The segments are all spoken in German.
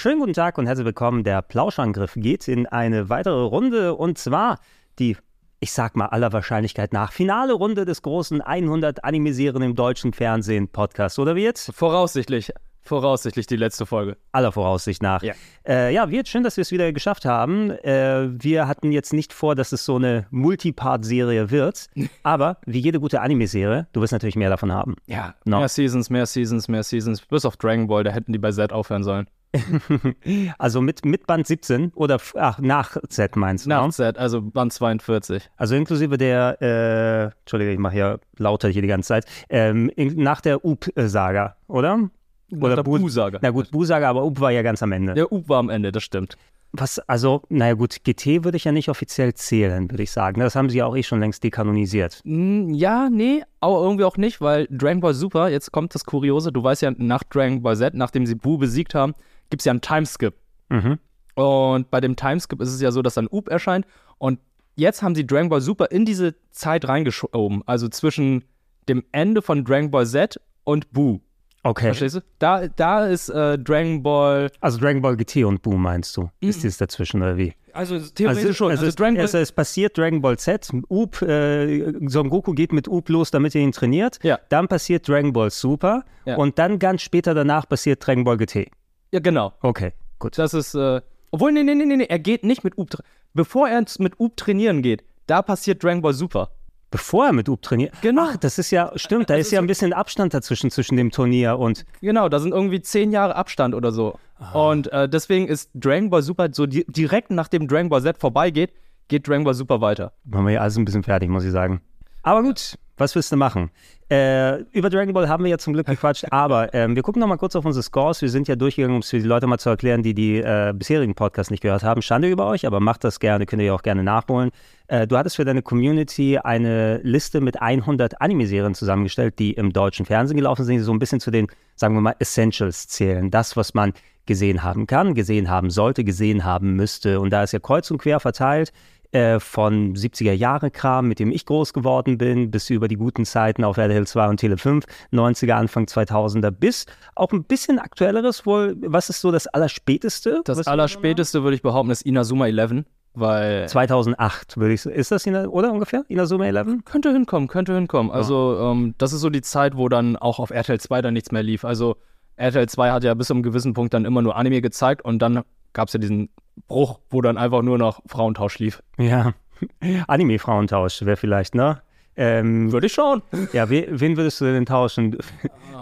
Schönen guten Tag und herzlich willkommen. Der Plauschangriff geht in eine weitere Runde und zwar die, ich sag mal aller Wahrscheinlichkeit nach, finale Runde des großen 100 Animisieren im deutschen Fernsehen Podcast, oder wie jetzt? Voraussichtlich. Voraussichtlich die letzte Folge. Aller Voraussicht nach. Ja. Äh, ja, wird schön, dass wir es wieder geschafft haben. Äh, wir hatten jetzt nicht vor, dass es so eine Multipart-Serie wird, aber wie jede gute Anime-Serie, du wirst natürlich mehr davon haben. Ja. No. Mehr Seasons, mehr Seasons, mehr Seasons. Bis auf Dragon Ball, da hätten die bei Z aufhören sollen. Also mit, mit Band 17 oder ach, nach Z meinst du? Nach ne? Z, also Band 42. Also inklusive der, äh, Entschuldige, ich mache hier lauter hier die ganze Zeit, ähm, in, nach der Up-Saga, oder? Oder der Bu- Bu-Saga. Na gut, Bu-Saga, aber Up war ja ganz am Ende. Der U war am Ende, das stimmt. Was, also, naja gut, GT würde ich ja nicht offiziell zählen, würde ich sagen. Das haben sie ja auch eh schon längst dekanonisiert. Hm, ja, nee, aber irgendwie auch nicht, weil Dragon Ball Super, jetzt kommt das Kuriose, du weißt ja, nach Dragon Ball Z, nachdem sie Bu besiegt haben, gibt es ja einen Timeskip. Mhm. Und bei dem Timeskip ist es ja so, dass dann Up erscheint. Und jetzt haben sie Dragon Ball Super in diese Zeit reingeschoben. Also zwischen dem Ende von Dragon Ball Z und Bu. Okay. Verstehst du? Da, da ist äh, Dragon Ball. Also Dragon Ball GT und Boom meinst du? Ist dieses dazwischen oder wie? Also theoretisch schon. Also, Also, es, Dragon Ball. also es passiert Dragon Ball Z, Up, äh, Son Goku geht mit Up los, damit er ihn trainiert. Ja. Dann passiert Dragon Ball Super Ja. und dann ganz später danach passiert Dragon Ball GT. Ja, genau. Okay, gut. Das ist. Äh, obwohl, nee, nee, nee, nee, nee, er geht nicht mit Up. Bevor er mit Up trainieren geht, da passiert Dragon Ball Super. Bevor er mit Up trainiert. Genau. Ach, das ist ja, stimmt, da ist ja ein bisschen Abstand dazwischen, zwischen dem Turnier und. Genau, da sind irgendwie zehn Jahre Abstand oder so. Ah. Und äh, deswegen ist Dragon Ball Super so di direkt nachdem Dragon Ball Z vorbeigeht, geht Dragon Ball Super weiter. Machen wir ja alles ein bisschen fertig, muss ich sagen. Aber gut, was willst du machen? Äh, über Dragon Ball haben wir ja zum Glück gequatscht, aber ähm, wir gucken noch mal kurz auf unsere Scores. Wir sind ja durchgegangen, um es für die Leute mal zu erklären, die die äh, bisherigen Podcasts nicht gehört haben. Schande über euch, aber macht das gerne, könnt ihr ja auch gerne nachholen. Äh, du hattest für deine Community eine Liste mit 100 Anime-Serien zusammengestellt, die im deutschen Fernsehen gelaufen sind, die so ein bisschen zu den, sagen wir mal, Essentials zählen. Das, was man gesehen haben kann, gesehen haben sollte, gesehen haben müsste. Und da ist ja kreuz und quer verteilt äh, von 70er Jahre Kram, mit dem ich groß geworden bin, bis über die guten Zeiten auf RTL 2 und Tele 5, 90er, Anfang 2000er, bis auch ein bisschen aktuelleres wohl. Was ist so das Allerspäteste? Das Allerspäteste würde ich behaupten, ist Inazuma 11, weil 2008, würde ich sagen. Ist das, Ina, oder ungefähr? Inazuma 11? könnte hinkommen, könnte hinkommen. Also ähm, das ist so die Zeit, wo dann auch auf RTL 2 dann nichts mehr lief. Also RTL 2 hat ja bis zu einem gewissen Punkt dann immer nur Anime gezeigt und dann gab es ja diesen Bruch, wo dann einfach nur noch Frauentausch lief. Ja. Anime-Frauentausch wäre vielleicht, ne? Ähm, Würde ich schauen. ja, we, wen würdest du denn tauschen?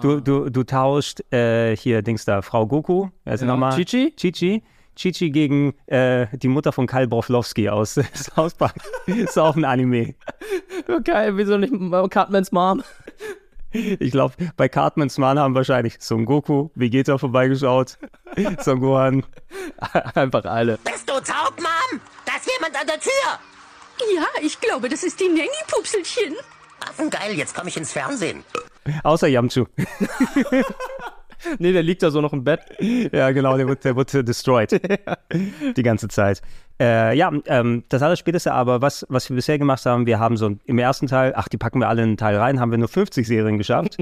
Du, du, du tauscht äh, hier, Dings da, Frau Goku, also Ja, nochmal. Chi-Chi? Chichi. Chichi gegen äh, die Mutter von Karl Broflowski aus South Park. ist auch ein Anime. Geil, wieso nicht Cartmans Mom? Ich glaube, bei Cartmans Mann haben wahrscheinlich Son Goku, Vegeta vorbeigeschaut, Son Gohan. Einfach alle. Bist du taub, Mom? Da ist jemand an der Tür. Ja, ich glaube, das ist die Nanny-Pupselchen. Affengeil, jetzt komme ich ins Fernsehen. Außer Yamchu. Nee, der liegt da so noch im Bett. ja, genau, der wird, der wird destroyed. Die ganze Zeit. Äh, ja, ähm, das Allerspäteste aber, was, was wir bisher gemacht haben, wir haben so im ersten Teil, ach, die packen wir alle in einen Teil rein, haben wir nur 50 Serien geschafft.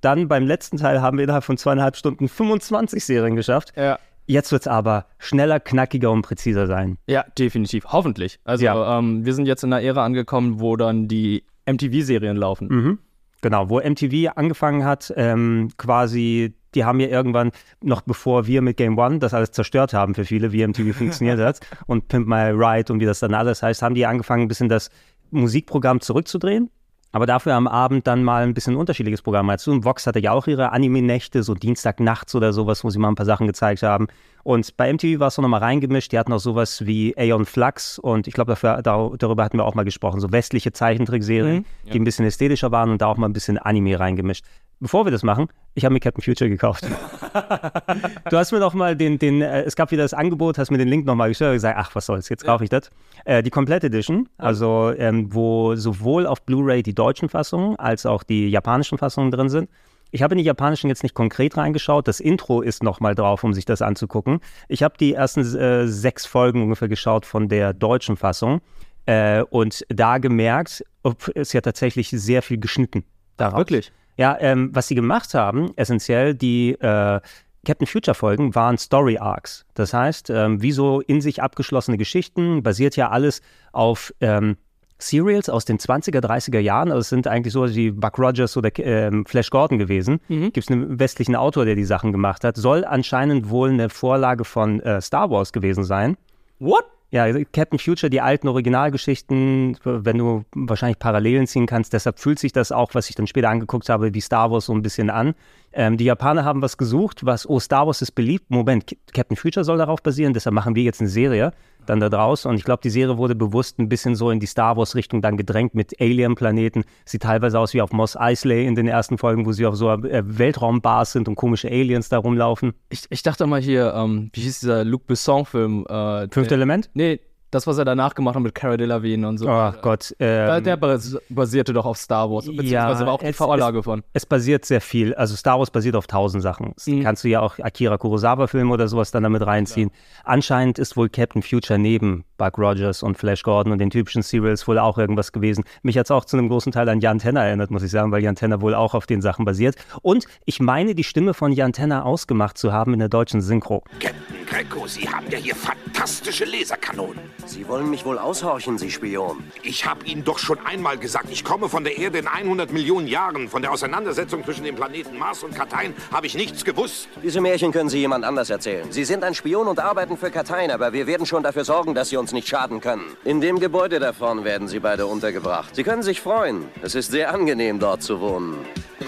Dann beim letzten Teil haben wir innerhalb von zweieinhalb Stunden 25 Serien geschafft. Ja. Jetzt wird es aber schneller, knackiger und präziser sein. Ja, definitiv. Hoffentlich. Also Ja. ähm, wir sind jetzt in einer Ära angekommen, wo dann die MTV-Serien laufen. Genau, wo MTV angefangen hat, ähm, quasi, die haben ja irgendwann, noch bevor wir mit Game One das alles zerstört haben für viele, wie MTV funktioniert hat und Pimp My Ride und wie das dann alles heißt, haben die angefangen, ein bisschen das Musikprogramm zurückzudrehen. Aber dafür am Abend dann mal ein bisschen ein unterschiedliches Programm. Und Vox hatte ja auch ihre Anime-Nächte, so Dienstagnachts oder sowas, wo sie mal ein paar Sachen gezeigt haben. Und bei MTV war es noch mal reingemischt. Die hatten auch sowas wie Aeon Flux und ich glaube, darüber hatten wir auch mal gesprochen. So westliche Zeichentrickserien, die ein bisschen ästhetischer waren und da auch mal ein bisschen Anime reingemischt. Bevor wir das machen, ich habe mir Captain Future gekauft. du hast mir noch mal den, den äh, es gab wieder das Angebot, hast mir den Link nochmal gestellt und gesagt, ach, was soll's, jetzt kaufe ich das. Äh, die Complete Edition, also ähm, wo sowohl auf Blu-ray die deutschen Fassungen als auch die japanischen Fassungen drin sind. Ich habe in die japanischen jetzt nicht konkret reingeschaut. Das Intro ist nochmal drauf, um sich das anzugucken. Ich habe die ersten äh, sechs Folgen ungefähr geschaut von der deutschen Fassung äh, und da gemerkt, ob es ja tatsächlich sehr viel geschnitten. Daraus. Wirklich? Ja, ähm, was sie gemacht haben, essentiell, die äh, Captain Future Folgen waren Story Arcs. Das heißt, ähm, wie so in sich abgeschlossene Geschichten, basiert ja alles auf ähm, Serials aus den 20er, 30er Jahren. Also es sind eigentlich so wie Buck Rogers oder ähm, Flash Gordon gewesen. Mhm. Gibt es einen westlichen Autor, der die Sachen gemacht hat. Soll anscheinend wohl eine Vorlage von äh, Star Wars gewesen sein. What? Ja, Captain Future, die alten Originalgeschichten, wenn du wahrscheinlich Parallelen ziehen kannst, deshalb fühlt sich das auch, was ich dann später angeguckt habe, wie Star Wars so ein bisschen an. Ähm, die Japaner haben was gesucht, was, oh, Star Wars ist beliebt. Moment, Captain Future soll darauf basieren, deshalb machen wir jetzt eine Serie dann da draus. Und ich glaube, die Serie wurde bewusst ein bisschen so in die Star Wars-Richtung dann gedrängt mit Alien-Planeten. Sieht teilweise aus wie auf Moss Eisley in den ersten Folgen, wo sie auf so äh, Weltraumbars sind und komische Aliens da rumlaufen. Ich, ich dachte mal hier, ähm, wie hieß dieser Luc Besson-Film? Äh, Fünfte der- Element? Nee, das, was er danach gemacht hat mit Cara Delevingne und so. Ach Gott. Da- Ähm, der bas- basierte doch auf Star Wars, beziehungsweise war auch die es- Vorlage es, von. Es basiert sehr viel. Also Star Wars basiert auf tausend Sachen. Mhm. Kannst du ja auch Akira Kurosawa-Filme oder sowas dann damit reinziehen. Anscheinend ist wohl Captain Future neben Buck Rogers und Flash Gordon und den typischen Serials wohl auch irgendwas gewesen. Mich hat es auch zu einem großen Teil an Jan Tenner erinnert, muss ich sagen, weil Jan Tenner wohl auch auf den Sachen basiert. Und ich meine, die Stimme von Jan Tenner ausgemacht zu haben in der deutschen Synchro. Captain Greco, Sie haben ja hier fantastische Laserkanonen. Sie wollen mich wohl aushorchen, Sie Spion. Ich habe Ihnen doch schon einmal gesagt, ich komme von der Erde in 100 Millionen Jahren. Von der Auseinandersetzung zwischen den Planeten Mars und Katain habe ich nichts gewusst. Diese Märchen können Sie jemand anders erzählen. Sie sind ein Spion und arbeiten für Katain, aber wir werden schon dafür sorgen, dass Sie uns nicht schaden können. In dem Gebäude da vorn werden Sie beide untergebracht. Sie können sich freuen. Es ist sehr angenehm, dort zu wohnen.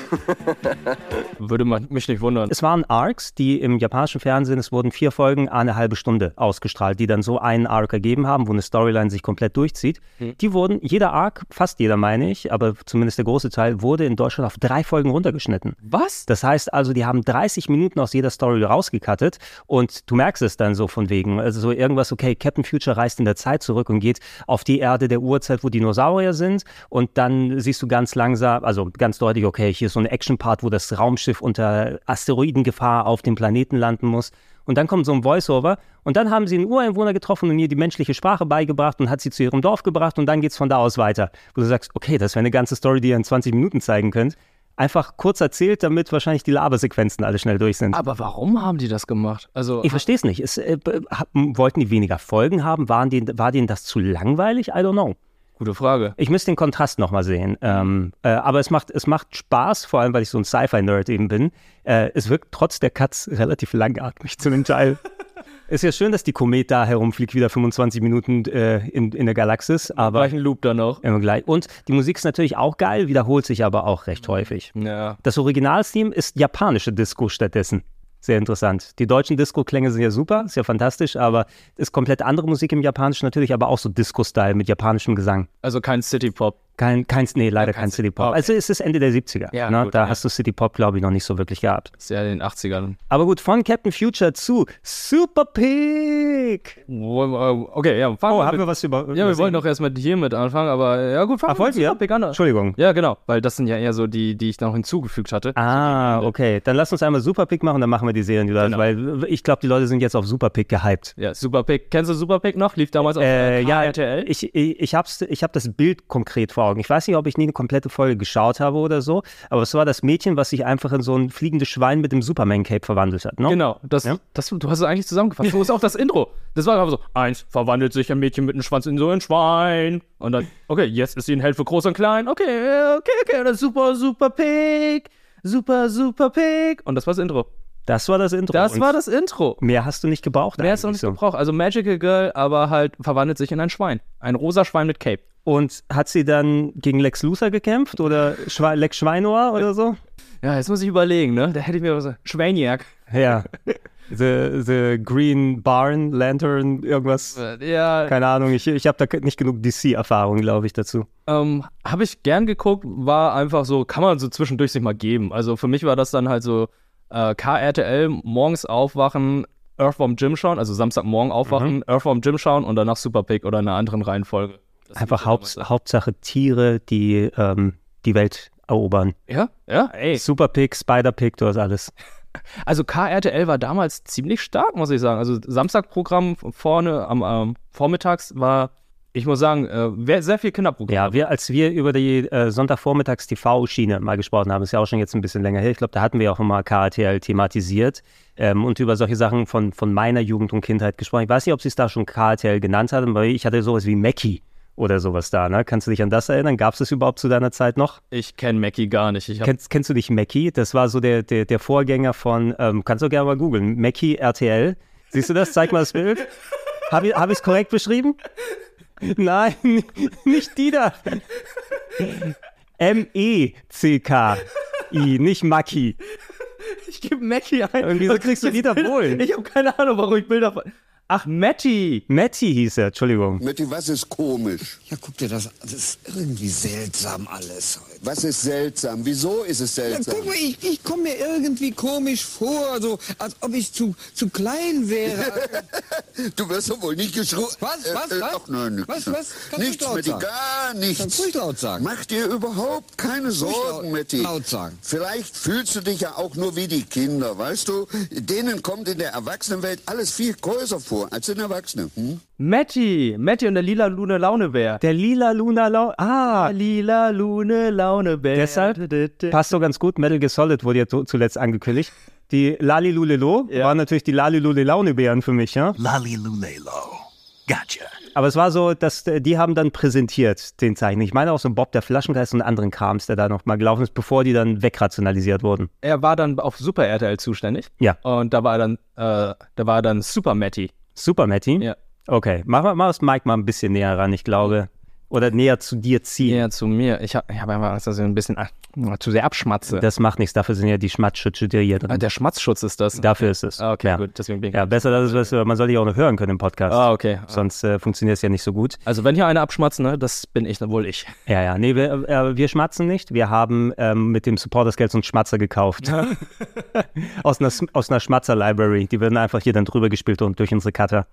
Würde man mich nicht wundern. Es waren Arcs, die im japanischen Fernsehen, es wurden vier Folgen, eine halbe Stunde ausgestrahlt, die dann so einen Arc ergeben haben, wo eine Storyline sich komplett durchzieht. Die wurden, jeder Arc, fast jeder meine ich, aber zumindest der große Teil, wurde in Deutschland auf drei Folgen runtergeschnitten. Was? Das heißt also, die haben 30 Minuten aus jeder Story rausgekattet und du merkst es dann so von wegen, also so irgendwas, okay, Captain Future reist in der Zeit zurück und geht auf die Erde der Urzeit, wo Dinosaurier sind und dann siehst du ganz langsam, also ganz deutlich, okay, hier ist so ein Action-Part, wo das Raumschiff unter Asteroidengefahr auf dem Planeten landen muss. Und dann kommt so ein Voice-Over und dann haben sie einen Ureinwohner getroffen und ihr die menschliche Sprache beigebracht und hat sie zu ihrem Dorf gebracht und dann geht's von da aus weiter. Wo du sagst, okay, das wäre eine ganze Story, die ihr in 20 Minuten zeigen könnt einfach kurz erzählt, damit wahrscheinlich die Labersequenzen alle schnell durch sind. Aber warum haben die das gemacht? Also, ich verstehe es nicht. Es, äh, wollten die weniger Folgen haben? Waren die, war denen das zu langweilig? I don't know. Gute Frage. Ich müsste den Kontrast nochmal sehen. Ähm, äh, aber es macht, es macht Spaß, vor allem weil ich so ein Sci-Fi-Nerd eben bin. Äh, es wirkt trotz der Cuts relativ langatmig zu dem Teil. Ist ja schön, dass die Komet da herumfliegt, wieder 25 Minuten äh, in, in der Galaxis, aber Gleichen Loop dann noch. immer gleich. Und die Musik ist natürlich auch geil, wiederholt sich aber auch recht häufig. Ja. Das Originaltheme ist japanische Disco stattdessen. Sehr interessant. Die deutschen Disco-Klänge sind ja super, ist ja fantastisch, aber ist komplett andere Musik im Japanischen natürlich, aber auch so Disco-Style mit japanischem Gesang. Also kein City-Pop. Kein, kein, nee, leider kein kein City- Pop. okay. Also es ist Ende der 70er. Ja, ne? gut, da ja. hast du City Pop, glaube ich, noch nicht so wirklich gehabt. Ist ja in den 80ern. Aber gut, von Captain Future zu Super Pig. Wollen Okay, ja, fangen Oh, wir haben mit, wir was über. Ja, wir wollten doch erst mit hier mit anfangen, aber ja gut, fangen Ach, wir? mit Big an. Entschuldigung. Ja, genau, weil das sind ja eher so die, die ich noch hinzugefügt hatte. Ah, okay. Dann lass uns einmal Super Pig machen, dann machen wir die Serien wieder. Genau. Weil ich glaube, die Leute sind jetzt auf Super Pig gehypt. Ja, Super Pig. Kennst du Super Pig noch? Lief damals auf Äh, ja, RTL. ich, ich, ich habe ich hab das Bild konkret vor Augen. Ich weiß nicht, ob ich nie eine komplette Folge geschaut habe oder so, aber es war das Mädchen, was sich einfach in so ein fliegendes Schwein mit dem Superman-Cape verwandelt hat. Ne? Genau, das, Ja? das, du hast es eigentlich zusammengefasst. So ist auch das Intro. Das war einfach so: Eins verwandelt sich ein Mädchen mit einem Schwanz in so ein Schwein. Und dann, okay, jetzt ist sie ein Held für Groß und Klein. Okay, okay, okay. Dann super, super Pig. Super, super Pig. Und das war das Intro. Das war das Intro. Das Und war das Intro. Mehr hast du nicht gebraucht. Mehr noch eigentlich nicht gebraucht. Also Magical Girl, aber halt verwandelt sich in ein Schwein. Ein rosa Schwein mit Cape. Und hat sie dann gegen Lex Luthor gekämpft oder Schwe Lex Schweinohr oder so? Ja, jetzt muss ich überlegen, ne? Da hätte ich mir was. Schweiniak. Ja. The, the Green Barn Lantern, irgendwas. Ja, Keine Ahnung, ich, ich habe da nicht genug DC-Erfahrung, glaube ich, dazu. ähm, habe ich gern geguckt, war einfach so, kann man so zwischendurch sich mal geben. Also für mich war das dann halt so äh, KRTL, morgens aufwachen, Earthworm Gym schauen, also Samstagmorgen aufwachen, Earthworm Gym schauen und danach Super Pig oder in einer anderen Reihenfolge. Einfach Haupt. Hauptsache Tiere, die ähm, die Welt erobern. Ja, ja, ey. Super Pig, Spider Pig, du hast alles. Also KRTL war damals ziemlich stark, muss ich sagen. Also Samstagprogramm vorne am ähm, Vormittags war, ich muss sagen, äh, sehr viel Kinderprogramm. Ja, wir, als wir über die äh, Sonntagvormittags-TV-Schiene mal gesprochen haben, ist ja auch schon jetzt ein bisschen länger her. Ich glaube, da hatten wir auch immer KRTL thematisiert ähm, und über solche Sachen von, von meiner Jugend und Kindheit gesprochen. Ich weiß nicht, ob sie es da schon KRTL genannt hatten, weil ich hatte sowas wie Mackie oder sowas da. Ne? Kannst du dich an das erinnern? Gab es das überhaupt zu deiner Zeit noch? Ich kenne Mackie gar nicht. Kennst, kennst du dich Mackie? Das war so der, der, der Vorgänger von, ähm, kannst du gerne mal googeln, Mackie RTL. Siehst du das? Zeig mal das Bild. Habe ich es hab korrekt beschrieben? Nein, nicht die da. M-E-C-K-I, nicht Mackie. ich gebe Mackie ein. Und wieso kriegst du Dieter Bohlen? Ich habe keine Ahnung, warum ich Bilder von. Ach, Matty. Matty hieß er, Entschuldigung. Matti, was ist komisch? Ja, guck dir das an. Das ist irgendwie seltsam alles. Was ist seltsam? Wieso ist es Ja, seltsam? guck mal, ich, ich komme mir irgendwie komisch vor, so als ob ich zu, zu klein wäre. du wirst doch wohl nicht geschrien. Was? Was? Was? Ach, nein, nichts. Was? Was? Kannst nichts, du laut Matti, sagen? gar nichts. Kannst ruhig laut sagen. Mach dir überhaupt keine Sorgen, laut- Matti. laut sagen. Vielleicht fühlst du dich ja auch nur wie die Kinder, weißt du? Denen kommt in der Erwachsenenwelt alles viel größer vor als in Erwachsenen. Hm? Matty. Matty und der lila Lune Launebär. Der lila Luna Lau. Ah, lila Lune Launebär. Deshalb passt so ganz gut. Metal Gear Solid wurde ja zu- zuletzt angekündigt. Die Lalilulelo Ja. waren natürlich die Lalilulelaunebären für mich, ja. Lalilulelo. Gotcha. Aber es war so, dass äh, die haben dann präsentiert den Zeichen. Ich meine auch so Bob der Flaschengeist und anderen Krams, der da noch mal gelaufen ist, bevor die dann wegrationalisiert wurden. Er war dann auf Super RTL zuständig. Ja. Und da war dann, äh, da war dann Super Matty. Super, Matty. Ja. Okay, mach, mal- mach das Mike mal ein bisschen näher ran, ich glaube. Oder näher zu dir ziehen. Ja, zu mir. Ich habe ich hab einfach Angst, dass ich ein bisschen zu sehr abschmatze. Das macht nichts, dafür sind ja die Schmatzschütze hier drin. ah, der Schmatzschutz ist das. Dafür ist es. Ah, okay, ja. gut. Deswegen bin ich. Ja, besser, dass es, was- man soll dich auch noch hören können im Podcast. Ah, okay. Sonst äh, funktioniert es ja nicht so gut. Also wenn hier einer abschmatzt, ne, das bin ich, dann wohl ich. Ja, ja, nee, wir, äh, wir schmatzen nicht. Wir haben ähm, mit dem Supportersgeld so einen Schmatzer gekauft. aus einer, aus einer Schmatzer-Library. Die werden einfach hier dann drüber gespielt und durch unsere Cutter.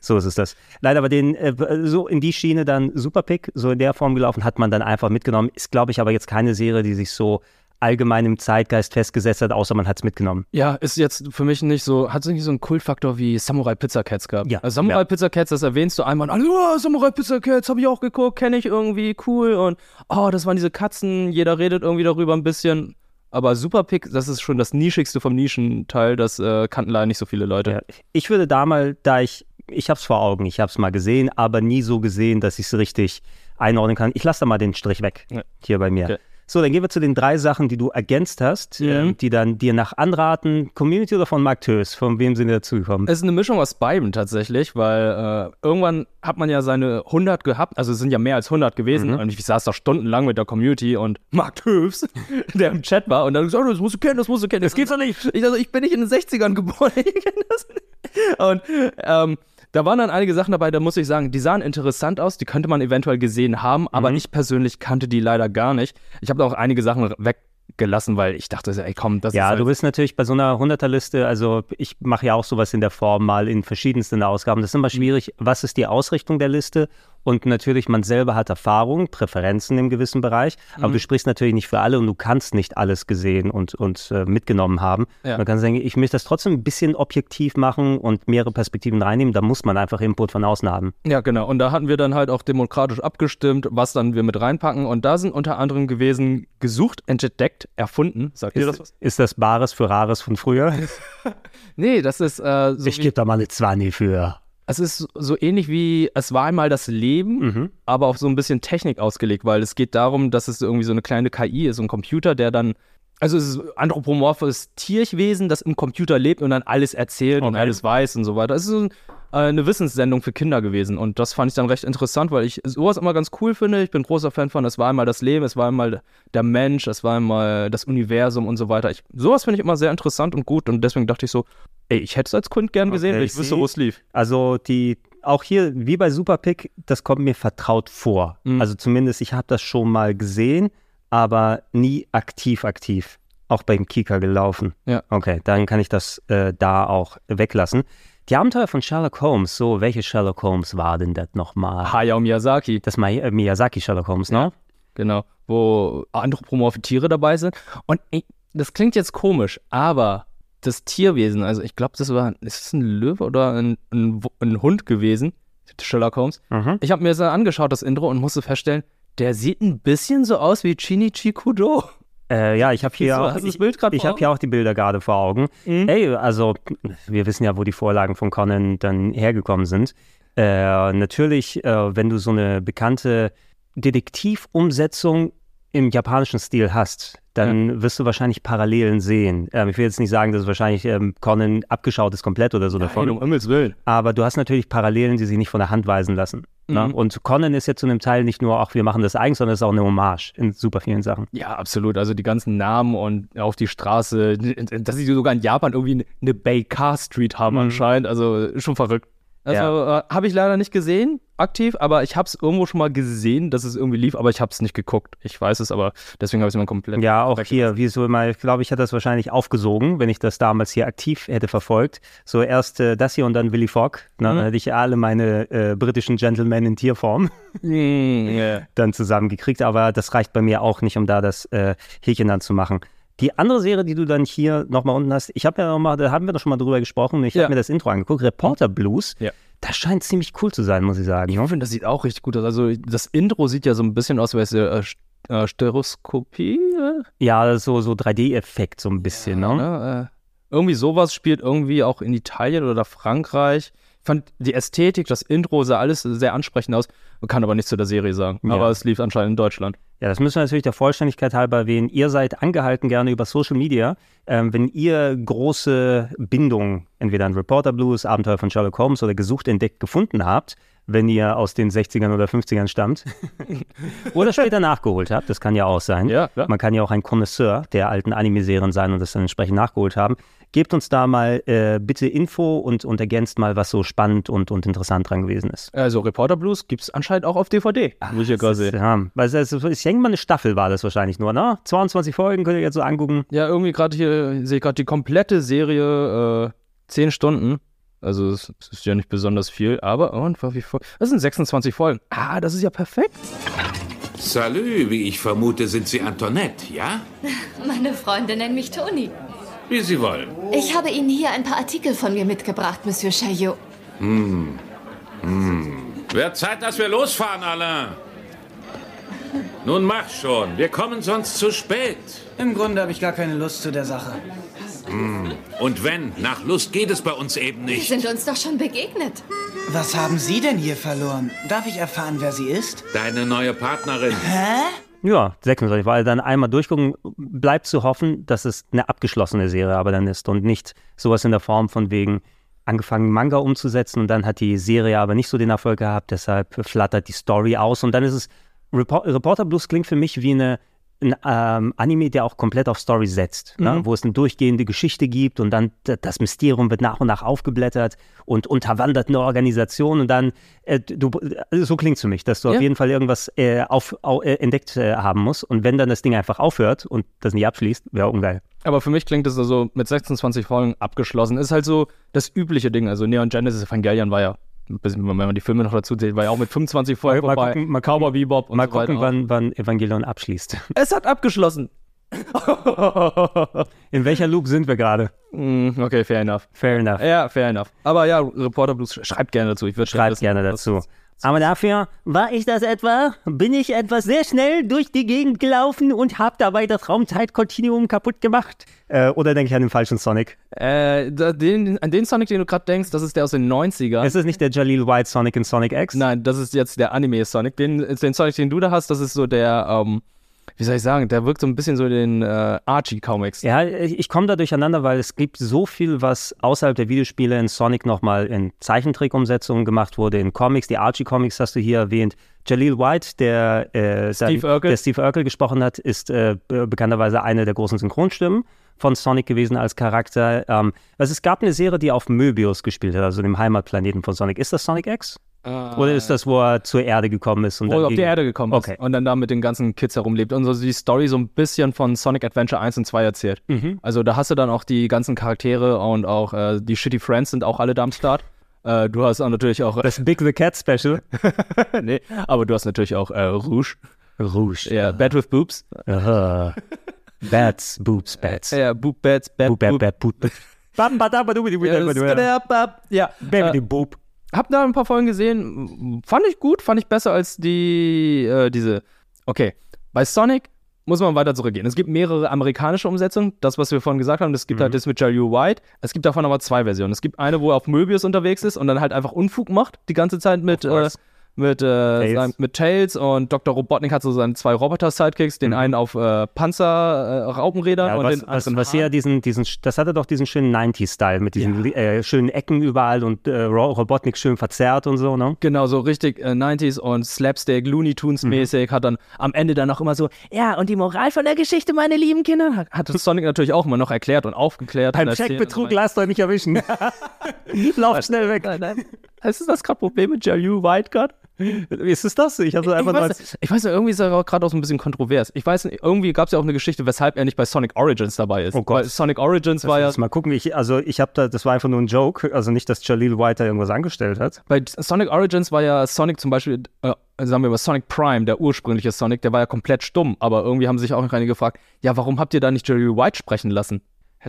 So ist es das. Leider aber den, äh, so in die Schiene dann Superpick, so in der Form gelaufen, hat man dann einfach mitgenommen. Ist, glaube ich, aber jetzt keine Serie, die sich so allgemein im Zeitgeist festgesetzt hat, außer man hat es mitgenommen. Ja, ist jetzt für mich nicht so, hat es nicht so einen Kultfaktor wie Samurai Pizza Cats gehabt. Ja, Also Samurai ja. Pizza Cats, das erwähnst du einmal und oh, Samurai Pizza Cats, habe ich auch geguckt, kenne ich irgendwie, cool und oh, das waren diese Katzen, jeder redet irgendwie darüber ein bisschen. Aber Super Pick, das ist schon das nischigste vom Nischenteil, das äh, kannten leider nicht so viele Leute. Ja, ich würde da mal, da ich, ich habe es vor Augen, ich habe es mal gesehen, aber nie so gesehen, dass ich es richtig einordnen kann. Ich lasse da mal den Strich weg, Ja. hier bei mir. Okay. So, dann gehen wir zu den drei Sachen, die du ergänzt hast, Mhm. ähm, die dann dir nach anraten, Community oder von Mark Tös, von wem sind die dazugekommen? Es ist eine Mischung aus beiden tatsächlich, weil äh, irgendwann hat man ja seine 100 gehabt, also es sind ja mehr als 100 gewesen. Und ich saß da stundenlang mit der Community und Mark Höfs, der im Chat war, und dann gesagt, das musst du kennen, das musst du kennen. Das gibt's doch nicht. Ich, also, ich bin nicht in den 60ern geboren, ich kenne das nicht. Und ähm, da waren dann einige Sachen dabei, da muss ich sagen, die sahen interessant aus, die könnte man eventuell gesehen haben, aber ich persönlich kannte die leider gar nicht. Ich habe da auch einige Sachen weggelassen, weil ich dachte, ey komm, das ist Ja, halt du bist natürlich bei so einer 100er-Liste, also ich mache ja auch sowas in der Form mal in verschiedensten Ausgaben. Das ist Mhm. immer schwierig, was ist die Ausrichtung der Liste? Und natürlich, man selber hat Erfahrung, Präferenzen im gewissen Bereich, Mhm. aber du sprichst natürlich nicht für alle und du kannst nicht alles gesehen und, und äh, mitgenommen haben. Ja. Man kann sagen, ich möchte das trotzdem ein bisschen objektiv machen und mehrere Perspektiven reinnehmen, da muss man einfach Input von außen haben. Ja, genau. Und da hatten wir dann halt auch demokratisch abgestimmt, was dann wir mit reinpacken. Und da sind unter anderem gewesen gesucht, entdeckt, erfunden. Sagt ihr das Ist, was? ist das Bares für Rares von früher? Nee, das ist äh, so. ich gebe da mal eine 20 für. Es ist so ähnlich wie es war einmal das Leben, Mhm. aber auf so ein bisschen Technik ausgelegt, weil es geht darum, dass es irgendwie so eine kleine KI ist, so ein Computer, der dann also es ist ein anthropomorphes Tierwesen, das im Computer lebt und dann alles erzählt und Okay. alles weiß und so weiter. Es ist so ein eine Wissenssendung für Kinder gewesen. Und das fand ich dann recht interessant, weil ich sowas immer ganz cool finde. Ich bin großer Fan von, es war einmal das Leben, es war einmal der Mensch, es war einmal das Universum und so weiter. Ich, sowas finde ich immer sehr interessant und gut. Und deswegen dachte ich so, ey, ich hätte es als Kind gern gesehen, Okay, ich wüsste, wo es lief. Also die, auch hier, wie bei Superpick, das kommt mir vertraut vor. Mhm. Also zumindest, ich habe das schon mal gesehen, aber nie aktiv, aktiv. Auch beim Kika gelaufen. Ja. Okay, dann kann ich das äh, da auch weglassen. Die Abenteuer von Sherlock Holmes, so, welche Sherlock Holmes war denn das nochmal? Hayao Miyazaki. Das Mi äh, Miyazaki Sherlock Holmes, ne? Genau, wo anthropomorphe Tiere dabei sind. Und ey, das klingt jetzt komisch, aber das Tierwesen, also ich glaube, das war, ist es ein Löwe oder ein, ein, ein Hund gewesen, Sherlock Holmes. Mhm. Ich habe mir das angeschaut, das Intro, und musste feststellen, der sieht ein bisschen so aus wie Shinichi Kudo. Äh, ja, ich habe hier, auch, ich, ich hab hier auch die Bilder gerade vor Augen. Mhm. Ey, also wir wissen ja, wo die Vorlagen von Conan dann hergekommen sind. Äh, natürlich, äh, wenn du so eine bekannte Detektivumsetzung im japanischen Stil hast, dann wirst du wahrscheinlich Parallelen sehen. Ähm, ich will jetzt nicht sagen, dass wahrscheinlich ähm, Conan abgeschaut ist komplett oder so davon. um Himmels Willen. Aber du hast natürlich Parallelen, die sich nicht von der Hand weisen lassen. Ne? Mhm. Und Conan ist ja zu einem Teil nicht nur, ach, wir machen das eigens, sondern es ist auch eine Hommage in super vielen Sachen. Ja, absolut. Also die ganzen Namen und auch die Straße, dass sie sogar in Japan irgendwie eine Bay Car Street haben anscheinend. Also schon verrückt. Also äh, habe ich leider nicht gesehen, aktiv, aber ich habe es irgendwo schon mal gesehen, dass es irgendwie lief, aber ich habe es nicht geguckt. Ich weiß es, aber deswegen habe ich es immer komplett. Ja, auch hier, wie so immer, ich glaube, ich hätte das wahrscheinlich aufgesogen, wenn ich das damals hier aktiv hätte verfolgt. So erst äh, das hier und dann Willy Fogg. Ne? Dann hätte ich alle meine äh, britischen Gentlemen in Tierform ja. dann zusammengekriegt, aber das reicht bei mir auch nicht, um da das äh, Häkchen dann zu machen. Die andere Serie, die du dann hier nochmal unten hast, ich habe ja nochmal, da haben wir doch schon mal drüber gesprochen, ich Ja. habe mir das Intro angeguckt, Reporter Blues. Ja. Das scheint ziemlich cool zu sein, muss ich sagen. Ich finde, das sieht auch richtig gut aus. Also das Intro sieht ja so ein bisschen aus, wie es äh, äh, Stereoskopie. Ja, so, so 3D-Effekt so ein bisschen, ne? Ne? Äh, irgendwie sowas spielt irgendwie auch in Italien oder Frankreich. Ich fand die Ästhetik, das Intro sah alles sehr ansprechend aus. Man kann aber nichts zu der Serie sagen. Ja. Aber es lief anscheinend in Deutschland. Ja, das müssen wir natürlich der Vollständigkeit halber erwähnen. Ihr seid angehalten gerne über Social Media, ähm, wenn ihr große Bindungen, entweder an Reporter Blues, Abenteuer von Sherlock Holmes oder gesucht, entdeckt, gefunden habt, wenn ihr aus den 60ern oder 50ern stammt oder später nachgeholt habt, das kann ja auch sein. Ja. Man kann ja auch ein Connoisseur der alten Anime-Serien sein und das dann entsprechend nachgeholt haben. Gebt uns da mal äh, bitte Info und, und ergänzt mal, was so spannend und, und interessant dran gewesen ist. Also Reporter Blues gibt es anscheinend auch auf DVD. Muss ich hier gerade sehen. Ja, weil es, es, ich denke mal, eine Staffel war das wahrscheinlich nur, ne? 22 Folgen könnt ihr jetzt so angucken. Ja, irgendwie gerade hier sehe ich gerade die komplette Serie, äh, 10 Stunden. Also es, es ist ja nicht besonders viel, aber und wie voll. Das sind 26 Folgen. Ah, das ist ja perfekt. Salü, wie ich vermute, sind Sie Antoinette, ja? Meine Freunde nennen mich Toni. Wie Sie wollen. Ich habe Ihnen hier ein paar Artikel von mir mitgebracht, Monsieur Chaillot. Hm. Hm. Wird Zeit, dass wir losfahren, Alain. Nun mach schon. Wir kommen sonst zu spät. Im Grunde habe ich gar keine Lust zu der Sache. Hm. Und wenn, nach Lust geht es bei uns eben Wir nicht. sind uns doch schon begegnet. Was haben Sie denn hier verloren? Darf ich erfahren, wer sie ist? Deine neue Partnerin. Hä? Ja, 26, weil dann einmal durchgucken, bleibt zu hoffen, dass es eine abgeschlossene Serie aber dann ist und nicht sowas in der Form von wegen angefangen Manga umzusetzen und dann hat die Serie aber nicht so den Erfolg gehabt, deshalb flattert die Story aus und dann ist es, Repor Reporter Blues klingt für mich wie eine ein ähm, Anime, der auch komplett auf Story setzt, ne? Mhm. wo es eine durchgehende Geschichte gibt und dann das Mysterium wird nach und nach aufgeblättert und unterwandert eine Organisation und dann, äh, du, also so klingt es für mich, dass du Ja. auf jeden Fall irgendwas äh, auf, au, äh, entdeckt äh, haben musst und wenn dann das Ding einfach aufhört und das nicht abschließt, wäre ungeil. Aber für mich klingt es also mit 26 Folgen abgeschlossen. Ist halt so das übliche Ding. Also Neon Genesis Evangelion war ja, wenn man die Filme noch dazu zählt, war ja auch mit 25 Folgen Mal vorbei. gucken, mal Cowboy Bebop und Mal so gucken, wann, wann Evangelion abschließt. Es hat abgeschlossen. In welcher Loop sind wir gerade? Mm, okay, fair enough. Fair enough. Ja, fair enough. Aber ja, Reporter Blues, sch- schreibt gerne dazu. Ich würde Schreibt gerne dazu. Aber dafür war ich das etwa, bin ich etwas sehr schnell durch die Gegend gelaufen und habe dabei das Raumzeitkontinuum kaputt gemacht. Äh, oder denke ich an den falschen Sonic? Äh, den, an den Sonic, den du gerade denkst, das ist der aus den 90ern. Ist es nicht der Jaleel White Sonic in Sonic X? Nein, das ist jetzt der Anime-Sonic. Den, den Sonic, den du da hast, das ist so der ähm, wie soll ich sagen, der wirkt so ein bisschen so in den äh, Archie-Comics. Ja, ich, komme da durcheinander, weil es gibt so viel, was außerhalb der Videospiele in Sonic nochmal in Zeichentrick-Umsetzungen gemacht wurde, in Comics. Die Archie-Comics hast du hier erwähnt. Jaleel White, der, äh, Steve dann- Urkel. der Steve Urkel gesprochen hat, ist äh, be- bekannterweise eine der großen Synchronstimmen von Sonic gewesen als Charakter. Ähm, also es gab eine Serie, die auf Möbius gespielt hat, also dem Heimatplaneten von Sonic. Ist das Sonic X? Oder ist das, wo er zur Erde gekommen ist? Und wo er auf die Erde gekommen ist Okay. und dann da mit den ganzen Kids herumlebt und so die Story so ein bisschen von Sonic Adventure 1 und 2 erzählt. Mhm. Also da hast du dann auch die ganzen Charaktere und auch äh, die Shitty Friends sind auch alle da am Start. Äh, du hast auch natürlich auch. Das Big the Cat Special. nee, aber du hast natürlich auch äh, Rouge. Rouge. Ja, Bad with Boobs. Aha. Bats, Boobs, Bats. Ja, Boob Bats, Bad Boop, bad, bad, boop. Bam, badam, badum, badum, badum, badum. Ja, Baby, äh, Boop. Hab da ein paar Folgen gesehen. Fand ich gut, fand ich besser als die, äh, diese. Okay, bei Sonic muss man weiter zurückgehen. Es gibt mehrere amerikanische Umsetzungen. Das, was wir vorhin gesagt haben, es gibt halt das mit Jalil White. Es gibt davon aber zwei Versionen. Es gibt eine, wo er auf Möbius unterwegs ist und dann halt einfach Unfug macht, die ganze Zeit mit, äh, mit, äh, sein, mit Tails und Dr. Robotnik hat so seine zwei Roboter-Sidekicks, den einen auf äh, Panzer-Raupenrädern Ja, und was, den was, anderen was hier diesen, diesen, das hatte doch diesen schönen 90s-Style mit diesen äh, schönen Ecken überall und äh, Ro- Robotnik schön verzerrt und so, ne? Genau, so richtig äh, 90s und Slapstick, Looney Tunes mäßig, hat dann am Ende dann auch immer so, ja, und die Moral von der Geschichte, meine lieben Kinder, hat, hat Sonic natürlich auch immer noch erklärt und aufgeklärt. Beim Checkbetrug lasst euch nicht erwischen. Lauft schnell weg. Nein, nein. Ist das gerade Problem mit Jalil White gerade? Ist es das? Ich Ich einfach nur weiß, nicht, ich weiß nicht, irgendwie ist er gerade auch so ein bisschen kontrovers. Ich weiß nicht, irgendwie gab es ja auch eine Geschichte, weshalb er nicht bei Sonic Origins dabei ist. Oh Gott. Weil Sonic Origins war ja, Lass mal gucken. Ich, also ich habe da, das war einfach nur ein Joke. Also nicht, dass Jaleel White da irgendwas angestellt hat. bei Sonic Origins war ja Sonic zum Beispiel, äh, sagen wir mal Sonic Prime, der ursprüngliche Sonic, der war ja komplett stumm. Aber irgendwie haben sich auch noch einige gefragt, ja, warum habt ihr da nicht Jalil White sprechen lassen?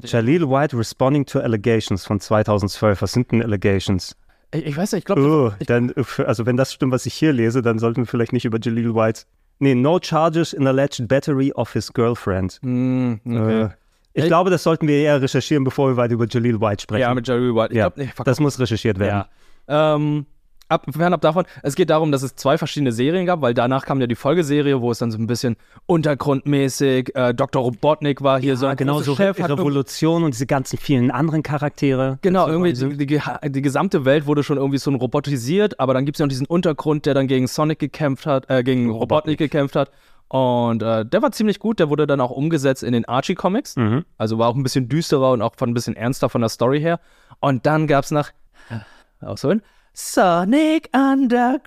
Jaleel White responding to allegations von 2012. Was sind denn Allegations? Ich, ich weiß nicht, ich glaube, Oh, dann, äh, also wenn das stimmt, was ich hier lese, dann sollten wir vielleicht nicht über Jaleel White. Nee, no charges in alleged battery of his girlfriend. Hm, okay. Äh, ich glaube, das sollten wir eher recherchieren, bevor wir weiter über Jaleel White sprechen. Ja, mit Jalil White. Ich Ja, glaub, nee, das muss recherchiert werden. Ja. Ähm, ab, fernab davon, es geht darum, dass es zwei verschiedene Serien gab, weil danach kam ja die Folgeserie, wo es dann so ein bisschen untergrundmäßig, äh, Dr. Robotnik war hier so ein genau so Chef, Revolution und diese ganzen vielen anderen Charaktere. Genau, irgendwie die, die, ge- die gesamte Welt wurde schon irgendwie so robotisiert, aber dann gibt es ja noch diesen Untergrund, der dann gegen Sonic gekämpft hat, äh, gegen Robotnik gekämpft hat. Und äh, der war ziemlich gut, der wurde dann auch umgesetzt in den Archie-Comics. Mhm. Also war auch ein bisschen düsterer und auch von ein bisschen ernster von der Story her. Und dann gab es nach, ausholen, Sonic Underground.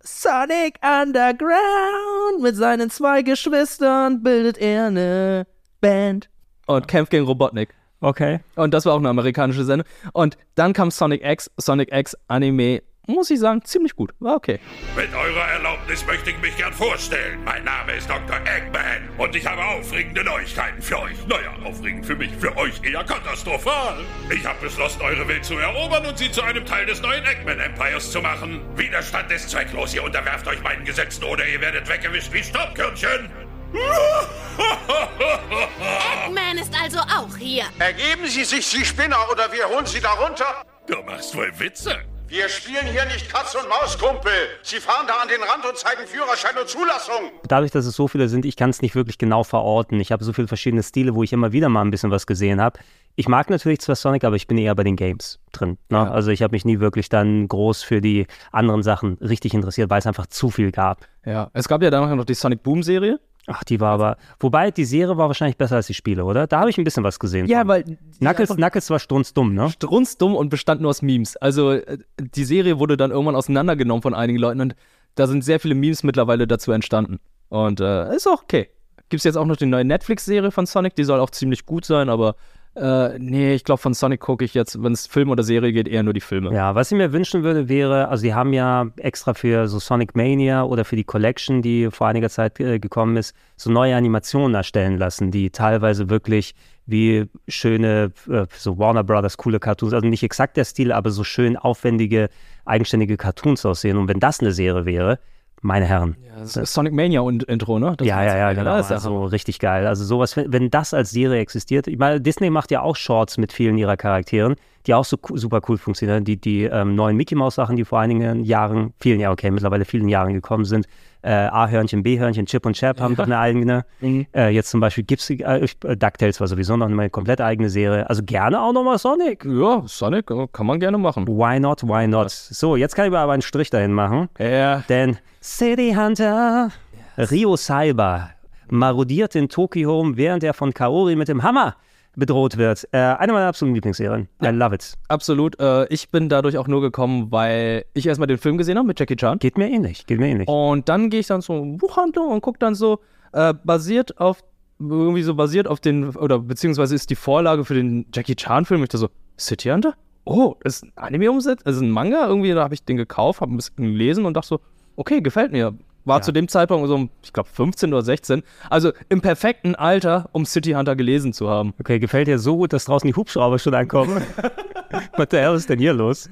Sonic Underground. Mit seinen zwei Geschwistern bildet er eine Band. Und kämpft gegen Robotnik. Okay. Und das war auch eine amerikanische Sendung. Und dann kam Sonic X, Sonic X Anime, muss ich sagen, ziemlich gut. War okay. Mit eurer Erlaubnis möchte ich mich gern vorstellen. Mein Name ist Dr. Eggman und ich habe aufregende Neuigkeiten für euch. Naja, aufregend für mich, für euch eher katastrophal. Ich habe beschlossen, eure Welt zu erobern und sie zu einem Teil des neuen Eggman Empires zu machen. Widerstand ist zwecklos. Ihr unterwerft euch meinen Gesetzen oder ihr werdet weggewischt wie Staubkörnchen. Eggman ist also auch hier. Ergeben Sie sich, Sie Spinner, oder wir holen Sie da runter. Du machst wohl Witze. Wir spielen hier nicht Katz und Maus, Kumpel. Sie fahren da an den Rand und zeigen Führerschein und Zulassung. Dadurch, dass es so viele sind, ich kann es nicht wirklich genau verorten. Ich habe so viele verschiedene Stile, wo ich immer wieder mal ein bisschen was gesehen habe. Ich mag natürlich zwar Sonic, aber ich bin eher bei den Games drin. Ne? Also ich habe mich nie wirklich dann groß für die anderen Sachen richtig interessiert, weil es einfach zu viel gab. Ja, es gab ja dann noch die Sonic Boom Serie. Ach, die war aber. Wobei, die Serie war wahrscheinlich besser als die Spiele, oder? Da habe ich ein bisschen was gesehen. Ja, von. weil Knuckles, Knuckles war strunzdumm, ne? strunzdumm und bestand nur aus Memes. Also äh, die Serie wurde dann irgendwann auseinandergenommen von einigen Leuten und da sind sehr viele Memes mittlerweile dazu entstanden. Und äh, ist auch okay. Gibt es jetzt auch noch die neue Netflix-Serie von Sonic, die soll auch ziemlich gut sein, aber äh, nee, ich glaube, von Sonic gucke ich jetzt, wenn es Film oder Serie geht, eher nur die Filme. Ja, was ich mir wünschen würde, wäre, also die haben ja extra für so Sonic Mania oder für die Collection, die vor einiger Zeit äh, gekommen ist, so neue Animationen erstellen lassen, die teilweise wirklich wie schöne, äh, so Warner Brothers coole Cartoons, also nicht exakt der Stil, aber so schön aufwendige, eigenständige Cartoons aussehen. Und wenn das eine Serie wäre, meine Herren. Das ist Sonic Mania und Intro, ne? Das ja, ja, ja, genau. das ist ja Also richtig geil. Also sowas, wenn, wenn das als Serie existiert, ich meine, Disney macht ja auch Shorts mit vielen ihrer Charakteren, die auch so super cool funktionieren. Die, die ähm, neuen Mickey Mouse Sachen, die vor einigen Jahren, vielen Jahren, okay, mittlerweile vielen Jahren gekommen sind. Äh, A-Hörnchen, B-Hörnchen, Chip und Chap haben doch eine eigene. Äh, jetzt zum Beispiel gibt's die, äh, DuckTales war sowieso noch eine komplett eigene Serie. Also gerne auch nochmal Sonic. Ja, Sonic äh, kann man gerne machen. Why not, why not? So, jetzt kann ich aber einen Strich dahin machen. Ja. Denn City Hunter Rio Cyber marodiert in Tokio, während er von Kaori mit dem Hammer bedroht wird. Äh, eine meiner absoluten Lieblingsserien. I love it. Absolut. Äh, ich bin dadurch auch nur gekommen, weil ich erstmal den Film gesehen habe mit Jackie Chan. Geht mir ähnlich, geht mir ähnlich. Und dann gehe ich dann zur Buchhandlung und gucke dann so, äh, basiert auf, irgendwie so basiert auf den, oder beziehungsweise ist die Vorlage für den Jackie Chan-Film. Ich da so, City Hunter? Oh, ist ein Anime umsetzt, also ein Manga. Irgendwie, da habe ich den gekauft, habe ein bisschen gelesen und dachte so, okay, gefällt mir. War zu dem Zeitpunkt so, ich glaube, 15 oder 16. Also im perfekten Alter, um City Hunter gelesen zu haben. Okay, gefällt dir so gut, dass draußen die Hubschrauber schon ankommen? Was der hell ist denn hier los?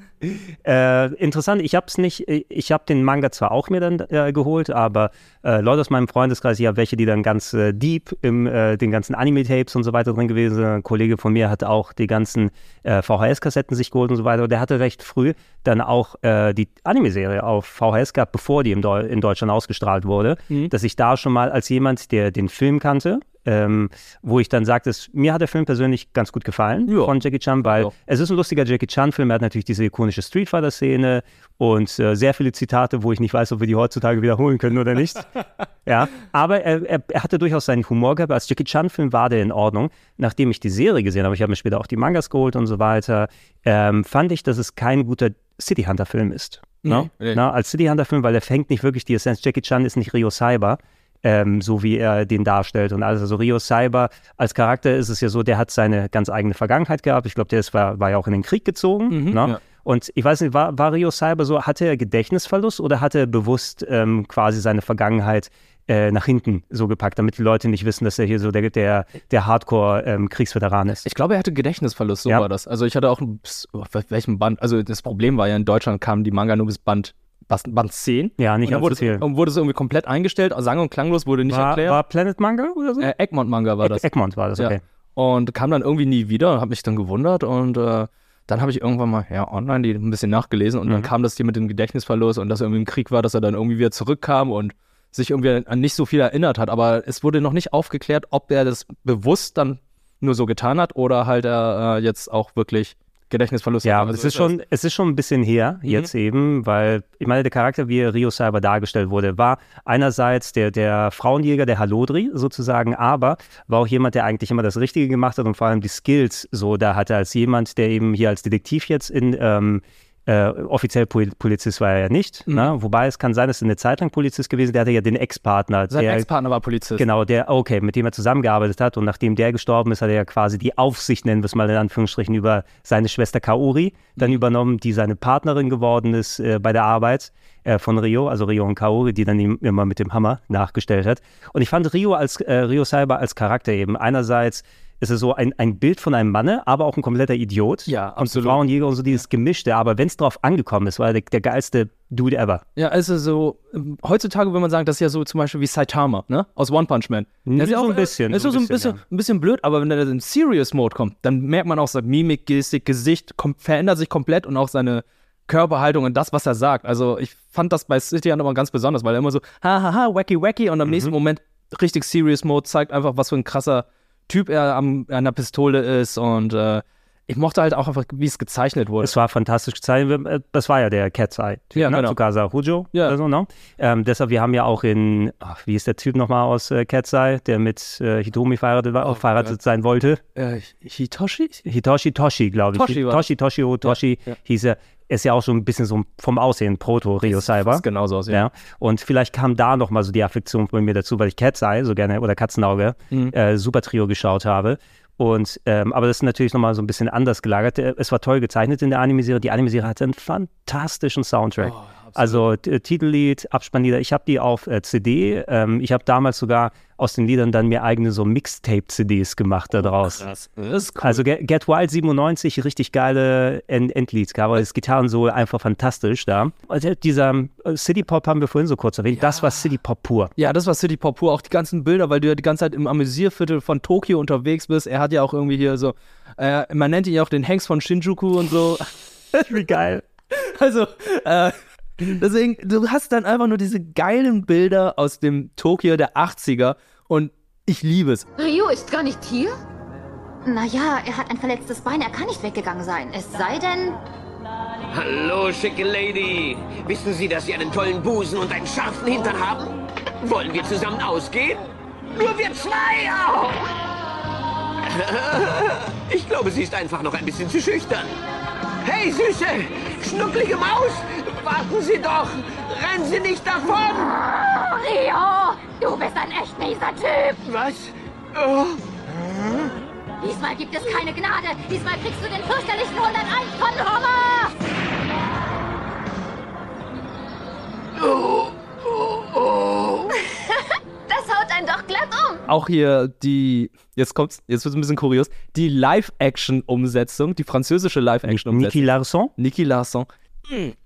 Äh, interessant, ich habe es nicht, ich habe den Manga zwar auch mir dann äh, geholt, aber äh, Leute aus meinem Freundeskreis, ich habe welche, die dann ganz äh, deep im äh, den ganzen Anime-Tapes und so weiter drin gewesen sind. Ein Kollege von mir hat auch die ganzen äh, VHS-Kassetten sich geholt und so weiter. Und der hatte recht früh dann auch die Anime-Serie auf VHS gehabt, bevor die Deu in Deutschland ausgestrahlt wurde, dass ich da schon mal als jemand, der den Film kannte, ähm, wo ich dann sagte, mir hat der Film persönlich ganz gut gefallen von Jackie Chan, weil es ist ein lustiger Jackie Chan-Film, er hat natürlich diese ikonische Street Fighter-Szene und äh, sehr viele Zitate, wo ich nicht weiß, ob wir die heutzutage wiederholen können oder nicht. ja, aber er, er, er hatte durchaus seinen Humor gehabt. Als Jackie Chan-Film war der in Ordnung. Nachdem ich die Serie gesehen habe, ich habe mir später auch die Mangas geholt und so weiter, ähm, fand ich, dass es kein guter City Hunter-Film ist. Ne? Nee, nee. Na, als City Hunter-Film, weil er fängt nicht wirklich die Essenz. Jackie Chan ist nicht Rio Cyber. Ähm, so wie er den darstellt und alles. Also Rio Cyber als Charakter ist es ja so, der hat seine ganz eigene Vergangenheit gehabt. Ich glaube, der ist, war, war ja auch in den Krieg gezogen. ne? ja. Und ich weiß nicht, war, war Rio Cyber so, hatte er Gedächtnisverlust oder hatte er bewusst ähm, quasi seine Vergangenheit äh, nach hinten so gepackt, damit die Leute nicht wissen, dass er hier so der, der, der Hardcore-Kriegsveteran ist? Ich glaube, er hatte Gedächtnisverlust, so Ja. war das. Also ich hatte auch, ein- oh, welchem Band, also das Problem war ja, in Deutschland kamen die Manga nur bis Band, was, Band 10. Ja, nicht und dann wurde, viel. es- und wurde es irgendwie komplett eingestellt, sang- und klanglos, wurde nicht War, erklärt. war Planet Manga oder so? äh, Egmont Manga war das. Egg- Egmont war das, Ja. okay. Und kam dann irgendwie nie wieder, habe mich dann gewundert und äh, dann habe ich irgendwann mal ja, online die ein bisschen nachgelesen und dann Mhm. kam das hier mit dem Gedächtnisverlust und dass er irgendwie im Krieg war, dass er dann irgendwie wieder zurückkam und sich irgendwie an nicht so viel erinnert hat. Aber es wurde noch nicht aufgeklärt, ob er das bewusst dann nur so getan hat oder halt er äh, jetzt auch wirklich Gedächtnisverlust Ja, hat. aber Also es ist schon, es ist schon ein bisschen her, Mhm. jetzt eben, weil ich meine, der Charakter, wie Rio Cyber dargestellt wurde, war einerseits der, der Frauenjäger, der Halodri sozusagen, aber war auch jemand, der eigentlich immer das Richtige gemacht hat und vor allem die Skills so da hatte, als jemand, der eben hier als Detektiv jetzt in ähm, äh, offiziell Pol Polizist war er ja nicht, Mhm. ne? wobei es kann sein, dass er eine Zeit lang Polizist gewesen, der hatte ja den Ex-Partner. Sein Ex-Partner war Polizist. Genau, der, okay, mit dem er zusammengearbeitet hat und nachdem der gestorben ist, hat er ja quasi die Aufsicht, nennen wir es mal in Anführungsstrichen, über seine Schwester Kaori dann Mhm. übernommen, die seine Partnerin geworden ist äh, bei der Arbeit äh, von Rio, also Rio und Kaori, die dann ihm immer mit dem Hammer nachgestellt hat. Und ich fand Rio als äh, Rio Cyber als Charakter eben einerseits ist es so ein, ein Bild von einem Manne, aber auch ein kompletter Idiot. Ja, Und absolut. Frauenjäger und so dieses Gemischte. Aber wenn es drauf angekommen ist, war er der, der geilste Dude ever. Ja, also so, ähm, heutzutage würde man sagen, das ist ja so zum Beispiel wie Saitama, ne? Aus One Punch Man. Der ist ja so auch, ein bisschen, äh, Ist so ein bisschen, ein bisschen blöd, aber wenn er in Serious Mode kommt, dann merkt man auch seine Mimik, Gestik, Gesicht, verändert sich komplett und auch seine Körperhaltung und das, was er sagt. Also ich fand das bei City immer ganz besonders, weil er immer so, hahaha, wacky, wacky und am Mhm. nächsten Moment richtig Serious Mode zeigt einfach, was für ein krasser Typ er am, an der Pistole ist und äh, ich mochte halt auch einfach, wie es gezeichnet wurde. Es war fantastisch gezeichnet. Äh, Das war ja der Cat's Eye. Ja, ne? genau. Tsukasa Hujo Ja. oder so, ne? Ähm, deshalb, wir haben ja auch in, ach, wie ist der Typ nochmal aus äh, Cat's Eye, der mit äh, Hitomi verheiratet, war, auch verheiratet sein wollte? äh, Hitoshi? Hitoshi Toshi, glaube ich. Toshi Toshi, Toshio, Toshi Ja, ja. hieß er. Ist ja auch so ein bisschen so vom Aussehen Proto-Rio Cyber. Sieht genauso aus, ja. Ja. Und vielleicht kam da nochmal so die Affektion von mir dazu, weil ich Cat's Eye so gerne oder Katzenauge Mhm. äh, Super Trio geschaut habe. Und ähm, aber das ist natürlich nochmal so ein bisschen anders gelagert. Äh, Es war toll gezeichnet in der Anime-Serie. Die Anime-Serie hatte einen fantastischen Soundtrack. Also Titellied, Abspannlieder. Ich habe die auf äh, CD. Ähm, ich habe damals sogar aus den Liedern dann mir eigene so Mixtape-CDs gemacht daraus. Krass. Das ist cool. Also Get, Get Wild 97, richtig geile End Endlied-Cover. Das Gitarrensolo einfach fantastisch da. Also dieser äh, City Pop haben wir vorhin so kurz erwähnt. Das war City Pop pur. Ja, das war City Pop pur. Auch die ganzen Bilder, weil du ja die ganze Zeit im Amüsierviertel von Tokio unterwegs bist. Er hat ja auch irgendwie hier so, äh, man nennt ihn ja auch den Hengst von Shinjuku und so. Wie geil. Also, äh, deswegen, du hast dann einfach nur diese geilen Bilder aus dem Tokio der 80er und ich liebe es. Ryu ist gar nicht hier? Naja, er hat ein verletztes Bein, er kann nicht weggegangen sein. Es sei denn. Hallo, schicke Lady. Wissen Sie, dass Sie einen tollen Busen und einen scharfen Hintern haben? Wollen wir zusammen ausgehen? Nur wir zwei! Oh. Ich glaube, sie ist einfach noch ein bisschen zu schüchtern. Hey, Süße! Schnucklige Maus! Warten Sie doch! Rennen Sie nicht davon! Rio, du bist ein echt mieser Typ. Was? Oh. Diesmal gibt es keine Gnade. Diesmal kriegst du den fürchterlichen 101 von Homer. Oh, oh, oh. Das haut einen doch glatt um. Auch hier die, jetzt kommt's, jetzt wird's ein bisschen kurios, die Live-Action-Umsetzung, die französische Live-Action-Umsetzung. Niki Larson? Niki Larson.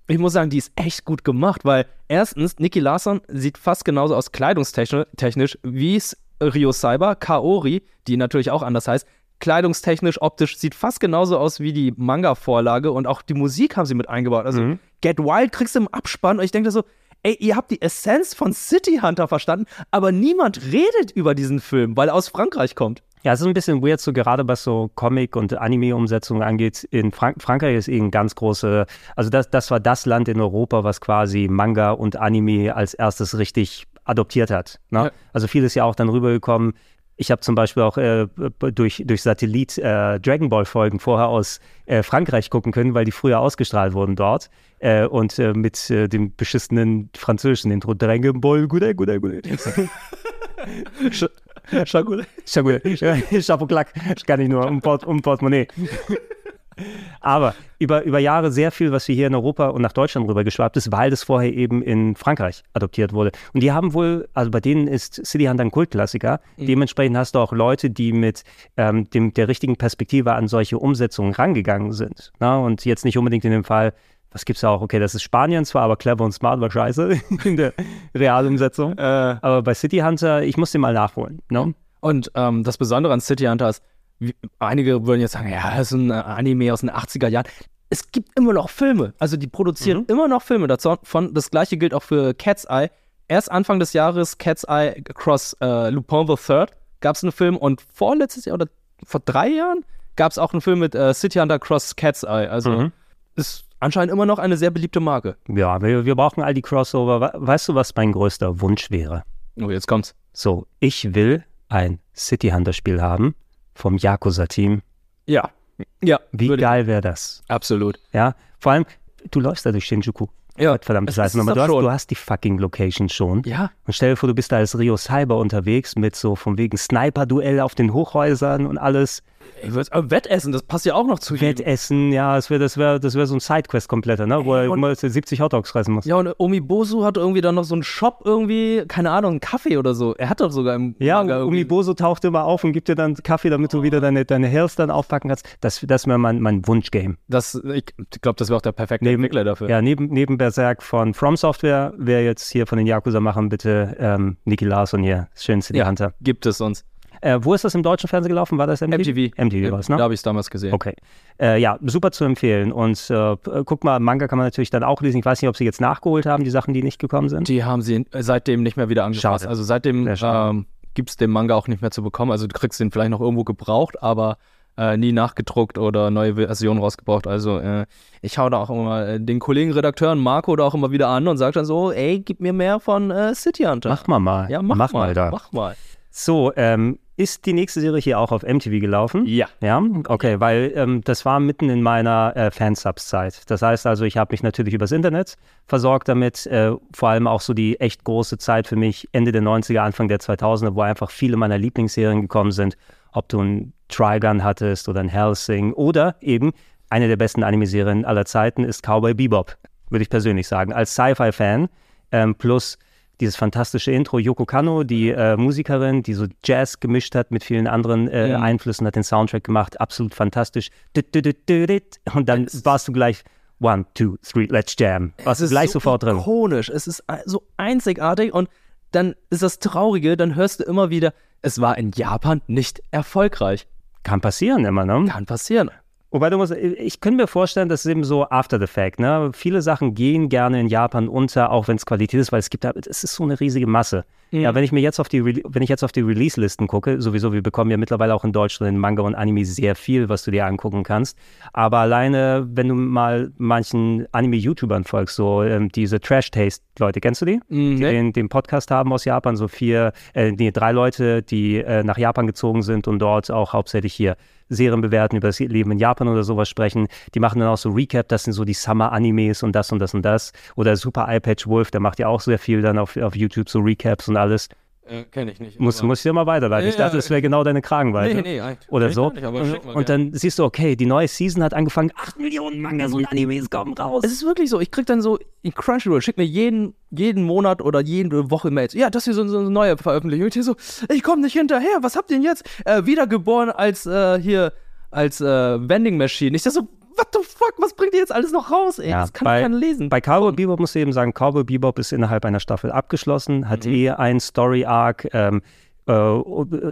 Ich muss sagen, die ist echt gut gemacht, weil erstens, Niki Larson sieht fast genauso aus kleidungstechnisch technisch, wie es Rio Cyber, Kaori, die natürlich auch anders heißt, kleidungstechnisch, optisch sieht fast genauso aus wie die Manga-Vorlage und auch die Musik haben sie mit eingebaut. Also Mhm. Get Wild kriegst du im Abspann und ich denke so, ey, ihr habt die Essenz von City Hunter verstanden, aber niemand redet über diesen Film, weil er aus Frankreich kommt. Ja, es ist ein bisschen weird, so gerade was so Comic- und Anime-Umsetzungen angeht. In Frank Frankreich ist eh ein ganz große, also das, das war das Land in Europa, was quasi Manga und Anime als erstes richtig adoptiert hat. Ne? Ja. Also viel ist ja auch dann rübergekommen. Ich habe zum Beispiel auch äh, durch, durch Satellit äh, Dragon Ball-Folgen vorher aus äh, Frankreich gucken können, weil die früher ausgestrahlt wurden dort. Äh, und äh, mit äh, dem beschissenen französischen Intro Dragon Ball, gute, gute, gute. Chagoulet. Chapeau Clack. Gar nicht nur um, Port, um Portemonnaie. Aber über, über Jahre sehr viel, was wir hier in Europa und nach Deutschland rüber geschwappt ist, weil das vorher eben in Frankreich adoptiert wurde. Und die haben wohl, also bei denen ist City Hunter ein Kultklassiker. Mhm. Dementsprechend hast du auch Leute, die mit ähm, dem, der richtigen Perspektive an solche Umsetzungen rangegangen sind. Na? Und jetzt nicht unbedingt in dem Fall, was gibt's da auch? Okay, das ist Spanien zwar, aber clever und smart war scheiße in der Realumsetzung. aber bei City Hunter, ich muss den mal nachholen. Ne? Und ähm, das Besondere an City Hunter ist, wie, einige würden jetzt sagen, ja, das ist ein äh, Anime aus den 80er Jahren. Es gibt immer noch Filme. Also die produzieren immer noch Filme davon. Das gleiche gilt auch für Cat's Eye. Erst Anfang des Jahres Cat's Eye Across äh, Lupin the Third gab es einen Film und vorletztes Jahr oder vor drei Jahren gab es auch einen Film mit äh, City Hunter Cross Cat's Eye. Also Mhm. ist anscheinend immer noch eine sehr beliebte Marke. Ja, wir, wir brauchen all die Crossover. We- Weißt du, was mein größter Wunsch wäre? Oh, jetzt kommt's. So, ich will ein City Hunter Spiel haben vom Yakuza-Team. Ja. Ja. Wie geil wäre das? Absolut. Ja, vor allem, du läufst da durch Shinjuku. Ja, verdammt, das heißt du hast, du hast die fucking Location schon. Ja. Und stell dir vor, du bist da als Rio Cyber unterwegs mit so von wegen Sniper-Duell auf den Hochhäusern und alles. Ich würd's- aber Wettessen, das passt ja auch noch zu. Wettessen, ja, das wäre das wär, das wär so ein Sidequest kompletter, ne? wo er immer 70 Hotdogs fressen muss. Ja, und Omibosu hat irgendwie dann noch so einen Shop irgendwie, keine Ahnung, einen Kaffee oder so. Er hat doch sogar im Ja, Manga Umiboso taucht immer auf und gibt dir dann Kaffee, damit du wieder deine, deine Health dann aufpacken kannst. Das, das wäre mein, mein Wunschgame. Das, ich glaube, das wäre auch der perfekte Entwickler dafür. Ja, neben, neben Berserk von From Software, wer jetzt hier von den Yakuza machen, bitte ähm, Niki Larsson hier, schön City Ja, Hunter. gibt es uns. Äh, wo ist das im deutschen Fernsehen gelaufen? War das MTV? MTV. MTV war es, ne? Da habe ich es damals gesehen. Okay. Äh, ja, super zu empfehlen. Und äh, guck mal, Manga kann man natürlich dann auch lesen. Ich weiß nicht, ob sie jetzt nachgeholt haben, die Sachen, die nicht gekommen sind. Die haben sie äh, seitdem nicht mehr wieder angefasst. Schade. Also seitdem ähm, gibt es den Manga auch nicht mehr zu bekommen. Also du kriegst den vielleicht noch irgendwo gebraucht, aber äh, nie nachgedruckt oder neue Versionen rausgebracht. Also äh, ich hau da auch immer äh, den Kollegen Redakteuren Marco da auch immer wieder an und sag dann so, ey, gib mir mehr von äh, City Hunter. Mach mal mal. Ja, mach, Mach mal. mal da. Mach mal. So, ähm, ist die nächste Serie hier auch auf MTV gelaufen? Ja. Ja, okay, weil ähm, das war mitten in meiner äh, Fansubs-Zeit. Das heißt also, ich habe mich natürlich übers Internet versorgt damit, äh, vor allem auch so die echt große Zeit für mich, Ende der 90er, Anfang der 2000er, wo einfach viele meiner Lieblingsserien gekommen sind. Ob du ein Trigun hattest oder ein Hellsing oder eben eine der besten Anime-Serien aller Zeiten ist Cowboy Bebop, würde ich persönlich sagen. Als Sci-Fi-Fan ähm, plus dieses fantastische Intro. Yoko Kanno, die äh, Musikerin, die so Jazz gemischt hat mit vielen anderen äh, Ja. Einflüssen, hat den Soundtrack gemacht. Absolut fantastisch. Und dann warst du gleich One, two, three, let's jam. Warst du gleich so sofort drin. ikonisch. Es ist so einzigartig und dann ist das Traurige, dann hörst du immer wieder, es war in Japan nicht erfolgreich. Kann passieren immer, ne? Kann passieren. Wobei du musst, ich könnte mir vorstellen, das ist eben so after the fact, ne? Viele Sachen gehen gerne in Japan unter, auch wenn es Qualität ist, weil es gibt da, es ist so eine riesige Masse. Mhm. Ja, wenn ich mir jetzt auf die, wenn ich jetzt auf die Release-Listen gucke, sowieso, wir bekommen ja mittlerweile auch in Deutschland in Manga und Anime sehr viel, was du dir angucken kannst. Aber alleine, wenn du mal manchen Anime-YouTubern folgst, so ähm, diese Trash-Taste-Leute, kennst du die? Mhm, Die den, den Podcast haben aus Japan, so vier, äh, nee, drei Leute, die äh, nach Japan gezogen sind und dort auch hauptsächlich hier Serien bewerten, über das Leben in Japan oder sowas sprechen. Die machen dann auch so Recap, das sind so die Summer-Animes und das und das und das. Oder Super Eyepatch Wolf, der macht ja auch sehr viel dann auf, auf YouTube, so Recaps und alles. Äh, Kenn ich nicht. Muss, muss ich dir mal weiterleiten. Ich Ja, dachte, das wäre genau deine Kragenweite. Nee, nee, eigentlich- Oder so. nicht, mal und dann siehst du, okay, die neue Season hat angefangen, 8 Millionen Mangas und Animes kommen raus. Es ist wirklich so, ich krieg dann so in Crunchyroll, schick mir jeden, jeden Monat oder jede Woche Mails. Ja, das hier ist so eine neue Veröffentlichung. Und ich so, ich komme nicht hinterher, was habt ihr denn jetzt? Äh, wiedergeboren als äh, hier, als äh, Vending Machine. Ich sag so, what the fuck, was bringt ihr jetzt alles noch raus? Ey, das kann bei, keiner lesen. Bei Cowboy Bebop musst du eben sagen, Cowboy Bebop ist innerhalb einer Staffel abgeschlossen, Mhm. hat eh ein Story-Arc, ähm, äh,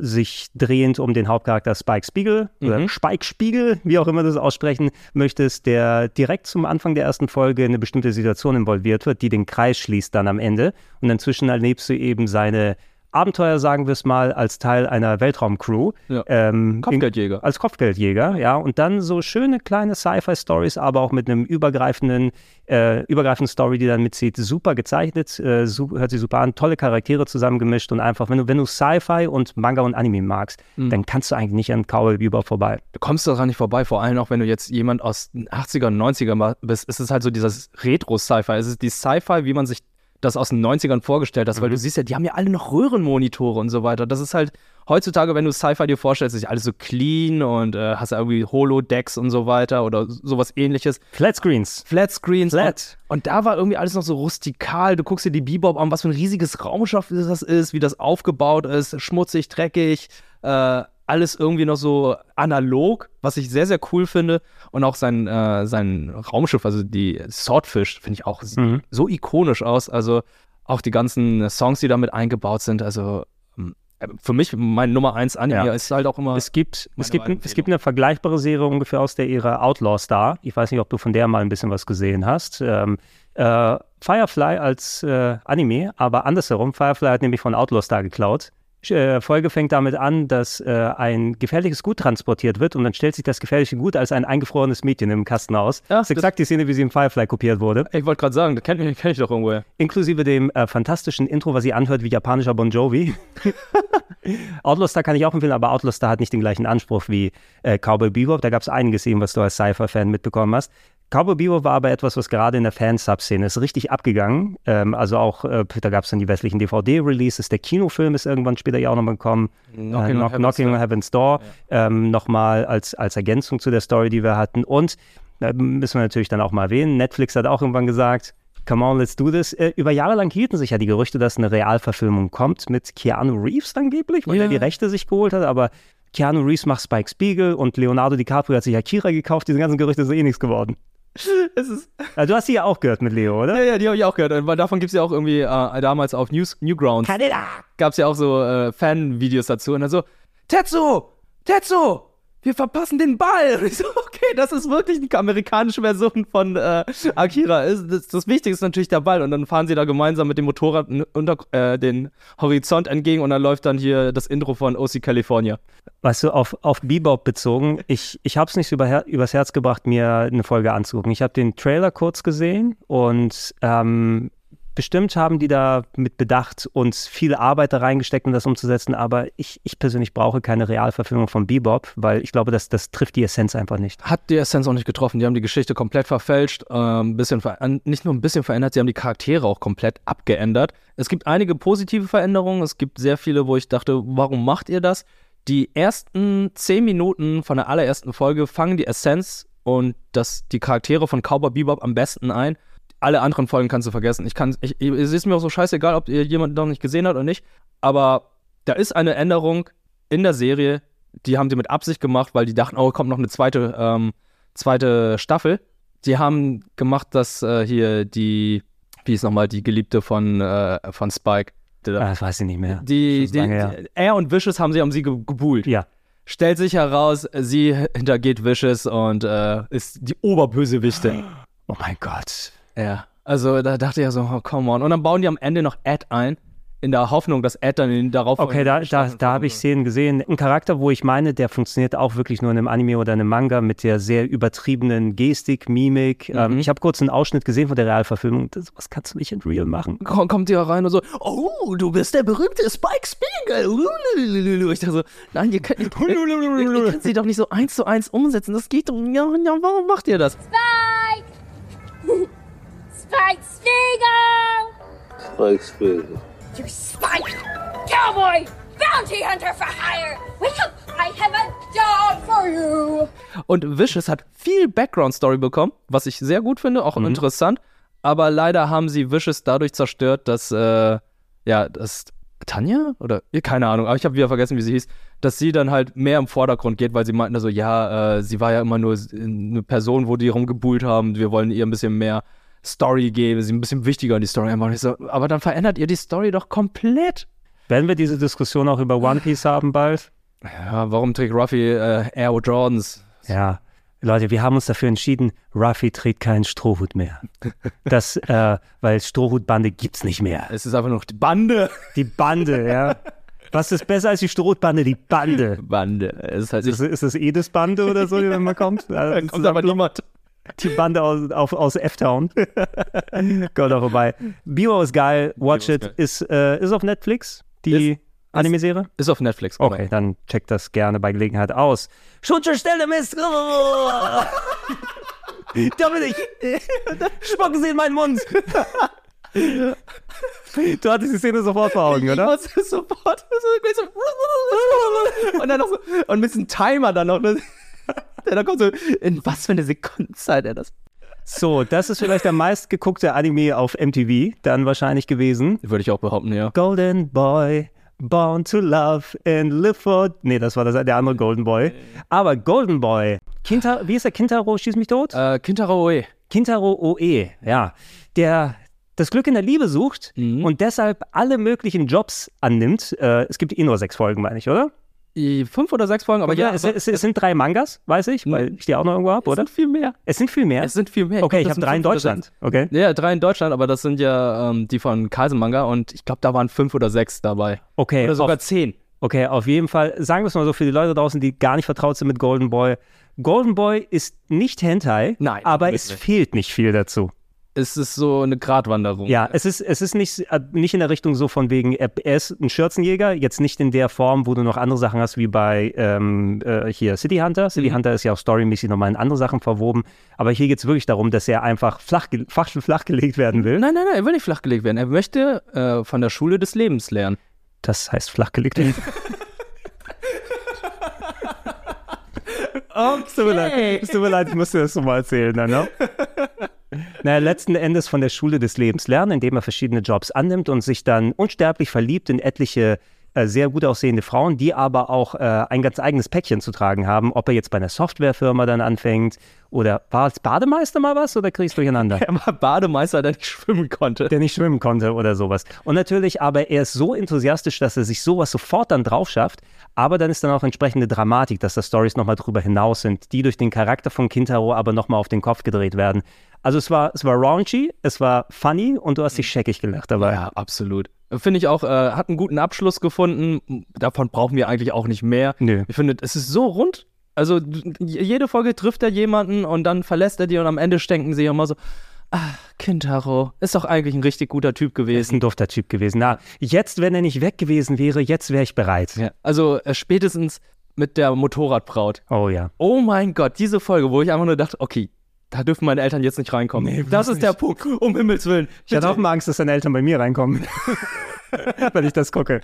sich drehend um den Hauptcharakter Spike Spiegel Mhm. oder Spike Spiegel, wie auch immer du das aussprechen möchtest, der direkt zum Anfang der ersten Folge in eine bestimmte Situation involviert wird, die den Kreis schließt dann am Ende. Und inzwischen erlebst du eben seine Abenteuer, sagen wir es mal, als Teil einer Weltraumcrew. Ja. Ähm, Kopfgeldjäger. in- als Kopfgeldjäger, ja. Und dann so schöne kleine Sci-Fi-Stories, aber auch mit einem übergreifenden, äh, übergreifenden Story, die dann mitzieht. Super gezeichnet, äh, su hört sich super an, tolle Charaktere zusammengemischt und einfach, wenn du, wenn du Sci-Fi und Manga und Anime magst, Mhm. dann kannst du eigentlich nicht an Cowboy Bebop vorbei. Du kommst daran nicht vorbei, vor allem auch wenn du jetzt jemand aus den 80er und 90er ma- bist, ist es halt so dieses Retro-Sci-Fi. Es ist die Sci-Fi, wie man sich das aus den 90ern vorgestellt hat, weil du siehst ja, die haben ja alle noch Röhrenmonitore und so weiter. Das ist halt heutzutage, wenn du Sci-Fi dir vorstellst, ist alles so clean und äh, hast ja irgendwie Holodecks und so weiter oder sowas ähnliches. Flatscreens. Flatscreens. Flat. Und, und da war irgendwie alles noch so rustikal. Du guckst dir die Bebop an, was für ein riesiges Raumschiff das ist, wie das aufgebaut ist, schmutzig, dreckig, äh, alles irgendwie noch so analog, was ich sehr, sehr cool finde. Und auch sein, äh, sein Raumschiff, also die Swordfish, finde ich auch Mhm. so ikonisch aus. Also auch die ganzen Songs, die damit eingebaut sind. Also ähm, für mich, mein Nummer 1 Anime Ja. ist halt auch immer. Es gibt, es, gibt, es gibt eine vergleichbare Serie ungefähr aus der Ära Outlaw Star. Ich weiß nicht, ob du von der mal ein bisschen was gesehen hast. Ähm, äh, Firefly als äh, Anime, aber andersherum. Firefly hat nämlich von Outlaw Star geklaut. Äh, Folge fängt damit an, dass äh, ein gefährliches Gut transportiert wird und dann stellt sich das gefährliche Gut als ein eingefrorenes Mädchen im Kasten aus. das ist exakt die Szene, wie sie im Firefly kopiert wurde. Ich wollte gerade sagen, das kenne ich, kenn ich doch irgendwoher. Inklusive dem äh, fantastischen Intro, was sie anhört wie japanischer Bon Jovi. Outlaw Star kann ich auch empfehlen, aber Outlaw Star hat nicht den gleichen Anspruch wie äh, Cowboy Bebop. Da gab es einiges eben, was du als Cypher-Fan mitbekommen hast. Cowboy Bebop war aber etwas, was gerade in der Fansub-Szene ist richtig abgegangen. Ähm, also auch, äh, da gab es dann die westlichen DVD-Releases. Der Kinofilm ist irgendwann später ja auch nochmal gekommen. Knocking äh, on Knock, Heaven's Knocking on Door. Heaven's Door. Ähm, Nochmal als, als Ergänzung zu der Story, die wir hatten. Und da müssen wir natürlich dann auch mal erwähnen, Netflix hat auch irgendwann gesagt, Come on, let's do this. Äh, über Jahre lang hielten sich ja die Gerüchte, dass eine Realverfilmung kommt mit Keanu Reeves angeblich, weil Ja. er die Rechte sich geholt hat, aber Keanu Reeves macht Spike Spiegel und Leonardo DiCaprio hat sich Akira gekauft. Diese ganzen Gerüchte sind eh nichts geworden. Es ist Ja, du hast die ja auch gehört mit Leo, oder? Ja, ja, die habe ich auch gehört. Weil davon gibt es ja auch irgendwie äh, damals auf News, Newgrounds. Gab es ja auch so äh, Fan-Videos dazu. Und dann so, Tetsu! Tetsu! Wir verpassen den Ball! Und ich so, okay, das ist wirklich eine amerikanische Version von äh, Akira. Das, das Wichtigste ist natürlich der Ball. Und dann fahren sie da gemeinsam mit dem Motorrad unter äh, den Horizont entgegen und dann läuft dann hier das Intro von OC California. Weißt du, auf, auf Bebop bezogen, ich, ich habe es nicht über, übers Herz gebracht, mir eine Folge anzugucken. Ich habe den Trailer kurz gesehen und ähm, bestimmt haben die da mit Bedacht und viel Arbeit da reingesteckt, um das umzusetzen, aber ich, ich persönlich brauche keine Realverfilmung von Bebop, weil ich glaube, das, das trifft die Essenz einfach nicht. Hat die Essenz auch nicht getroffen. Die haben die Geschichte komplett verfälscht, ähm, bisschen ver nicht nur ein bisschen verändert, sie haben die Charaktere auch komplett abgeändert. Es gibt einige positive Veränderungen, es gibt sehr viele, wo ich dachte, warum macht ihr das? Die ersten zehn Minuten von der allerersten Folge fangen die Essenz und das, die Charaktere von Cowboy Bebop am besten ein. Alle anderen Folgen kannst du vergessen. Ich kann, ich, es ist mir auch so scheißegal, ob ihr jemand noch nicht gesehen hat oder nicht. Aber da ist eine Änderung in der Serie, die haben sie mit Absicht gemacht, weil die dachten, oh, kommt noch eine zweite, ähm, zweite Staffel. Die haben gemacht, dass äh, hier die, wie ist nochmal, die Geliebte von, äh, von Spike. Ah, das weiß ich nicht mehr. Die, die, die, er und Vicious haben sie um sie ge gebuhlt. Ja. Stellt sich heraus, sie hintergeht Vicious und äh, ist die Oberbösewichte. Oh mein Gott. Ja. Also da dachte ich ja so, oh, come on. Und dann bauen die am Ende noch Ed ein, in der Hoffnung, dass Ed dann in darauf Okay, da, da, da habe ich Szenen gesehen. Ein Charakter, wo ich meine, der funktioniert auch wirklich nur in einem Anime oder einem Manga mit der sehr übertriebenen Gestik, Mimik. Mhm. Ähm, ich habe kurz einen Ausschnitt gesehen von der Realverfilmung. Das, was kannst du nicht in Real machen? Komm- kommt die rein und so, oh, du bist der berühmte Spike Spiegel. Ich dachte so, nein, ihr könnt, ihr, ihr, ihr könnt sie doch nicht so eins zu eins umsetzen. Das geht doch, ja, ja, warum macht ihr das? Spike! Spike Spiegel! Spike Spiegel. You Spike! Cowboy! Bounty hunter for hire! Wake up! I have a job for you! Und Vicious hat viel Background-Story bekommen, was ich sehr gut finde, auch interessant. Aber leider haben sie Vicious dadurch zerstört, dass, äh, ja, das Tanja? Oder, keine Ahnung, aber ich habe wieder vergessen, wie sie hieß, dass sie dann halt mehr im Vordergrund geht, weil sie meinten so, ja, äh, sie war ja immer nur eine Person, wo die rumgebuhlt haben, wir wollen ihr ein bisschen mehr Story geben, sie ein bisschen wichtiger in die Story einbauen. So, aber dann verändert ihr die Story doch komplett. Werden wir diese Diskussion auch über One Piece haben bald? Ja, warum trägt Ruffy äh, Air Jordans? Ja. Leute, wir haben uns dafür entschieden, Ruffy trägt keinen Strohhut mehr. Das, äh, weil Strohhutbande gibt's nicht mehr. Es ist einfach noch die Bande. Die Bande, ja. Was ist besser als die Strohhutbande? Die Bande. Bande. Es ist, halt ist, ist das Edis Bande oder so, die dann mal kommt? Da kommt aber niemand. Die Bande aus, auf, aus F-Town. Kommt da vorbei. Bio ist geil. Watch Bio it. ist Ist, äh, ist auf Netflix, die Anime-Serie? Ist auf Netflix. Okay, dann checkt das gerne bei Gelegenheit aus. Schutzstelle Mist! da bin ich! Spucken Sie in meinen Mund! Du hattest die Szene sofort vor Augen, oder? Ich sofort. Und dann noch so. Und mit diesem Timer dann noch. Der da kommt so. In was für eine Sekundenzeit er das. So, das ist vielleicht der meistgeguckte Anime auf MTV dann wahrscheinlich gewesen. Würde ich auch behaupten, ja. Golden Boy, Born to Love and Live for... Nee, das war das, der andere Golden Boy. Aber Golden Boy, Kinta, wie ist der Kintaro? Schieß mich tot? Äh, Kintaro Oe. Kintaro Oe, ja. Der das Glück in der Liebe sucht und deshalb alle möglichen Jobs annimmt. Äh, es gibt eh nur sechs Folgen, meine ich, oder? Fünf oder sechs Folgen, aber ja. es, es, es sind drei Mangas, weiß ich, weil ich die auch noch irgendwo habe, oder? Es sind viel mehr. Es sind viel mehr. Es sind viel mehr. Okay, ich glaub, habe das drei in Deutschland. Okay. Ja, drei in Deutschland, aber das sind ja ähm, die von Carlsen Manga und ich glaube, da waren fünf oder sechs dabei. Okay. Oder sogar auf, zehn. Okay, auf jeden Fall, sagen wir es mal so für die Leute draußen, die gar nicht vertraut sind mit Golden Boy. Golden Boy ist nicht Hentai, Nein, aber es nicht. fehlt nicht viel dazu. Es ist so eine Gratwanderung. Ja, es ist, es ist nicht, äh, nicht in der Richtung so von wegen, er, ist ein Schürzenjäger, jetzt nicht in der Form, wo du noch andere Sachen hast, wie bei ähm, äh, hier City Hunter. City Mhm. Hunter ist ja auch storymäßig nochmal in andere Sachen verwoben. Aber hier geht es wirklich darum, dass er einfach flach, flach, flachgelegt werden will. Nein, nein, nein, er will nicht flachgelegt werden. Er möchte äh, von der Schule des Lebens lernen. Das heißt flachgelegt werden. Oh, es tut mir leid. Es tut mir leid, ich musste das so mal erzählen dann, ne? Naja, letzten Endes von der Schule des Lebens lernen, indem er verschiedene Jobs annimmt und sich dann unsterblich verliebt in etliche äh, sehr gut aussehende Frauen, die aber auch äh, ein ganz eigenes Päckchen zu tragen haben. Ob er jetzt bei einer Softwarefirma dann anfängt oder war als Bademeister mal was oder kriegst du durcheinander? Er war Bademeister, der nicht schwimmen konnte. der nicht schwimmen konnte oder sowas. Und natürlich, aber er ist so enthusiastisch, dass er sich sowas sofort dann drauf schafft. Aber dann ist dann auch entsprechende Dramatik, dass da Stories nochmal drüber hinaus sind, die durch den Charakter von Kintaro aber nochmal auf den Kopf gedreht werden. Also es war, es war raunchy, es war funny und du hast dich scheckig gelacht dabei. Ja, absolut. Finde ich auch, äh, hat einen guten Abschluss gefunden. Davon brauchen wir eigentlich auch nicht mehr. Nö. Ich finde, es ist so rund. Also jede Folge trifft er jemanden und dann verlässt er die und am Ende denken sie immer so, ah, Kintaro, ist doch eigentlich ein richtig guter Typ Er ist gewesen. ein dufter Typ gewesen. Na, jetzt, wenn er nicht weg gewesen wäre, jetzt wäre ich bereit. Ja. Also äh, spätestens mit der Motorradbraut. Oh ja. Oh mein Gott, diese Folge, wo ich einfach nur dachte, okay, da dürfen meine Eltern jetzt nicht reinkommen. Nee, das ist der Punkt, um Himmels Willen. Ich hatte auch mal Angst, dass deine Eltern bei mir reinkommen. wenn ich das gucke.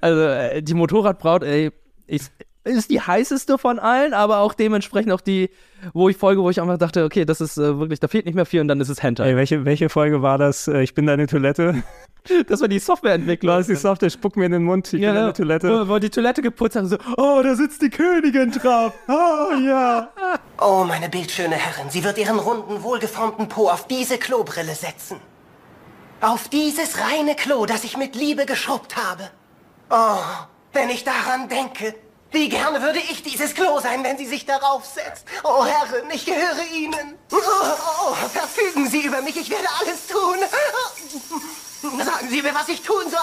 Also äh, die Motorradbraut, ey, ich, ist die heißeste von allen, aber auch dementsprechend auch die, wo ich folge, wo ich einfach dachte, okay, das ist äh, wirklich, da fehlt nicht mehr viel und dann ist es Hentai. Ey, welche, welche Folge war das? Äh, Ich bin deine Toilette. Das war die Softwareentwicklung. Was die Software, spuck mir in den Mund, ich bin deine Toilette. Wo, wo die Toilette geputzt haben, so, oh, da sitzt die Königin drauf. Oh, ja. Oh, meine bildschöne Herrin, sie wird ihren runden, wohlgeformten Po auf diese Klobrille setzen. Auf dieses reine Klo, das ich mit Liebe geschrubbt habe. Oh, wenn ich daran denke, wie gerne würde ich dieses Klo sein, wenn sie sich darauf setzt. Oh, Herrin, ich gehöre Ihnen. Oh, oh, verfügen Sie über mich, ich werde alles tun. Sagen Sie mir, was ich tun soll.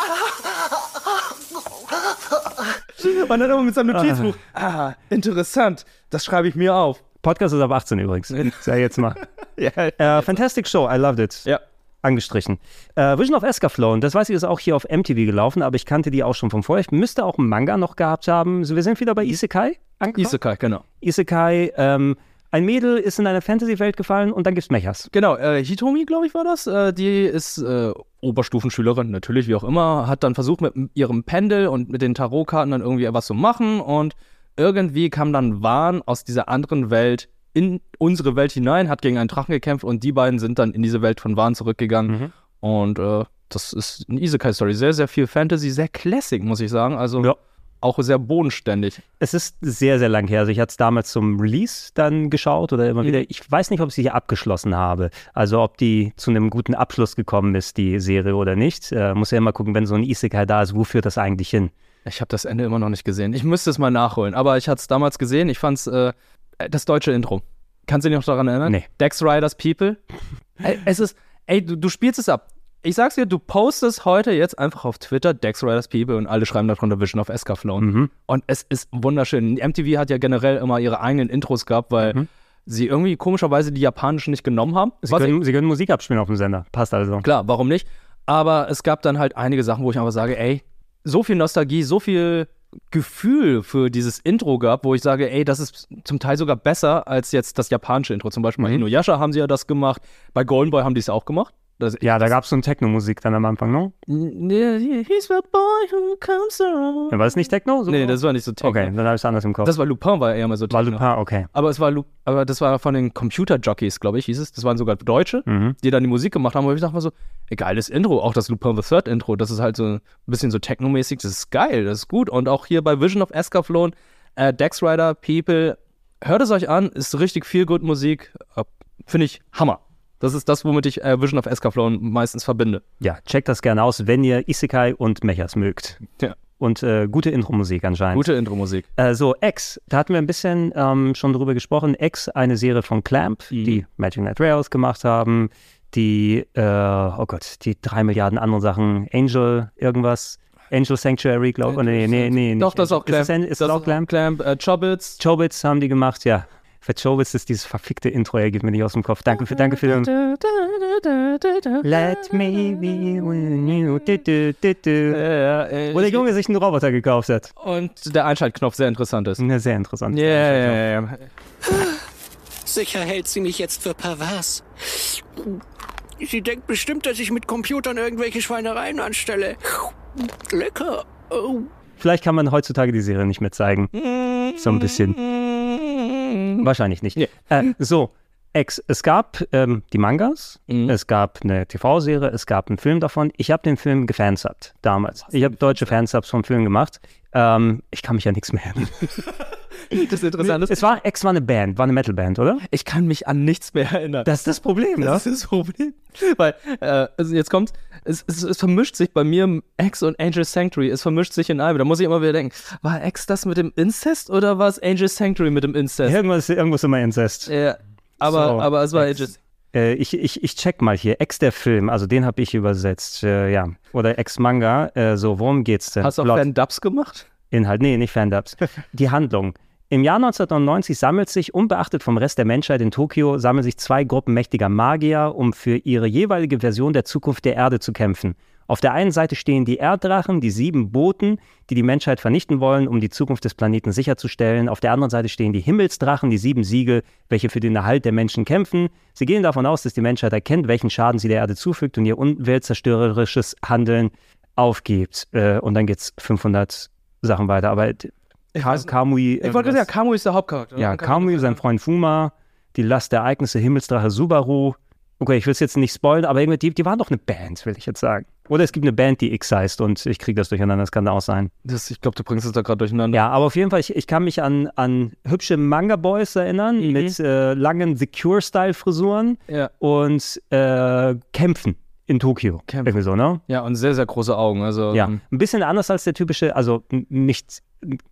Man hat immer mit seinem Notizbuch. Ah, interessant. Das schreibe ich mir auf. Podcast ist ab 18 übrigens. Sei jetzt mal. ja, Äh, fantastic Show, I loved it. Ja. Angestrichen. Äh, Vision of Escaflown, das weiß ich, ist auch hier auf MTV gelaufen, aber ich kannte die auch schon von vorher. Ich müsste auch einen Manga noch gehabt haben. So, wir sind wieder bei Isekai angekommen. Isekai, genau. Isekai, ähm, ein Mädel ist in eine Fantasy-Welt gefallen und dann gibt's Mechas. Genau, äh, Hitomi, glaube ich, war das. Äh, die ist äh, Oberstufenschülerin, natürlich, wie auch immer, hat dann versucht, mit ihrem Pendel und mit den Tarotkarten dann irgendwie was zu machen und irgendwie kam dann Wahn aus dieser anderen Welt in unsere Welt hinein, hat gegen einen Drachen gekämpft und die beiden sind dann in diese Welt von Wahn zurückgegangen. Und äh, das ist eine Isekai-Story. Sehr, sehr viel Fantasy, sehr classic, muss ich sagen. Also auch sehr bodenständig. Es ist sehr, sehr lang her. Also ich hatte es damals zum Release dann geschaut oder immer Mhm. wieder. Ich weiß nicht, ob ich sie hier abgeschlossen habe. Also ob die zu einem guten Abschluss gekommen ist, die Serie oder nicht. Äh, muss ja immer gucken, wenn so ein Isekai da ist, wo führt das eigentlich hin? Ich habe das Ende immer noch nicht gesehen. Ich müsste es mal nachholen. Aber ich hatte es damals gesehen. Ich fand es äh, das deutsche Intro. Kannst du dich noch daran erinnern? Nee. Dex Riders People. ey, es ist, ey, du, du spielst es ab. Ich sag's dir, du postest heute jetzt einfach auf Twitter Dex Riders People und alle schreiben darunter Vision of Escaflown. Mhm. Und es ist wunderschön. MTV hat ja generell immer ihre eigenen Intros gehabt, weil sie irgendwie komischerweise die japanischen nicht genommen haben. Mhm. Sie können, sie können Musik abspielen auf dem Sender. Passt also. Klar, warum nicht? Aber es gab dann halt einige Sachen, wo ich einfach sage, ey, so viel Nostalgie, so viel Gefühl für dieses Intro gab, wo ich sage, ey, das ist zum Teil sogar besser als jetzt das japanische Intro. Zum Beispiel bei Mhm. Inuyasha haben sie ja das gemacht, bei Golden Boy haben die es auch gemacht. Das, Ja, da gab es so eine Techno-Musik dann am Anfang, ne? He's the boy who comes around. Ja, war das nicht Techno? So? Nee, das war nicht so Techno. Okay, dann habe ich es anders im Kopf. Das war Lupin, war eher mal so war Techno. Lupin, okay. Aber es war, Lu aber das war von den Computer-Jockeys, glaube ich, hieß es. Das waren sogar Deutsche, Mhm. die dann die Musik gemacht haben. Und ich dachte mal so, ey, geiles Intro. Auch das Lupin the Third Intro, das ist halt so ein bisschen so technomäßig. Das ist geil, das ist gut. Und auch hier bei Vision of Escaflown, äh, Dex Rider, People, hört es euch an, ist richtig viel gut Musik. Äh, Finde ich Hammer. Das ist das, womit ich äh, Vision of Escaflown meistens verbinde. Ja, checkt das gerne aus, wenn ihr Isekai und Mechas mögt. Ja. Und äh, gute Intro-Musik anscheinend. Gute Intro-Musik. Äh, so, X, da hatten wir ein bisschen ähm, schon drüber gesprochen. X, eine Serie von Clamp, Mhm. die Magic Knight Rails gemacht haben, die, äh, oh Gott, die drei Milliarden anderen Sachen, Angel, irgendwas, Angel Sanctuary, glaube ich. Nee, nee, nee. Doch, das ist auch. Clamp. Ist, es, ist das auch Clamp? Clamp, äh, Chobits. Chobits haben die gemacht, ja. Für Chobits ist dieses verfickte Intro, er geht mir nicht aus dem Kopf. Danke für, danke für den. Let me be with you. Du, du. Wo der Junge sich einen Roboter gekauft hat. Und der Einschaltknopf sehr interessant ist. Ja, sehr interessant. Ja, ja, ja, ja. Sicher hält sie mich jetzt für pervers. Sie denkt bestimmt, dass ich mit Computern irgendwelche Schweinereien anstelle. Lecker. Oh. Vielleicht kann man heutzutage die Serie nicht mehr zeigen. So ein bisschen. Wahrscheinlich nicht. Äh, so, Ex, es gab ähm, die Mangas, es gab eine TV-Serie, es gab einen Film davon. Ich habe den Film gefansubbt damals. Ich habe deutsche Fansubs vom Film gemacht. Ähm, ich kann mich ja nichts mehr erinnern. Das Interessante ist, Es war, Ex war eine Band, war eine Metalband, oder? ich kann mich an nichts mehr erinnern. Das ist das Problem, ne? Das ist das Problem. Weil, äh, also jetzt kommt, es, es, es vermischt sich bei mir X und Angel Sanctuary, es vermischt sich in einem. Da muss ich immer wieder denken, war X das mit dem Incest oder war es Angel Sanctuary mit dem Incest? Irgendwas, irgendwas immer Inzest. Ja, aber, So, aber es war Ex. Äh, ich, ich, ich check mal hier. Ex der Film, also den habe ich übersetzt. Äh, ja. Oder Ex-Manga. Äh, so, worum geht's denn? Hast du auch. Fan-Dubs gemacht? Inhalt, nee, nicht Fandubs. Die Handlung. Im Jahr 1999 sammelt sich, unbeachtet vom Rest der Menschheit in Tokio, sammeln sich zwei Gruppen mächtiger Magier, um für ihre jeweilige Version der Zukunft der Erde zu kämpfen. Auf der einen Seite stehen die Erddrachen, die sieben Boten, die die Menschheit vernichten wollen, um die Zukunft des Planeten sicherzustellen. Auf der anderen Seite stehen die Himmelsdrachen, die sieben Siegel, welche für den Erhalt der Menschen kämpfen. Sie gehen davon aus, dass die Menschheit erkennt, welchen Schaden sie der Erde zufügt und ihr umweltzerstörerisches Handeln aufgibt. Äh, und dann geht's 500 Sachen weiter. Aber Ka Kamui. Ich wollte sagen, Kamui ist der Hauptcharakter. Ja, Kamui, sein Freund Fuma, die Last der Ereignisse, Himmelsdrache Subaru. Okay, ich will es jetzt nicht spoilern, aber irgendwie, die, die waren doch eine Band, will ich jetzt sagen. Oder es gibt eine Band, die X heißt und ich kriege das durcheinander, das kann auch sein. Das, ich glaube, du bringst es da gerade durcheinander. Ja, aber auf jeden Fall, ich, ich kann mich an, an hübsche Manga-Boys erinnern Mhm. mit äh, langen Secure-Style-Frisuren Ja. und äh, Kämpfen in Tokio. Irgendwie so, ne? Ja, und sehr, sehr große Augen. Also, Ja, ähm, ein bisschen anders als der typische, also nicht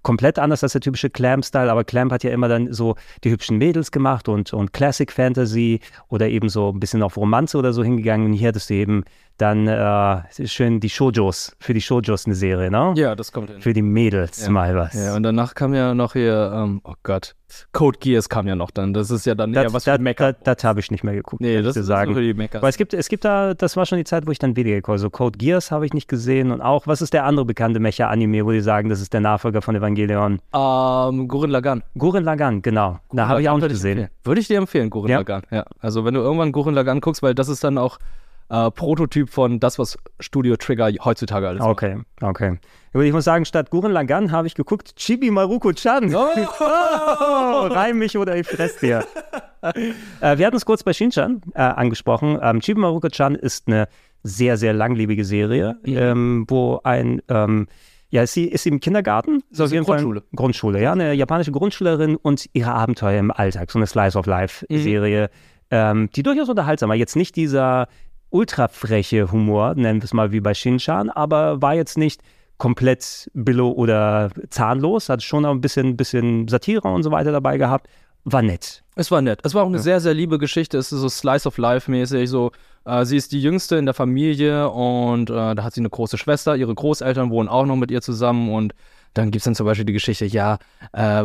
komplett anders als der typische Clamp-Style, aber Clamp hat ja immer dann so die hübschen Mädels gemacht und, und Classic Fantasy oder eben so ein bisschen auf Romanze oder so hingegangen. Und hier hattest du eben dann äh, schön die Shojos, für die Shojos eine Serie, ne? Ja, das kommt hin. Für die Mädels ja. mal was. Ja, und danach kam ja noch hier, ähm, oh Gott, Code Geass kam ja noch dann. Das ist ja dann eher Das, was das, für Mecker. das, das habe ich nicht mehr geguckt. Nee, das zu ist sagen. so für die Meckers. Aber es gibt, es gibt da, das war schon die Zeit, wo ich dann weniger geguckt Also Code Geass habe ich nicht gesehen und auch, was ist der andere bekannte Mecha-Anime, wo die sagen, das ist der Nachfolger von Evangelion? Ähm, Gurren Lagann. Gurren Lagann, genau. Da habe ich auch nicht gesehen. empfehlen. Würde ich dir empfehlen, Gurren Ja. Lagann. Ja. Also wenn du irgendwann Gurren Lagann guckst, weil das ist dann auch äh, Prototyp von das, was Studio Trigger heutzutage alles macht. Okay, okay. Aber ich muss sagen, statt Gurren Lagann habe ich geguckt Chibi Maruko-chan. Oh, reim mich oder ich fress dir. äh, wir hatten es kurz bei Shinchan äh, angesprochen. Ähm, Chibi Maruko-chan ist eine sehr, sehr langlebige Serie, ähm, wo ein, ähm, ja, ist sie, ist sie im Kindergarten? ist eine Grundschule. Grundschule, ja, eine japanische Grundschülerin und ihre Abenteuer im Alltag, so eine Slice of Life-Serie, ähm, die durchaus unterhaltsam war. Jetzt nicht dieser ultra freche Humor, nennen wir es mal wie bei Shinchan, aber war jetzt nicht komplett billo oder zahnlos, hat schon auch ein bisschen, bisschen Satire und so weiter dabei gehabt. War nett. Es war nett. Es war auch eine sehr, sehr liebe Geschichte. Es ist so Slice of Life mäßig. So, äh, sie ist die Jüngste in der Familie und äh, da hat sie eine große Schwester. Ihre Großeltern wohnen auch noch mit ihr zusammen und dann gibt es dann zum Beispiel die Geschichte, ja, äh,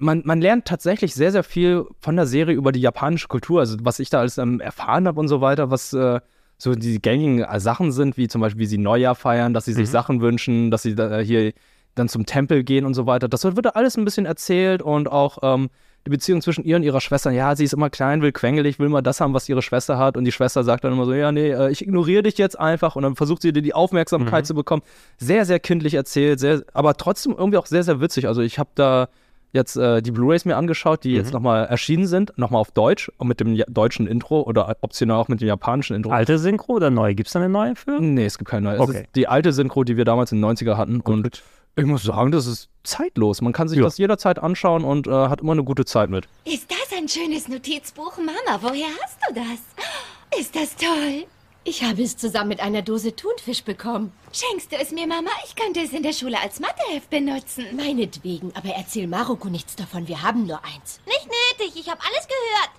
man, man lernt tatsächlich sehr, sehr viel von der Serie über die japanische Kultur. Also was ich da alles ähm, erfahren habe und so weiter, was äh, so die gängigen äh, Sachen sind, wie zum Beispiel, wie sie Neujahr feiern, dass sie sich Mhm. Sachen wünschen, dass sie da, äh, hier dann zum Tempel gehen und so weiter. Das wird alles ein bisschen erzählt und auch ähm, die Beziehung zwischen ihr und ihrer Schwester. Ja, sie ist immer klein, will quengelig, will mal das haben, was ihre Schwester hat. Und die Schwester sagt dann immer so, ja, nee, äh, ich ignoriere dich jetzt einfach. Und dann versucht sie dir die Aufmerksamkeit Mhm. zu bekommen. Sehr, sehr kindlich erzählt, sehr, aber trotzdem irgendwie auch sehr, sehr witzig. Also ich habe da jetzt äh, die Blu-rays mir angeschaut, die jetzt nochmal erschienen sind, nochmal auf Deutsch und mit dem ja deutschen Intro oder optional auch mit dem japanischen Intro. Alte Synchro oder neu? Gibt es da eine neue für? Nee, es gibt keine neue. Es Okay. ist die alte Synchro, die wir damals in den 90er hatten. und ich muss sagen, das ist zeitlos. Man kann sich Ja. das jederzeit anschauen und äh, hat immer eine gute Zeit mit. Ist das ein schönes Notizbuch, Mama? Woher hast du das? Ist das toll? Ich habe es zusammen mit einer Dose Thunfisch bekommen. Schenkst du es mir, Mama? Ich könnte es in der Schule als Matheheft benutzen. Meinetwegen, aber erzähl Maroko nichts davon. Wir haben nur eins. Nicht nötig, ich habe alles gehört.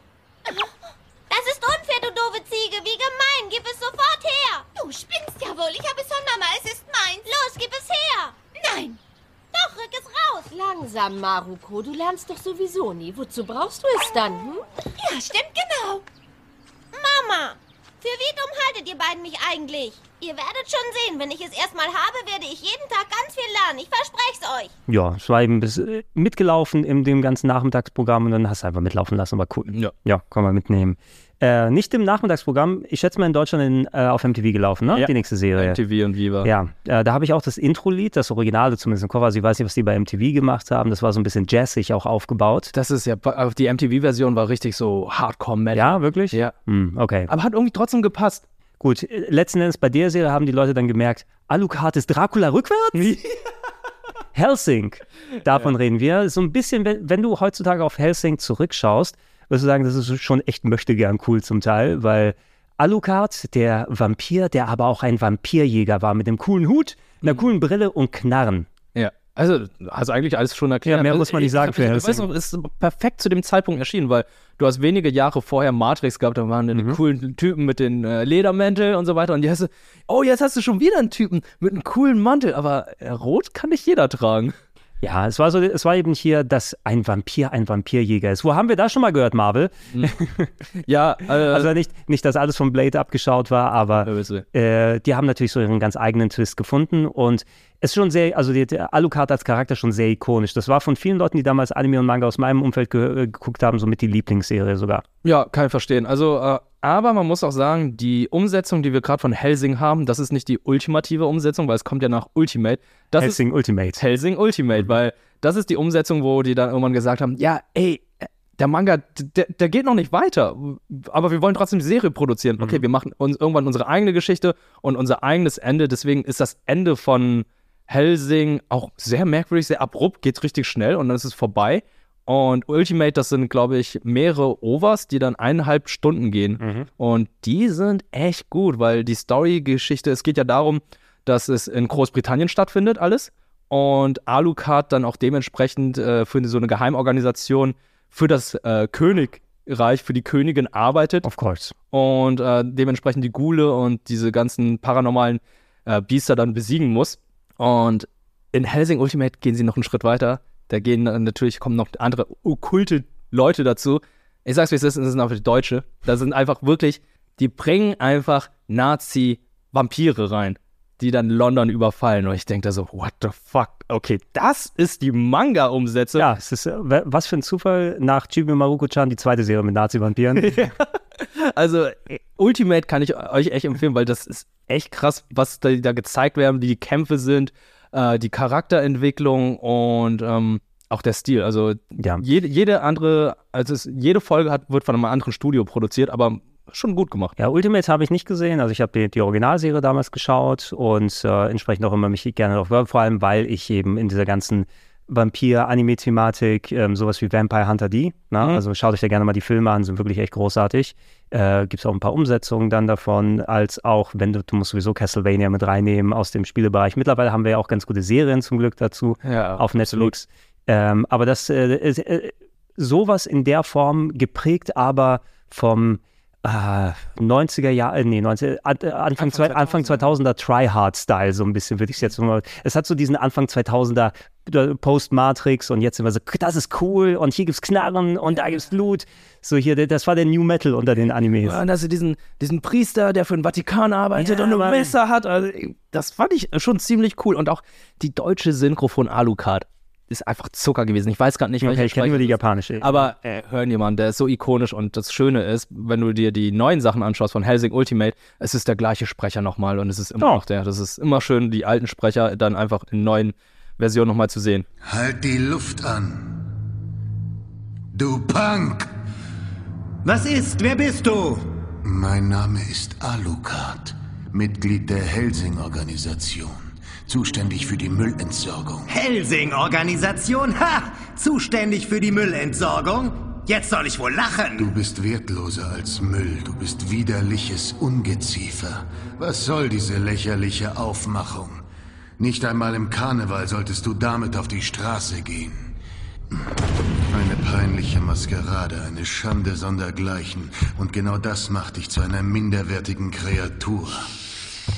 Das ist unfair, du doofe Ziege. Wie gemein. Gib es sofort her. Du spinnst ja wohl. Ich habe es von Mama. Es ist meins. Los, gib es her. Nein. Doch, rück es raus. Langsam, Maruko. Du lernst doch sowieso nie. Wozu brauchst du es dann? Hm? Ja, stimmt genau. Mama, für wie dumm haltet ihr beiden mich eigentlich? Ihr werdet schon sehen, wenn ich es erstmal habe, werde ich jeden Tag ganz viel lernen. Ich verspreche es euch. Ja, es war eben bis, äh, mitgelaufen in dem ganzen Nachmittagsprogramm und dann hast du einfach mitlaufen lassen, war cool. Ja. Ja, kann man mitnehmen. Äh, nicht im Nachmittagsprogramm, ich schätze mal in Deutschland in, äh, auf MTV gelaufen, ne? Ja. Die nächste Serie. MTV und Viva. Ja, äh, da habe ich auch das Intro-Lied, das Originale zumindest im Cover. Also ich weiß nicht, was die bei MTV gemacht haben. Das war so ein bisschen jazzig auch aufgebaut. Das ist ja, die MTV-Version war richtig so Hardcore-Metal. Ja, wirklich? Ja. Hm, okay. Aber hat irgendwie trotzdem gepasst. Gut, äh, letzten Endes bei der Serie haben die Leute dann gemerkt, Alucard ist Dracula rückwärts? Helsing, davon reden wir. So ein bisschen, wenn, du heutzutage auf Helsing zurückschaust, wirst du sagen, das ist schon echt möchtegern cool zum Teil, weil Alucard, der Vampir, der aber auch ein Vampirjäger war mit dem coolen Hut, einer coolen Brille und Knarren. Also, hast eigentlich alles schon erklärt. Ja, mehr Also, muss man nicht ich- sagen Ich, ich, Hellsing. weiß noch, es ist perfekt zu dem Zeitpunkt erschienen, weil du hast wenige Jahre vorher Matrix gehabt, da waren Mhm. die coolen Typen mit den äh, Ledermäntel und so weiter. Und jetzt, oh, jetzt hast du schon wieder einen Typen mit einem coolen Mantel, aber äh, rot kann nicht jeder tragen. Ja, es war so, es war eben hier, dass ein Vampir ein Vampirjäger ist. Wo haben wir das schon mal gehört, Marvel? Ja, äh, Also nicht, nicht, dass alles von Blade abgeschaut war, aber äh, die haben natürlich so ihren ganz eigenen Twist gefunden und es ist schon sehr, also die, der Alucard als Charakter schon sehr ikonisch. Das war von vielen Leuten, die damals Anime und Manga aus meinem Umfeld ge äh, geguckt haben, somit die Lieblingsserie sogar. Ja, kann ich verstehen. Also, äh, aber man muss auch sagen, die Umsetzung, die wir gerade von Helsing haben, das ist nicht die ultimative Umsetzung, weil es kommt ja nach Ultimate. Das Helsing ist Ultimate. Helsing Ultimate, weil das ist die Umsetzung, wo die dann irgendwann gesagt haben, ja, ey, der Manga, der, der geht noch nicht weiter, aber wir wollen trotzdem die Serie produzieren. Okay, wir machen uns irgendwann unsere eigene Geschichte und unser eigenes Ende. Deswegen ist das Ende von Helsing auch sehr merkwürdig, sehr abrupt, geht richtig schnell und dann ist es vorbei. Und Ultimate, das sind, glaube ich, mehrere Overs, die dann eineinhalb Stunden gehen. Und die sind echt gut, weil die Story-Geschichte, es geht ja darum, dass es in Großbritannien stattfindet, alles. Und Alucard dann auch dementsprechend äh, für so eine Geheimorganisation für das äh, Königreich, für die Königin arbeitet. Of course. Und äh, dementsprechend die Ghule und diese ganzen paranormalen äh, Biester dann besiegen muss. Und in Helsing Ultimate gehen sie noch einen Schritt weiter. Da gehen natürlich kommen noch andere okkulte Leute dazu. Ich sag's wie es ist, es sind einfach Deutsche. Da sind einfach wirklich, die bringen einfach Nazi-Vampire rein, die dann London überfallen. Und ich denke da so, what the fuck? Okay, das ist die Manga-Umsetzung. Ja, es ist, äh, wa- was für ein Zufall, nach Chibi Maruko-chan die zweite Serie mit Nazi-Vampiren. Also äh, Ultimate kann ich euch echt empfehlen, weil das ist echt krass, was da, da gezeigt werden, wie die Kämpfe sind, äh, die Charakterentwicklung und ähm, auch der Stil. Also jede, jede andere, also es, jede Folge hat, wird von einem anderen Studio produziert, aber schon gut gemacht. Ja, Ultimate habe ich nicht gesehen. Also ich habe die, die Originalserie damals geschaut und äh, entsprechend auch immer mich gerne darauf gehört, vor allem weil ich eben in dieser ganzen Vampir-Anime-Thematik ähm, sowas wie Vampire Hunter D. Ne? Mhm. Also schaut euch da gerne mal die Filme an, sind wirklich echt großartig. Äh, Gibt es auch ein paar Umsetzungen dann davon, als auch, wenn du, du musst sowieso Castlevania mit reinnehmen aus dem Spielebereich. Mittlerweile haben wir ja auch ganz gute Serien zum Glück dazu Ja, auf Netflix. Ähm, aber das äh, ist, äh, sowas in der Form geprägt aber vom äh, 90er Jahre, nee, 90, an, äh, Anfang, zwei, Anfang 2000er Try-Hard-Style, so ein bisschen würde ich es jetzt mal. Es hat so diesen Anfang 2000er äh, Post-Matrix und jetzt sind wir so, das ist cool und hier gibt's Knarren und da gibt's Blut. So hier, das war der New Metal unter den Animes. Ja, und also diesen, diesen Priester, der für den Vatikan arbeitet Ja, und ein. Messer hat. Also, das fand ich schon ziemlich cool. Und auch die deutsche Synchro von Alucard ist einfach Zucker gewesen. Ich weiß gerade nicht, Okay, welcher ich kenne nur die japanische. Aber äh, hören jemand, der ist so ikonisch und das Schöne ist, wenn du dir die neuen Sachen anschaust von Helsing Ultimate, es ist der gleiche Sprecher nochmal und es ist immer Oh. noch der. Das ist immer schön, die alten Sprecher dann einfach in neuen Versionen nochmal zu sehen. Halt die Luft an. Du Punk! Was ist? Wer bist du? Mein Name ist Alucard, Mitglied der Helsing-Organisation, zuständig für die Müllentsorgung. Helsing-Organisation? Ha! Zuständig für die Müllentsorgung? Jetzt soll ich wohl lachen. Du bist wertloser als Müll, du bist widerliches Ungeziefer. Was soll diese lächerliche Aufmachung? Nicht einmal im Karneval solltest du damit auf die Straße gehen. Eine peinliche Maskerade, eine Schande sondergleichen. Und genau das macht dich zu einer minderwertigen Kreatur.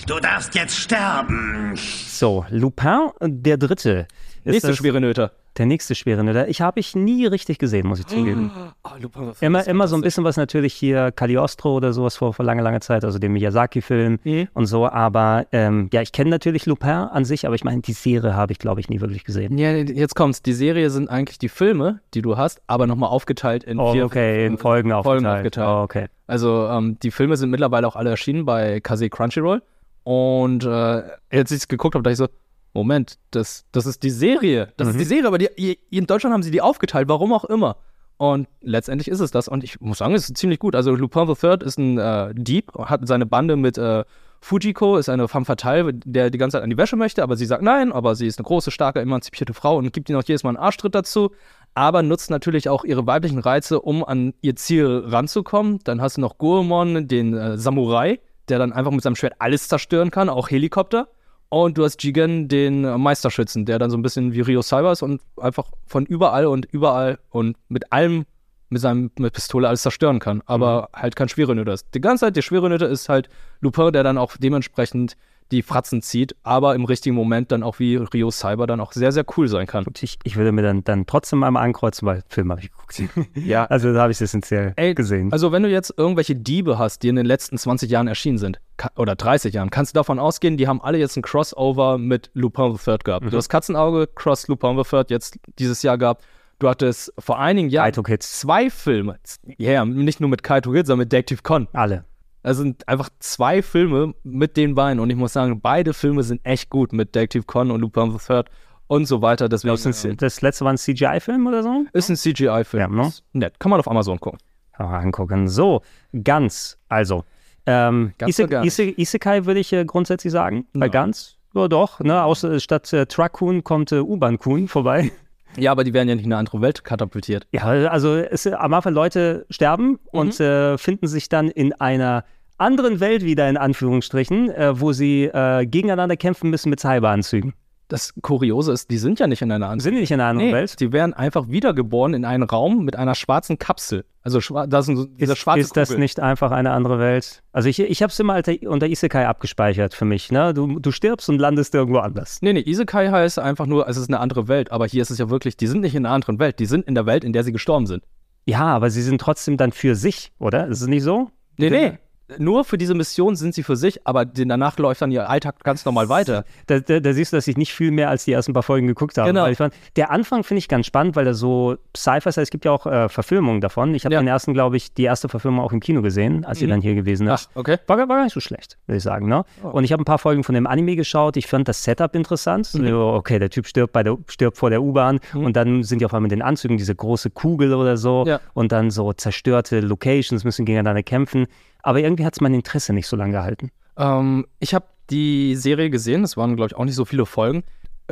Du darfst jetzt sterben. So, Lupin, der dritte. Nächste schwere Nöte. Der nächste schwere Nöte. Ich habe ich nie richtig gesehen, muss ich zugeben. Immer, immer so ein bisschen was natürlich hier Cagliostro oder sowas vor, vor langer, langer Zeit, also dem Miyazaki-Film und so. Aber ähm, ja, ich kenne natürlich Lupin an sich, aber ich meine, die Serie habe ich, glaube ich, nie wirklich gesehen. Ja, jetzt kommt's. Die Serie sind eigentlich die Filme, die du hast, aber nochmal aufgeteilt in Oh, vier okay, in Folgen aufgeteilt. aufgeteilt. Oh, okay. Also ähm, die Filme sind mittlerweile auch alle erschienen bei Kase Crunchyroll. Und äh, als ich es geguckt habe, dachte ich so, Moment, das, das ist die Serie. Das Mhm. ist die Serie, aber die, in Deutschland haben sie die aufgeteilt, warum auch immer. Und letztendlich ist es das. Und ich muss sagen, es ist ziemlich gut. Also Lupin the Third ist ein äh, Dieb, hat seine Bande mit äh, Fujiko, ist eine femme fatale, der die ganze Zeit an die Wäsche möchte, aber sie sagt nein, aber sie ist eine große, starke, emanzipierte Frau und gibt ihm auch jedes Mal einen Arschtritt dazu, aber nutzt natürlich auch ihre weiblichen Reize, um an ihr Ziel ranzukommen. Dann hast du noch Goemon, den äh, Samurai, der dann einfach mit seinem Schwert alles zerstören kann, auch Helikopter. Und du hast Jigen, den Meisterschützen, der dann so ein bisschen wie Rio Cyber ist und einfach von überall und überall und mit allem, mit seinem mit Pistole alles zerstören kann. Aber halt kein Schwerenöter ist. Die ganze Zeit, der Schwerenöter ist halt Lupin, der dann auch dementsprechend die Fratzen zieht, aber im richtigen Moment dann auch wie Rio Cyber dann auch sehr, sehr cool sein kann. Ich, ich würde mir dann, dann trotzdem einmal ankreuzen, weil Film habe ich geguckt. Ja. Also da habe ich es essentiell Ey, gesehen. Also wenn du jetzt irgendwelche Diebe hast, die in den letzten 20 Jahren erschienen sind, oder 30 Jahren, kannst du davon ausgehen, die haben alle jetzt ein Crossover mit Lupin the Third gehabt. Mhm. Du hast Katzenauge, Cross Lupin the Third jetzt dieses Jahr gehabt. Du hattest vor einigen Jahren zwei Filme. Ja, yeah, nicht nur mit Kaito Kids, sondern mit Detective Con. Alle. Es sind einfach zwei Filme mit den beiden. Und ich muss sagen, beide Filme sind echt gut mit Detective Con und Lupin the Third und so weiter. Deswegen, das, das letzte war ein CGI-Film oder so? Ist ein CGI-Film. Ja, ne? Nett. Kann man auf Amazon gucken. angucken. So, ganz. Also, ähm, Ganz Ise? Ise Isekai würde ich äh, grundsätzlich sagen. Bei ganz. Ja, doch. Ne? Außer, statt äh, Truck-Kun kommt äh, U-Bahn-Kun vorbei. Ja, aber die werden ja nicht in eine andere Welt katapultiert. Ja, also es, am Anfang Leute sterben und äh, finden sich dann in einer anderen Welt wieder, in Anführungsstrichen, äh, wo sie äh, gegeneinander kämpfen müssen mit Cyberanzügen. Das Kuriose ist, die sind ja nicht in einer anderen Sind die nicht in einer anderen nee, Welt? Die werden einfach wiedergeboren in einen Raum mit einer schwarzen Kapsel. Also das so, dieser schwarze Ist das Kugel. nicht einfach eine andere Welt? Also ich, ich habe es immer unter Isekai abgespeichert für mich. Ne? Du, du stirbst und landest irgendwo anders. Nee, nee, Isekai heißt einfach nur, es ist eine andere Welt. Aber hier ist es ja wirklich, die sind nicht in einer anderen Welt. Die sind in der Welt, in der sie gestorben sind. Ja, aber sie sind trotzdem dann für sich, oder? Ist es nicht so? Nee, nee. Nur für diese Mission sind sie für sich, aber danach läuft dann ihr Alltag ganz normal weiter. Da, da, da siehst du, dass ich nicht viel mehr als die ersten paar Folgen geguckt habe. Genau. Fand, der Anfang finde ich ganz spannend, weil er so Sci-Fi ist. Es gibt ja auch äh, Verfilmungen davon. Ich habe den ersten, glaube ich, die erste Verfilmung auch im Kino gesehen, als sie Mhm. dann hier gewesen ist. Ach, okay. War, gar- war gar nicht so schlecht, würde ich sagen. Ne? Oh. Und ich habe ein paar Folgen von dem Anime geschaut. Ich fand das Setup interessant. Mhm. Okay, der Typ stirbt, bei der, stirbt vor der U-Bahn und dann sind die auf einmal mit den Anzügen diese große Kugel oder so Ja. und dann so zerstörte Locations müssen gegeneinander kämpfen. Aber irgendwie hat es mein Interesse nicht so lange gehalten. Ähm, ich habe die Serie gesehen, es waren, glaube ich, auch nicht so viele Folgen.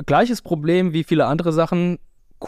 Gleiches Problem wie viele andere Sachen.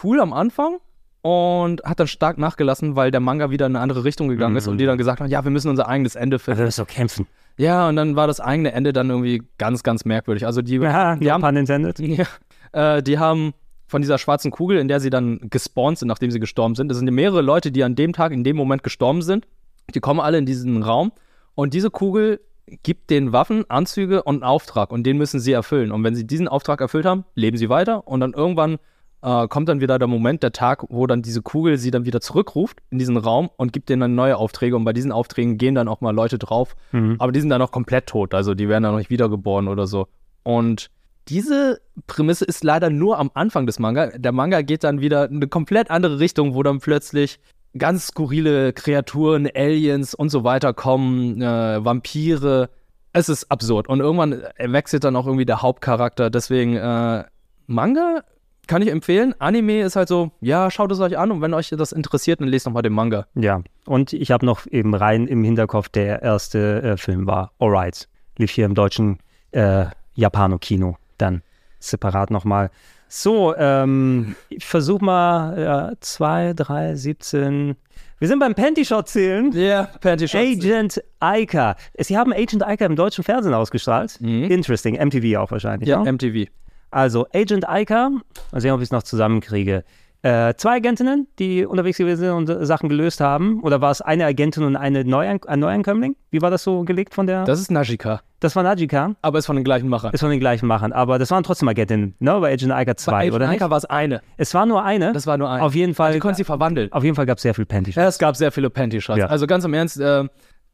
Cool am Anfang und hat dann stark nachgelassen, weil der Manga wieder in eine andere Richtung gegangen ist und die dann gesagt haben, ja, wir müssen unser eigenes Ende finden. Also so kämpfen. Ja, und dann war das eigene Ende dann irgendwie ganz, ganz merkwürdig. Also die, Ja, die haben, pun intended. ja, äh, die haben von dieser schwarzen Kugel, in der sie dann gespawnt sind, nachdem sie gestorben sind. Das sind mehrere Leute, die an dem Tag, in dem Moment gestorben sind. Die kommen alle in diesen Raum und diese Kugel gibt den Waffen, Anzüge und einen Auftrag und den müssen sie erfüllen. Und wenn sie diesen Auftrag erfüllt haben, leben sie weiter und dann irgendwann äh, kommt dann wieder der Moment, der Tag, wo dann diese Kugel sie dann wieder zurückruft in diesen Raum und gibt denen dann neue Aufträge und bei diesen Aufträgen gehen dann auch mal Leute drauf, Mhm. aber die sind dann auch komplett tot, also die werden dann noch nicht wiedergeboren oder so. Und diese Prämisse ist leider nur am Anfang des Manga. Der Manga geht dann wieder in eine komplett andere Richtung, wo dann plötzlich ganz skurrile Kreaturen, Aliens und so weiter kommen, äh, Vampire. Es ist absurd. Und irgendwann wechselt dann auch irgendwie der Hauptcharakter. Deswegen, äh, Manga kann ich empfehlen. Anime ist halt so, ja, schaut es euch an und wenn euch das interessiert, dann lest nochmal den Manga. Ja, und ich habe noch eben rein im Hinterkopf, der erste äh, Film war Alright. Lief hier im deutschen äh, Japano-Kino dann separat nochmal. So, ähm, ich versuche mal ja, 2, 3, 17. Wir sind beim Panty-Shot zählen. Ja, yeah, Panty-Shot. Agent Aika. Sie haben Agent Aika im deutschen Fernsehen ausgestrahlt. Interesting. MTV auch wahrscheinlich. Mhm. Ja, ne? MTV. Also Agent Aika, mal sehen, ob ich es noch zusammenkriege. Äh, zwei Agentinnen, die unterwegs gewesen sind und äh, Sachen gelöst haben. Oder war es eine Agentin und eine Neuan ein Neuankömmling? Wie war das so gelegt von der? Das ist Najika. Das war Najika. Aber ist von den gleichen Machern. Ist von den gleichen Machern. Aber das waren trotzdem Agentinnen, ne? Bei Agent Aika 2, Bei Agent oder nicht? war es eine. Es war nur eine. Das war nur eine. Auf jeden Fall. Die konnten sie verwandeln. Auf jeden Fall gab es sehr viel Panty. Ja, es gab sehr viele Panty-Shots. Ja. Also ganz im Ernst, äh,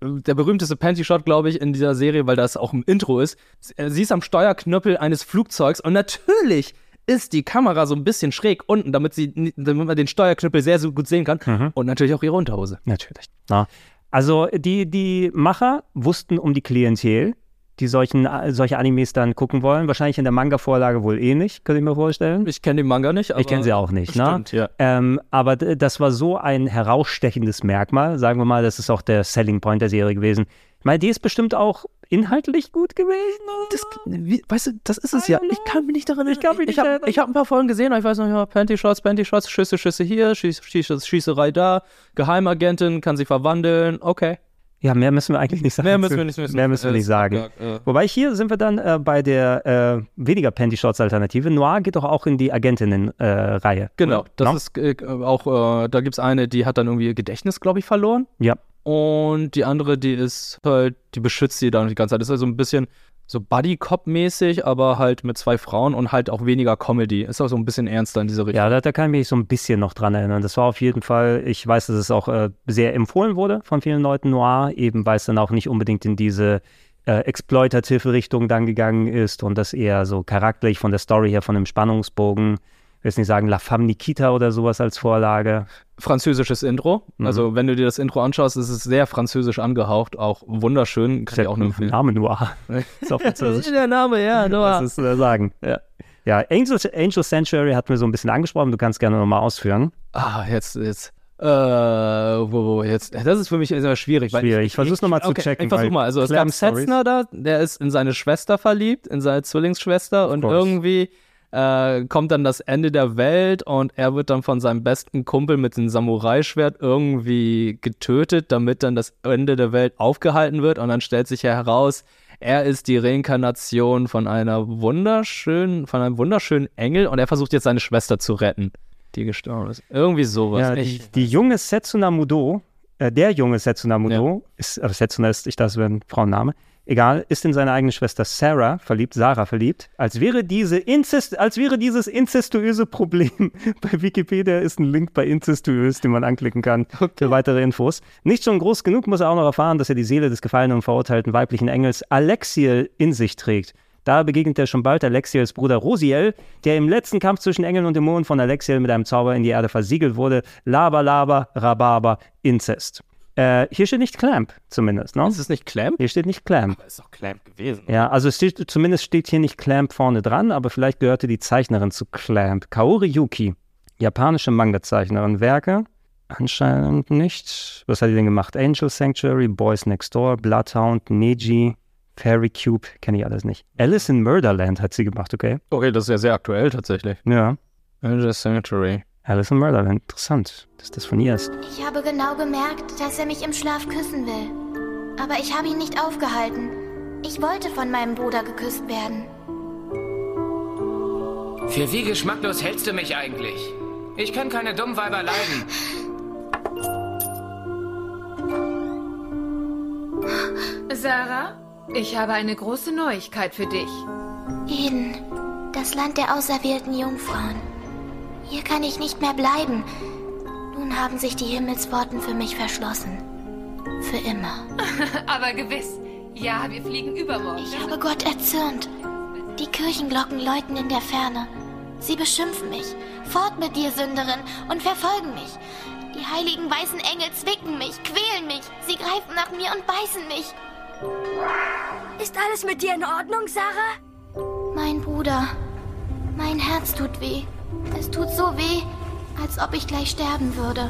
der berühmteste Panty-Shot, glaube ich, in dieser Serie, weil das auch im Intro ist. äh, Sie ist am Steuerknüppel eines Flugzeugs und natürlich ist die Kamera so ein bisschen schräg unten, damit, sie, damit man den Steuerknüppel sehr, sehr gut sehen kann. Mhm. Und natürlich auch ihre Unterhose. Natürlich. Na. Also die, die Macher wussten um die Klientel, die solchen, äh, solche Animes dann gucken wollen. Wahrscheinlich in der Manga-Vorlage wohl eh nicht, könnte ich mir vorstellen. Ich kenne den Manga nicht, aber Ich kenne sie auch nicht, ne? Stimmt, ja. Ähm, aber das war so ein herausstechendes Merkmal. Sagen wir mal, das ist auch der Selling Point der Serie gewesen. Ich meine, die ist bestimmt auch inhaltlich gut gewesen. Das, wie, weißt du, das ist es ja. Ich kann mich nicht daran erinnern. Ich, habe hab ein paar Folgen gesehen, aber ich weiß noch, ja, Panty-Shots, Panty-Shots, Schüsse, Schüsse hier, Schieß, Schieß, Schießerei da, Geheimagentin, kann sie verwandeln, okay. Ja, mehr müssen wir eigentlich nicht sagen. Mehr müssen wir nicht wissen. Mehr müssen wir nicht Äh, sagen. äh. Wobei hier sind wir dann äh, bei der äh, weniger Panty-Shots-Alternative. Noir geht doch auch in die Agentinnen-Reihe. Genau, das No? ist äh, auch, äh, da gibt es eine, die hat dann irgendwie ihr Gedächtnis, glaube ich, verloren. Ja. Und die andere, die ist halt, die beschützt sie dann die ganze Zeit. Das ist also ein bisschen so Buddy-Cop-mäßig, aber halt mit zwei Frauen und halt auch weniger Comedy. Ist auch so ein bisschen ernster in diese Richtung. Ja, da, da kann ich mich so ein bisschen noch dran erinnern. Das war auf jeden Fall, ich weiß, dass es auch äh, sehr empfohlen wurde von vielen Leuten, Noir, eben weil es dann auch nicht unbedingt in diese äh, exploitative Richtung dann gegangen ist und das eher so charakterlich von der Story her, von dem Spannungsbogen ich will jetzt nicht sagen La Femme Nikita oder sowas als Vorlage. Französisches Intro. Mhm. Also, wenn du dir das Intro anschaust, ist es sehr französisch angehaucht, auch wunderschön. Kann ich auch nur empfehlen. Name Noir. ist auch französisch. Der Name, ja, Noir. Was ist zu sagen? Ja. Ja, Angel, Angel Sanctuary hatten wir so ein bisschen angesprochen. Du kannst gerne nochmal ausführen. Ah, jetzt, jetzt. Äh, wo, wo, jetzt. Das ist für mich immer schwierig. Schwierig. Ich versuch's noch mal zu okay, checken, Ich versuch mal. Also, es gab Setzner da, der ist in seine Schwester verliebt, in seine Zwillingsschwester und irgendwie äh, kommt dann das Ende der Welt und er wird dann von seinem besten Kumpel mit dem Samurai-Schwert irgendwie getötet, damit dann das Ende der Welt aufgehalten wird und dann stellt sich ja heraus, er ist die Reinkarnation von einer wunderschönen, von einem wunderschönen Engel und er versucht jetzt seine Schwester zu retten, die gestorben ist. Irgendwie sowas. Ja, die, Ich- die junge Setsuna Mudo, äh, der junge Setsuna Mudo, ist, äh, Setsuna ist, ich es wäre ein Frauenname, egal, ist in seine eigene Schwester Sarah verliebt, Sarah verliebt, als wäre diese Inzest, als wäre dieses inzestuöse Problem, bei Wikipedia ist ein Link bei inzestuös, den man anklicken kann für weitere Infos. Nicht schon groß genug, muss er auch noch erfahren, dass er die Seele des gefallenen und verurteilten weiblichen Engels Alexiel in sich trägt. Da begegnet er schon bald Alexiels Bruder Rosiel, der im letzten Kampf zwischen Engeln und Dämonen von Alexiel mit einem Zauber in die Erde versiegelt wurde. Laber, Laber, Rhabarber, Inzest. Äh, hier steht nicht Clamp, zumindest, ne? Ist es nicht Clamp? Hier steht nicht Clamp. ist doch Clamp gewesen. Ja, also steht, zumindest steht hier nicht Clamp vorne dran, aber vielleicht gehörte die Zeichnerin zu Clamp. Kaori Yuki, japanische Manga-Zeichnerin. Werke? Anscheinend nicht. Was hat die denn gemacht? Angel Sanctuary, Boys Next Door, Bloodhound, Neji, Fairy Cube, kenne ich alles nicht. Alice in Murderland hat sie gemacht, okay? Okay, das ist ja sehr aktuell tatsächlich. Ja. Angel Sanctuary. Alice in Murderland, interessant, dass das von ihr ist. Ich habe genau gemerkt, dass er mich im Schlaf küssen will. Aber ich habe ihn nicht aufgehalten. Ich wollte von meinem Bruder geküsst werden. Für wie geschmacklos hältst du mich eigentlich? Ich kann keine dummen Weiber leiden. Sarah, ich habe eine große Neuigkeit für dich. Eden, das Land der auserwählten Jungfrauen. Hier kann ich nicht mehr bleiben. Nun haben sich die Himmelspforten für mich verschlossen. Für immer. Aber gewiss. Ja, wir fliegen übermorgen. Ich habe Gott erzürnt. Die Kirchenglocken läuten in der Ferne. Sie beschimpfen mich. Fort mit dir, Sünderin, und verfolgen mich. Die heiligen weißen Engel zwicken mich, quälen mich. Sie greifen nach mir und beißen mich. Ist alles mit dir in Ordnung, Sarah? Mein Bruder. Mein Herz tut weh. Es tut so weh, als ob ich gleich sterben würde.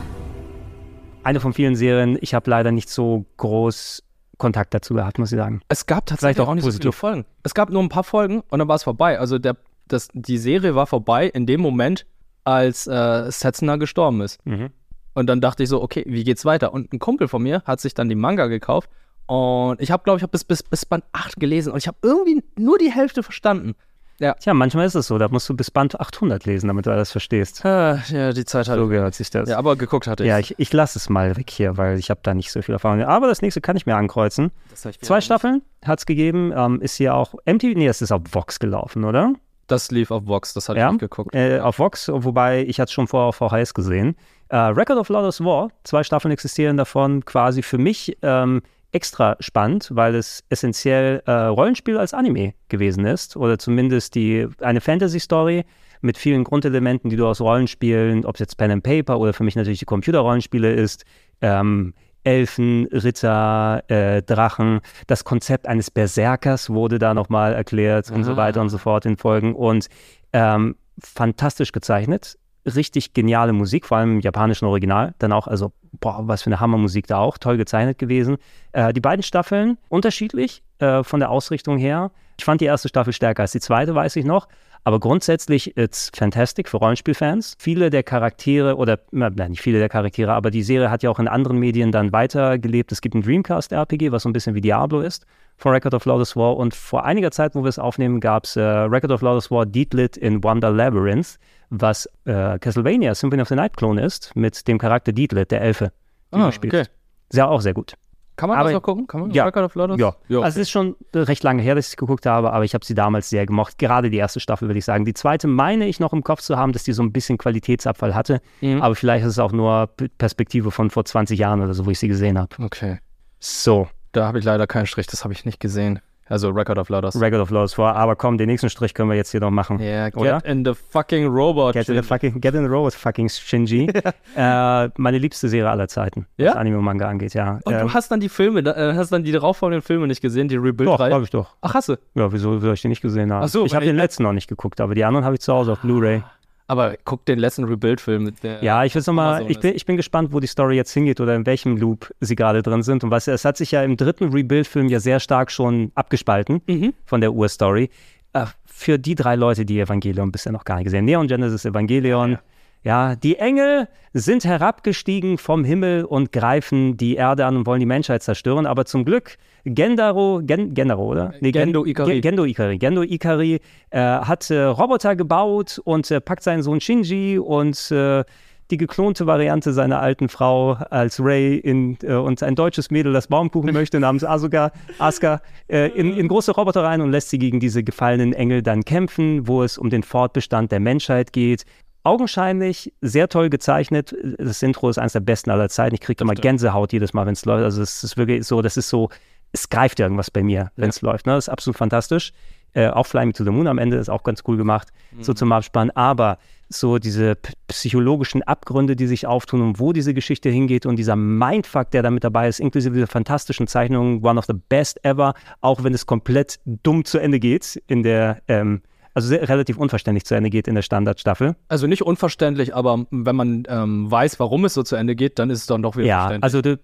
Eine von vielen Serien, ich habe leider nicht so groß Kontakt dazu gehabt, muss ich sagen. Es gab tatsächlich auch nicht so viele Folgen. Es gab nur ein paar Folgen und dann war es vorbei. Also der, das, die Serie war vorbei in dem Moment, als äh, Setsuna gestorben ist. Mhm. Und dann dachte ich so, okay, wie geht's weiter? Und ein Kumpel von mir hat sich dann die Manga gekauft und ich habe, glaube ich, hab bis, bis, bis Band 8 gelesen und ich habe irgendwie nur die Hälfte verstanden. Ja. Tja, manchmal ist es so, da musst du bis Band 800 lesen, damit du alles verstehst. Ah, ja, die Zeit hatte So gehört sich das. Ja, aber geguckt hatte ich. Ja, ich, ich lasse es mal weg hier, weil ich habe da nicht so viel Erfahrung. Aber das nächste kann ich mir ankreuzen. Das ich Zwei. Staffeln hat es gegeben. Ähm, ist hier auch MTV, nee, es ist auf Vox gelaufen, oder? Das lief auf Vox, das hatte ja, ich nicht geguckt. Äh, auf Vox, wobei ich hatte es schon vorher auf VHS gesehen. Äh, Record of Loudest War, zwei Staffeln existieren davon, quasi für mich ähm, extra spannend, weil es essentiell äh, Rollenspiel als Anime gewesen ist oder zumindest die eine Fantasy-Story mit vielen Grundelementen, die du aus Rollenspielen, ob es jetzt Pen and Paper oder für mich natürlich die Computerrollenspiele ist, ähm, Elfen, Ritter, äh, Drachen. Das Konzept eines Berserkers wurde da nochmal erklärt und so Ah. weiter und so fort in Folgen. Und ähm, fantastisch gezeichnet. Richtig geniale Musik, vor allem im japanischen Original. Dann auch, also, boah, was für eine Hammermusik da auch. Toll gezeichnet gewesen. Äh, die beiden Staffeln unterschiedlich äh, von der Ausrichtung her. Ich fand die erste Staffel stärker als die zweite, weiß ich noch. Aber grundsätzlich, it's fantastic für Rollenspielfans. Viele der Charaktere, oder nein, nicht viele der Charaktere, aber die Serie hat ja auch in anderen Medien dann weitergelebt. Es gibt ein Dreamcast-RPG, was so ein bisschen wie Diablo ist, von Record of Loudest War. Und vor einiger Zeit, wo wir es aufnehmen, gab es äh, Record of Loudest War Deedlit in Wonder Labyrinth, was äh, Castlevania Symphony of the Night Klon ist, mit dem Charakter Deedlit, der Elfe, den Ah, du spielst. okay. Sehr auch sehr gut. Kann man Aber- das noch gucken? Kann man ja. Record of Loudest? Ja, Ja, also es ist schon recht lange her, dass ich geguckt habe, aber ich habe sie damals sehr gemocht. Gerade die erste Staffel, würde ich sagen. Die zweite meine ich noch im Kopf zu haben, dass die so ein bisschen Qualitätsabfall hatte. Mhm. Aber vielleicht ist es auch nur Perspektive von vor 20 Jahren oder so, wo ich sie gesehen habe. Okay. So. Da habe ich leider keinen Strich, das habe ich nicht gesehen. Also Record of Louders. Record of Louders vor. Aber komm, den nächsten Strich können wir jetzt hier noch machen. Ja, get oder? in the fucking robot. Get in the fucking, get in the robot, fucking Shinji. äh, meine liebste Serie aller Zeiten, Ja? was Anime und Manga angeht, ja. Und Ähm, du hast dann die Filme, da- äh, hast dann die darauffolgenden Filme nicht gesehen, die doch, Rebuild-Reihe? habe ich doch. Ach, hast du? Ja, wieso soll ich den nicht gesehen haben? Ach so, ich habe den letzten noch nicht geguckt, aber die anderen habe ich zu Hause auf Blu-ray. Aber guck den letzten Rebuild-Film mit der. Ja, ich will nochmal, ich bin, ich bin gespannt, wo die Story jetzt hingeht oder in welchem Loop sie gerade drin sind. Und was, es hat sich ja im dritten Rebuild-Film ja sehr stark schon abgespalten Mhm. von der Urstory. Äh, für die drei Leute, die Evangelion bisher noch gar nicht gesehen haben. Neon Genesis Evangelion. Ja, die Engel sind herabgestiegen vom Himmel und greifen die Erde an und wollen die Menschheit zerstören. Aber zum Glück, Gendaro, Gen, Gendaro, oder? Nee, Gendo Ikari. Gen- Gendo Ikari. Gendo Ikari äh, hat äh, Roboter gebaut und äh, packt seinen Sohn Shinji und äh, die geklonte Variante seiner alten Frau als Ray in, äh, und ein deutsches Mädel, das Baumkuchen möchte, namens Asuka, Asuka äh, in, in große Roboter rein und lässt sie gegen diese gefallenen Engel dann kämpfen, wo es um den Fortbestand der Menschheit geht. Augenscheinlich sehr toll gezeichnet. Das Intro ist eines der besten aller Zeiten. Ich kriege immer Gänsehaut jedes Mal, wenn es läuft. Also es ist wirklich so, das ist so, es greift irgendwas bei mir, wenn es läuft. Ne? Das ist absolut fantastisch. Äh, auch Fly Me to the Moon am Ende ist auch ganz cool gemacht, so zum Abspann. Aber so diese psychologischen Abgründe, die sich auftun und wo diese Geschichte hingeht und dieser Mindfuck, der da mit dabei ist, inklusive dieser fantastischen Zeichnungen, one of the best ever, auch wenn es komplett dumm zu Ende geht in der, ähm, also sehr, relativ unverständlich zu Ende geht in der Standardstaffel. Also nicht unverständlich, aber wenn man ähm, weiß, warum es so zu Ende geht, dann ist es dann doch wieder Ja, verständlich. also die,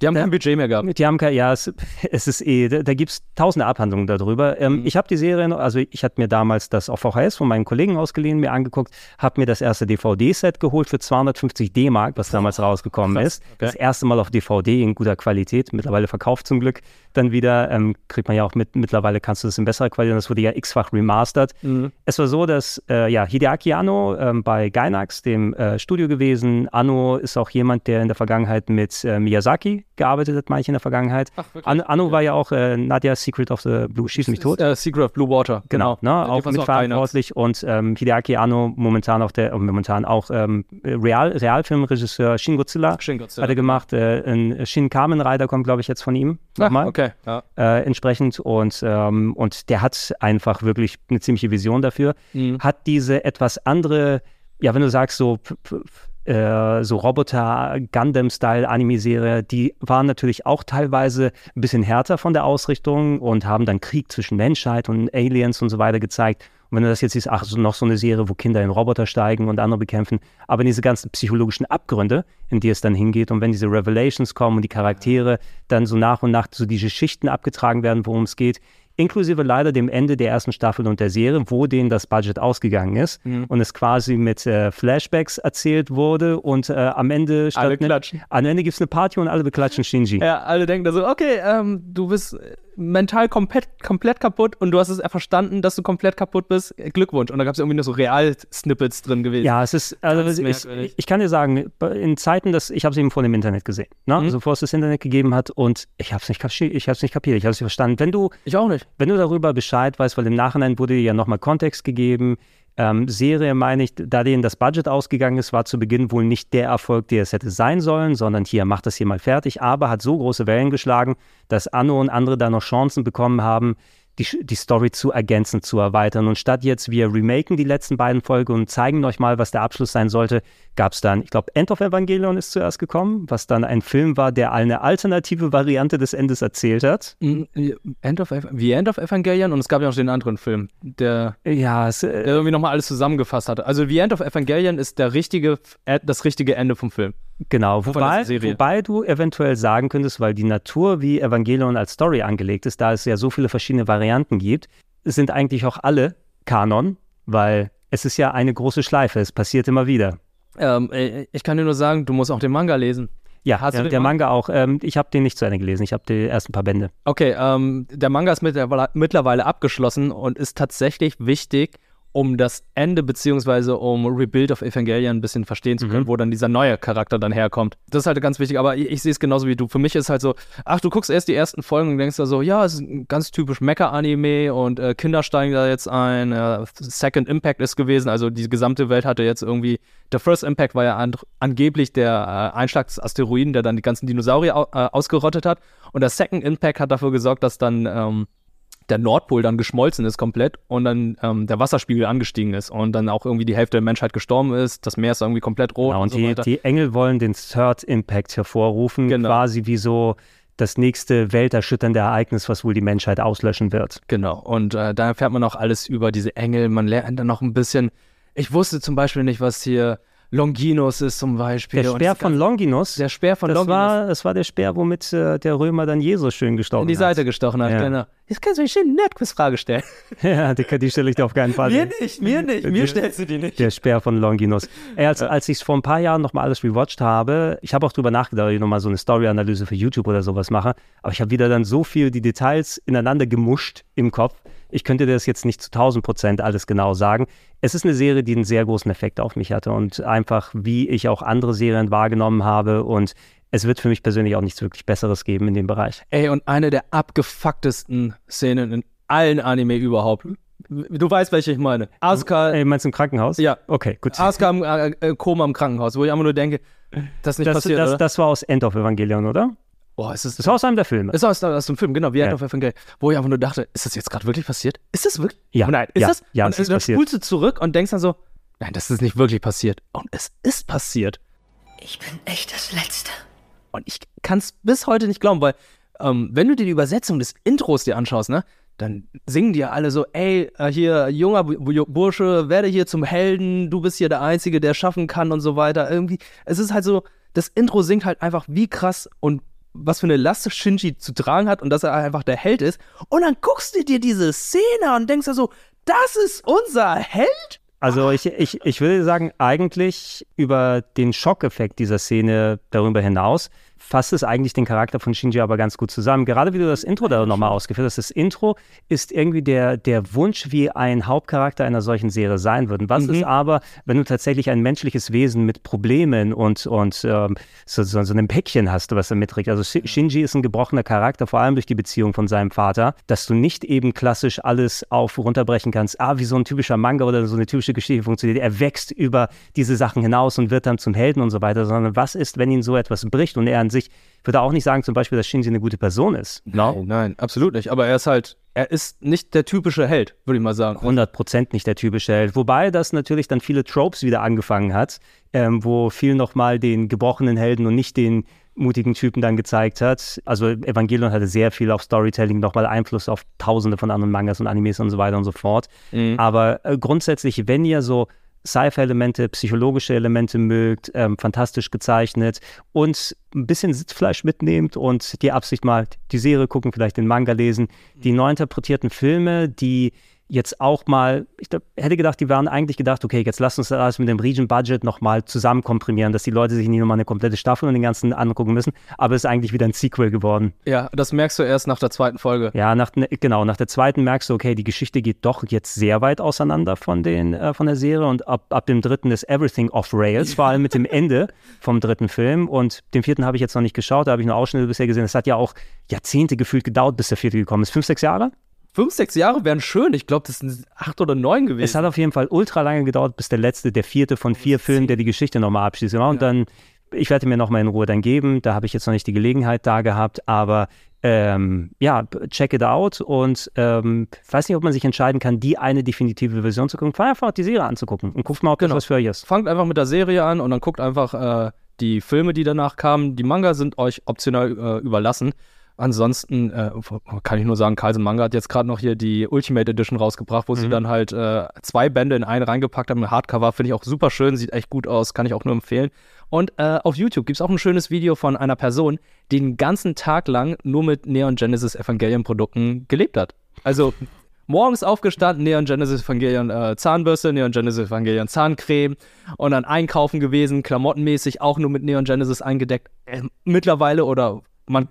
die haben kein Budget mehr gehabt. Die haben kein, ja, es, es ist eh, da, da gibt es tausende Abhandlungen darüber. Mhm. Ähm, Ich habe die Serie, noch- also ich hatte mir damals das auf VHS von meinen Kollegen ausgeliehen, mir angeguckt, habe mir das erste DVD-Set geholt für 250 D-Mark, was damals rausgekommen krass, ist. okay. Das erste Mal auf DVD in guter Qualität, mittlerweile verkauft zum Glück. Dann wieder, ähm, kriegt man ja auch mit, mittlerweile kannst du das in besserer Qualität, das wurde ja x-fach remastert. Mhm. Es war so, dass äh, ja, Hideaki Anno ähm, bei Gainax, dem äh, Studio gewesen. Anno ist auch jemand, der in der Vergangenheit mit äh, Miyazaki gearbeitet hat, meine ich in der Vergangenheit. An, Anno war ja auch äh, Nadia Secret of the Blue, schieß mich tot. Äh, Secret of Blue Water. Genau, ne, Die auch mitverantwortlich und ähm, Hideaki Anno momentan auch der, äh, momentan auch ähm, Real, Realfilmregisseur Shin Godzilla, Shin Godzilla, hat er gemacht. Äh, ein Shin Kamen Rider kommt, glaube ich, jetzt von ihm. Ah, Nochmal. okay, ja. Äh, entsprechend und, ähm, und der hat einfach wirklich eine ziemliche Vision dafür. Mhm. Hat diese etwas andere, ja, wenn du sagst, so äh, so Roboter, Gundam-Style Anime-Serie, die waren natürlich auch teilweise ein bisschen härter von der Ausrichtung und haben dann Krieg zwischen Menschheit und Aliens und so weiter gezeigt. Und wenn du das jetzt siehst, ach, so noch so eine Serie, wo Kinder in Roboter steigen und andere bekämpfen, aber diese ganzen psychologischen Abgründe, in die es dann hingeht und wenn diese Revelations kommen und die Charaktere dann so nach und nach so diese Schichten abgetragen werden, worum es geht, inklusive leider dem Ende der ersten Staffel und der Serie, wo denen das Budget ausgegangen ist Mhm. und es quasi mit äh, Flashbacks erzählt wurde und äh, am Ende Alle ne- klatschen. am Ende gibt es eine Party und alle beklatschen Shinji. Ja, alle denken da so, okay, ähm, du bist mental komplett, komplett kaputt und du hast es verstanden, dass du komplett kaputt bist. Glückwunsch. Und da gab es irgendwie nur so Real-Snippets drin gewesen. Ja, es ist, also Ganz ich, ich kann dir sagen, in Zeiten, dass ich habe es eben vor dem Internet gesehen, ne? Mhm. also bevor es das Internet gegeben hat und ich habe es nicht kapiert, ich habe es nicht kapiert, ich habe es nicht verstanden. Wenn du, ich auch nicht. Wenn du darüber Bescheid weißt, weil im Nachhinein wurde dir ja nochmal Kontext gegeben, ähm, Serie meine ich, da denen das Budget ausgegangen ist, war zu Beginn wohl nicht der Erfolg, der es hätte sein sollen, sondern hier macht das hier mal fertig, aber hat so große Wellen geschlagen, dass Anno und andere da noch Chancen bekommen haben, die, die Story zu ergänzen, zu erweitern. Und statt jetzt, wir remaken die letzten beiden Folgen und zeigen euch mal, was der Abschluss sein sollte, gab es dann, ich glaube, End of Evangelion ist zuerst gekommen, was dann ein Film war, der eine alternative Variante des Endes erzählt hat. Mm, End of, wie End of Evangelion und es gab ja noch den anderen Film, der, ja, es, äh, der irgendwie nochmal alles zusammengefasst hatte. Also wie End of Evangelion ist der richtige, äh, das richtige Ende vom Film. Genau, wobei, wobei du eventuell sagen könntest, weil die Natur wie Evangelion als Story angelegt ist, da es ja so viele verschiedene Varianten gibt, sind eigentlich auch alle Kanon, weil es ist ja eine große Schleife, es passiert immer wieder. Ähm, äh, ich kann dir nur sagen, du musst auch den Manga lesen. Ja, Hast du der, der? Manga auch. Ähm, ich habe den nicht zu Ende gelesen, ich habe die ersten paar Bände. Okay, ähm, der Manga ist mittlerweile abgeschlossen und ist tatsächlich wichtig, um das Ende beziehungsweise um Rebuild of Evangelion ein bisschen verstehen zu können, wo dann dieser neue Charakter dann herkommt. Das ist halt ganz wichtig, aber ich, ich sehe es genauso wie du. Für mich ist halt so, ach, du guckst erst die ersten Folgen und denkst da so, ja, es ist ein ganz typisch Mecha-Anime und äh, Kinder steigen da jetzt ein, äh, Second Impact ist gewesen, also die gesamte Welt hatte jetzt irgendwie, der First Impact war ja an, angeblich der äh, Einschlag des Asteroiden, der dann die ganzen Dinosaurier au, äh, ausgerottet hat und der Second Impact hat dafür gesorgt, dass dann ähm, der Nordpol dann geschmolzen ist komplett und dann ähm, der Wasserspiegel angestiegen ist und dann auch irgendwie die Hälfte der Menschheit gestorben ist. Das Meer ist irgendwie komplett rot. Genau, und so die, weiter. die Engel wollen den Third Impact hervorrufen, Genau. quasi wie so das nächste welterschütternde Ereignis, was wohl die Menschheit auslöschen wird. Genau. Und äh, da erfährt man auch alles über diese Engel. Man lernt dann noch ein bisschen. Ich wusste zum Beispiel nicht, was hier Longinus ist zum Beispiel. Der Speer von Longinus. Der Speer von das Longinus. War, das war der Speer, womit äh, der Römer dann Jesus schön gestochen in die hat. Seite gestochen hat, Ja. genau. Jetzt kannst du mir schön Nerdquiz-Frage stellen. Ja, die, die stelle ich dir auf keinen Fall. Mir nicht, mir nicht, mir Der- stellst du die nicht. Der Speer von Longinus. Ey, als als ich es vor ein paar Jahren nochmal alles rewatcht habe, ich habe auch drüber nachgedacht, ob ich nochmal so eine Story-Analyse für YouTube oder sowas mache, aber ich habe wieder dann so viel die Details ineinander gemuscht im Kopf. Ich könnte dir das jetzt nicht zu 1000 Prozent alles genau sagen. Es ist eine Serie, die einen sehr großen Effekt auf mich hatte und einfach, wie ich auch andere Serien wahrgenommen habe und es wird für mich persönlich auch nichts wirklich Besseres geben in dem Bereich. Ey, und eine der abgefucktesten Szenen in allen Anime überhaupt. Du weißt, welche ich meine. Asuka. Ey, meinst du im Krankenhaus? Ja. Okay, gut. Asuka im äh, äh, Koma im Krankenhaus, wo ich einfach nur denke, das ist nicht Das, passiert, das, oder? das war aus End of Evangelion, oder? Boah, ist das, Das war aus einem der Filme. ist aus, aus dem Film, genau, wie Ja. Of Evangelion, wo ich einfach nur dachte, ist das jetzt gerade wirklich passiert? Ist das wirklich? Ja, Nein, ist ja, das? ja, und es ist dann passiert. spulst du zurück und denkst dann so, nein, das ist nicht wirklich passiert. Und es ist passiert. Ich bin echt das Letzte. Und ich kann es bis heute nicht glauben, weil ähm, wenn du dir die Übersetzung des Intros dir anschaust, ne, dann singen die ja alle so, ey, äh, hier, junger Bu- Bu- Bursche, werde hier zum Helden, du bist hier der Einzige, der schaffen kann und so weiter. Irgendwie, es ist halt so, das Intro singt halt einfach, wie krass und was für eine Last Shinji zu tragen hat und dass er einfach der Held ist. Und dann guckst du dir diese Szene und denkst dir so, das ist unser Held? Also ich, ich, ich würde sagen, eigentlich über den Schockeffekt dieser Szene darüber hinaus fasst es eigentlich den Charakter von Shinji aber ganz gut zusammen. Gerade wie du das Intro da nochmal ausgeführt hast. Das Intro ist irgendwie der, der Wunsch, wie ein Hauptcharakter einer solchen Serie sein würde. Was Mhm. ist aber, wenn du tatsächlich ein menschliches Wesen mit Problemen und, und ähm, so, so, so einem Päckchen hast, was er mitträgt. Also Shi- Shinji ist ein gebrochener Charakter, vor allem durch die Beziehung von seinem Vater, dass du nicht eben klassisch alles auf runterbrechen kannst, ah, wie so ein typischer Manga oder so eine typische Geschichte funktioniert. Er wächst über diese Sachen hinaus und wird dann zum Helden und so weiter, sondern was ist, wenn ihn so etwas bricht und er an sich, ich würde auch nicht sagen zum Beispiel, dass Shinji eine gute Person ist. Nein, nein, absolut nicht. Aber er ist halt, er ist nicht der typische Held, würde ich mal sagen. 100% nicht der typische Held. Wobei das natürlich dann viele Tropes wieder angefangen hat, ähm, wo viel nochmal den gebrochenen Helden und nicht den mutigen Typen dann gezeigt hat. Also Evangelion hatte sehr viel auf Storytelling nochmal Einfluss auf tausende von anderen Mangas und Animes und so weiter und so fort. Mhm. Aber äh, grundsätzlich, wenn ihr so Sci-Fi-Elemente, psychologische Elemente mögt, ähm, fantastisch gezeichnet und ein bisschen Sitzfleisch mitnehmt und die Absicht mal die Serie gucken, vielleicht den Manga lesen, die neu interpretierten Filme, die jetzt auch mal, ich glaub, hätte gedacht, die waren eigentlich gedacht, okay, jetzt lass uns das alles mit dem Region-Budget nochmal zusammen komprimieren, dass die Leute sich nicht nochmal eine komplette Staffel und den ganzen angucken müssen, aber es ist eigentlich wieder ein Sequel geworden. Ja, das merkst du erst nach der zweiten Folge. Ja, nach, ne, genau, nach der zweiten merkst du, okay, die Geschichte geht doch jetzt sehr weit auseinander von, den, äh, von der Serie und ab, ab dem dritten ist Everything off Rails, vor allem mit dem Ende vom dritten Film und den vierten habe ich jetzt noch nicht geschaut, da habe ich nur Ausschnitte bisher gesehen. Es hat ja auch Jahrzehnte gefühlt gedauert, bis der vierte gekommen ist. Fünf, sechs Jahre? Fünf, sechs Jahre wären schön. Ich glaube, das sind acht oder neun gewesen. Es hat auf jeden Fall ultra lange gedauert, bis der letzte, der vierte von vier Filmen, der die Geschichte nochmal abschließt. Genau, und dann, ich werde mir nochmal in Ruhe dann geben. Da habe ich jetzt noch nicht die Gelegenheit da gehabt, aber ähm, ja, check it out und ähm, weiß nicht, ob man sich entscheiden kann, die eine definitive Version zu gucken. Fang einfach die Serie anzugucken und guckt mal, ob das Genau. was für euch ist. Fangt einfach mit der Serie an und dann guckt einfach äh, die Filme, die danach kamen. Die Manga sind euch optional äh, überlassen. Ansonsten äh, kann ich nur sagen, Carlsen Manga hat jetzt gerade noch hier die Ultimate Edition rausgebracht, wo sie Mhm. dann halt äh, zwei Bände in einen reingepackt haben. Hardcover finde ich auch super schön, sieht echt gut aus, kann ich auch nur empfehlen. Und äh, auf YouTube gibt es auch ein schönes Video von einer Person, die den ganzen Tag lang nur mit Neon Genesis Evangelion Produkten gelebt hat. Also morgens aufgestanden, Neon Genesis Evangelion äh, Zahnbürste, Neon Genesis Evangelion Zahncreme und dann einkaufen gewesen, klamottenmäßig auch nur mit Neon Genesis eingedeckt. Äh, mittlerweile oder man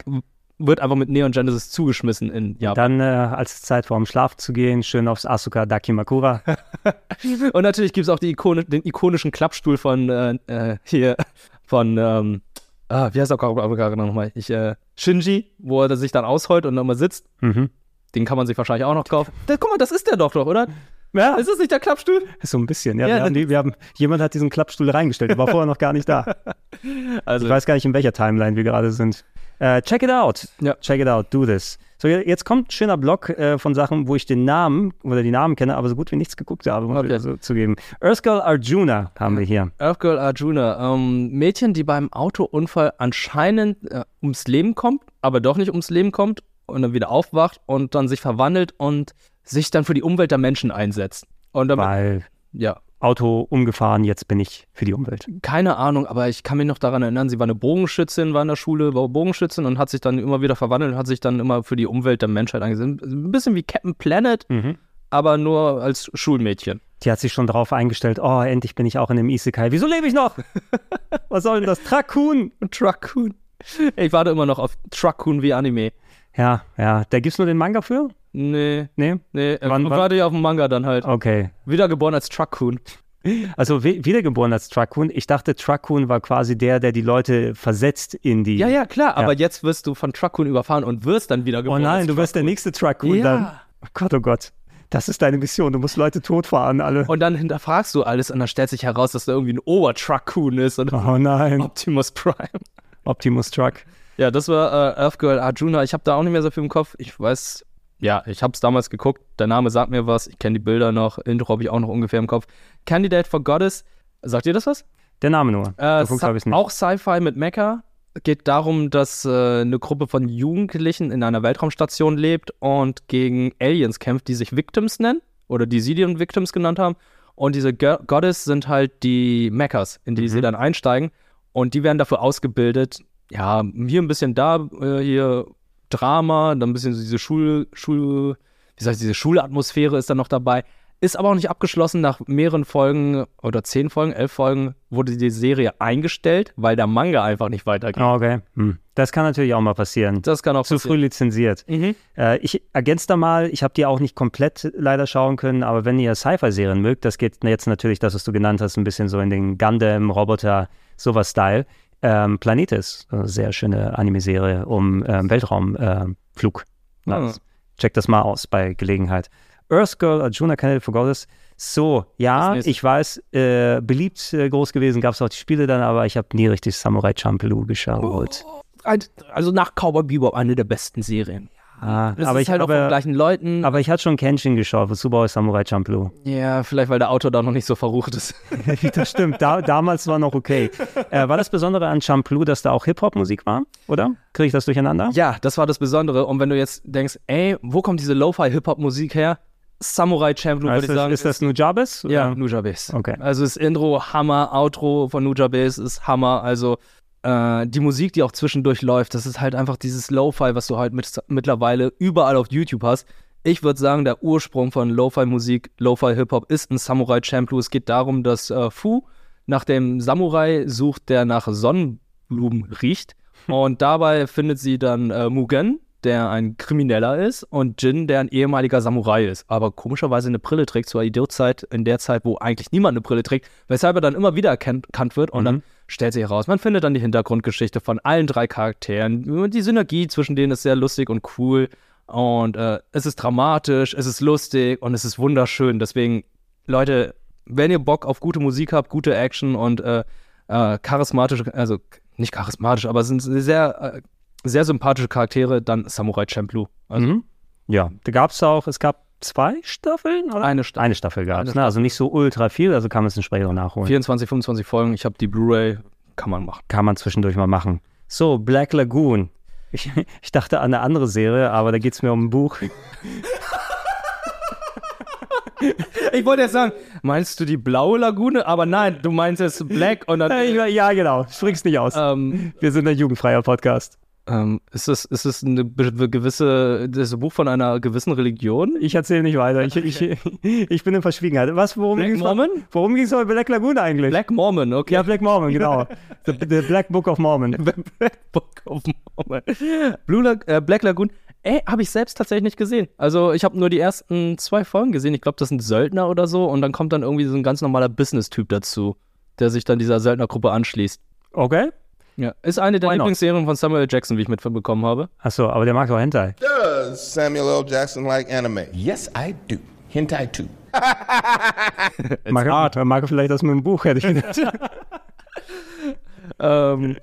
wird einfach mit Neon Genesis zugeschmissen in Japan. Dann, äh, als es Zeit war, um schlafen zu gehen, schön aufs Asuka Dakimakura. Und natürlich gibt es auch die Ikone, den ikonischen Klappstuhl von äh, äh, hier, von, ähm, ah, wie heißt er gerade nochmal? Ich, äh, Shinji, wo er sich dann ausheult und nochmal sitzt. Mhm. Den kann man sich wahrscheinlich auch noch kaufen. Da, guck mal, das ist der doch doch, oder? Ja. Ist das nicht der Klappstuhl? So ein bisschen, ja. Ja, wir haben die, wir haben, jemand hat diesen Klappstuhl reingestellt, der war vorher noch gar nicht da. Also, ich weiß gar nicht, in welcher Timeline wir gerade sind. Äh, check it out. Check it out. Do this. So, je- jetzt kommt ein schöner Block äh, von Sachen, wo ich den Namen oder die Namen kenne, aber so gut wie nichts geguckt habe, muss ich also zugeben. Earthgirl Arjuna haben wir hier. Earthgirl Arjuna, ähm, Mädchen, die beim Autounfall anscheinend äh, ums Leben kommt, aber doch nicht ums Leben kommt und dann wieder aufwacht und dann sich verwandelt und sich dann für die Umwelt der Menschen einsetzt. Und damit, Weil ja, Auto umgefahren, jetzt bin ich für die Umwelt. keine Ahnung, aber ich kann mich noch daran erinnern, sie war eine Bogenschützin, war in der Schule, war Bogenschützin und hat sich dann immer wieder verwandelt und hat sich dann immer für die Umwelt der Menschheit eingesetzt. Ein bisschen wie Captain Planet, Mhm. aber nur als Schulmädchen. Die hat sich schon darauf eingestellt, oh, endlich bin ich auch in dem Isekai. Wieso lebe ich noch? Was soll denn das? Truckhuhn. Truckhuhn. Ich warte immer noch auf Truckhuhn wie Anime. Ja, ja. Da gibt's nur den Manga für? Nee. Nee? Nee, äh, Wann- warte ich auf den Manga dann halt. Okay. Wiedergeboren als Truckhuhn. Also wi- wiedergeboren als Truckhuhn. Ich dachte, Truckhuhn war quasi der, der die Leute versetzt in die. Ja, ja, klar, Ja. aber jetzt wirst du von Truckhuhn überfahren und wirst dann Oh wiedergeboren. nein, als du wirst der nächste Truckhuhn Ja. dann. Oh Gott, oh Gott. Das ist deine Mission. Du musst Leute totfahren, alle. Und dann hinterfragst du alles und dann stellt sich heraus, dass da irgendwie ein Obertruckhuhn ist. Und Oh nein. Optimus Prime. Optimus Truck. Ja, das war äh, Earthgirl Arjuna. Ich habe da auch nicht mehr so viel im Kopf. Ich weiß, ja, ich habe es damals geguckt. Der Name sagt mir was. Ich kenne die Bilder noch. Intro habe ich auch noch ungefähr im Kopf. Candidate for Goddess. Sagt ihr das was? Der Name nur. Äh, Sci- auch Sci-Fi mit Mecha. Geht darum, dass äh, eine Gruppe von Jugendlichen in einer Weltraumstation lebt und gegen Aliens kämpft, die sich Victims nennen oder die sie den Victims genannt haben. Und diese Go Goddess sind halt die Mechas, in die sie dann einsteigen. Und die werden dafür ausgebildet. Ja, hier ein bisschen da, äh, hier Drama, dann ein bisschen so diese Schul, Schul, wie sagt diese Schulatmosphäre ist dann noch dabei. Ist aber auch nicht abgeschlossen. Nach mehreren Folgen oder zehn Folgen, elf Folgen wurde die Serie eingestellt, weil der Manga einfach nicht weitergeht. Ah, okay. Hm. Das kann natürlich auch mal passieren. Das kann auch Zu passieren. früh lizenziert. Mhm. Äh, ich ergänze da mal, ich habe die auch nicht komplett leider schauen können, aber wenn ihr Sci-Fi-Serien mögt, das geht jetzt natürlich, das, was du genannt hast, ein bisschen so in den Gundam, Roboter, sowas Style. Ähm, Planetis, eine sehr schöne Anime-Serie um ähm, Weltraumflug. Ah. Check das mal aus bei Gelegenheit. Earthgirl, Arjuna Candidate for Goddess. So, ja, ich weiß, äh, beliebt äh, groß gewesen, gab es auch die Spiele dann, aber ich habe nie richtig Samurai Champloo geschaut. Also nach Cowboy Bebop eine der besten Serien. Ah, Das aber ist ich halt auch aber, von gleichen Leuten. aber ich hatte schon Kenshin geschaut, ich Samurai Champloo? Ja, vielleicht weil der Autor da noch nicht so verrucht ist. das stimmt, da, damals war noch okay. Äh, war das Besondere an Champloo, dass da auch Hip-Hop-Musik war, oder? Kriege ich das durcheinander? Ja, das war das Besondere. Und wenn du jetzt denkst, ey, wo kommt diese Lo-Fi-Hip-Hop-Musik her? Samurai Champloo, würde ist, ich sagen. das, ist das Nujabes? Ja? Nujabes. Okay. Also das Intro Hammer, Outro von Nujabes ist Hammer. Also äh, die Musik, die auch zwischendurch läuft, das ist halt einfach dieses Lo-Fi, was du halt mit, mittlerweile überall auf YouTube hast. Ich würde sagen, der Ursprung von Lo-Fi-Musik, Lo-Fi-Hip-Hop ist ein Samurai Champloo. Es geht darum, dass äh, Fu nach dem Samurai sucht, der nach Sonnenblumen riecht. Und dabei findet sie dann äh, Mugen, der ein Krimineller ist, und Jin, der ein ehemaliger Samurai ist, aber komischerweise eine Brille trägt zur Idiotzeit, in der Zeit, wo eigentlich niemand eine Brille trägt, weshalb er dann immer wieder erkannt erkannt wird und dann stellt sich heraus, man findet dann die Hintergrundgeschichte von allen drei Charakteren. Die Synergie zwischen denen ist sehr lustig und cool und äh, es ist dramatisch, es ist lustig und es ist wunderschön. Deswegen, Leute, wenn ihr Bock auf gute Musik habt, gute Action und äh, äh, charismatische, also nicht charismatisch, aber es sind sehr, äh, sehr sympathische Charaktere, dann Samurai Champloo. Also Mhm. Ja, da gab es auch, es gab zwei Staffeln? Oder? Eine Staffel. Eine Staffel gab es, ne? also nicht so ultra viel, also kann man es entsprechend auch nachholen. 24, 25 Folgen, ich habe die Blu-ray, kann man machen. Kann man zwischendurch mal machen. So, Black Lagoon. Ich, ich dachte an eine andere Serie, aber da geht es mir um ein Buch. Ich wollte jetzt sagen, meinst du die blaue Lagune? Aber nein, du meinst es Black und dann. ja, genau. Sprich's nicht aus. Ähm, Wir sind ein jugendfreier Podcast. Ähm, ist es ist es eine gewisse, das ein Buch von einer gewissen Religion? Ich erzähle nicht weiter. Ich, ich, ich bin in Verschwiegenheit. Was, worum Black ging's Mormon? Worum ging es bei Black Lagoon eigentlich? Black Mormon, okay. Ja, Black Mormon, genau. the, the Black Book of Mormon. Book of Mormon. Blue Lag äh, Black Lagoon. Ey, habe ich selbst tatsächlich nicht gesehen. Also ich habe nur die ersten zwei Folgen gesehen. Ich glaube, das sind Söldner oder so. Und dann kommt dann irgendwie so ein ganz normaler Business-Typ dazu, der sich dann dieser Söldnergruppe anschließt. Okay. Ja, ist eine der Why not? Lieblingsserien von Samuel Jackson, wie ich mitbekommen habe. Achso, aber der mag doch Hentai. Does Samuel L. Jackson like anime? Yes, I do. Hentai too. Mag er, mag er vielleicht das mit dem Buch, hätte ich gedacht. ähm,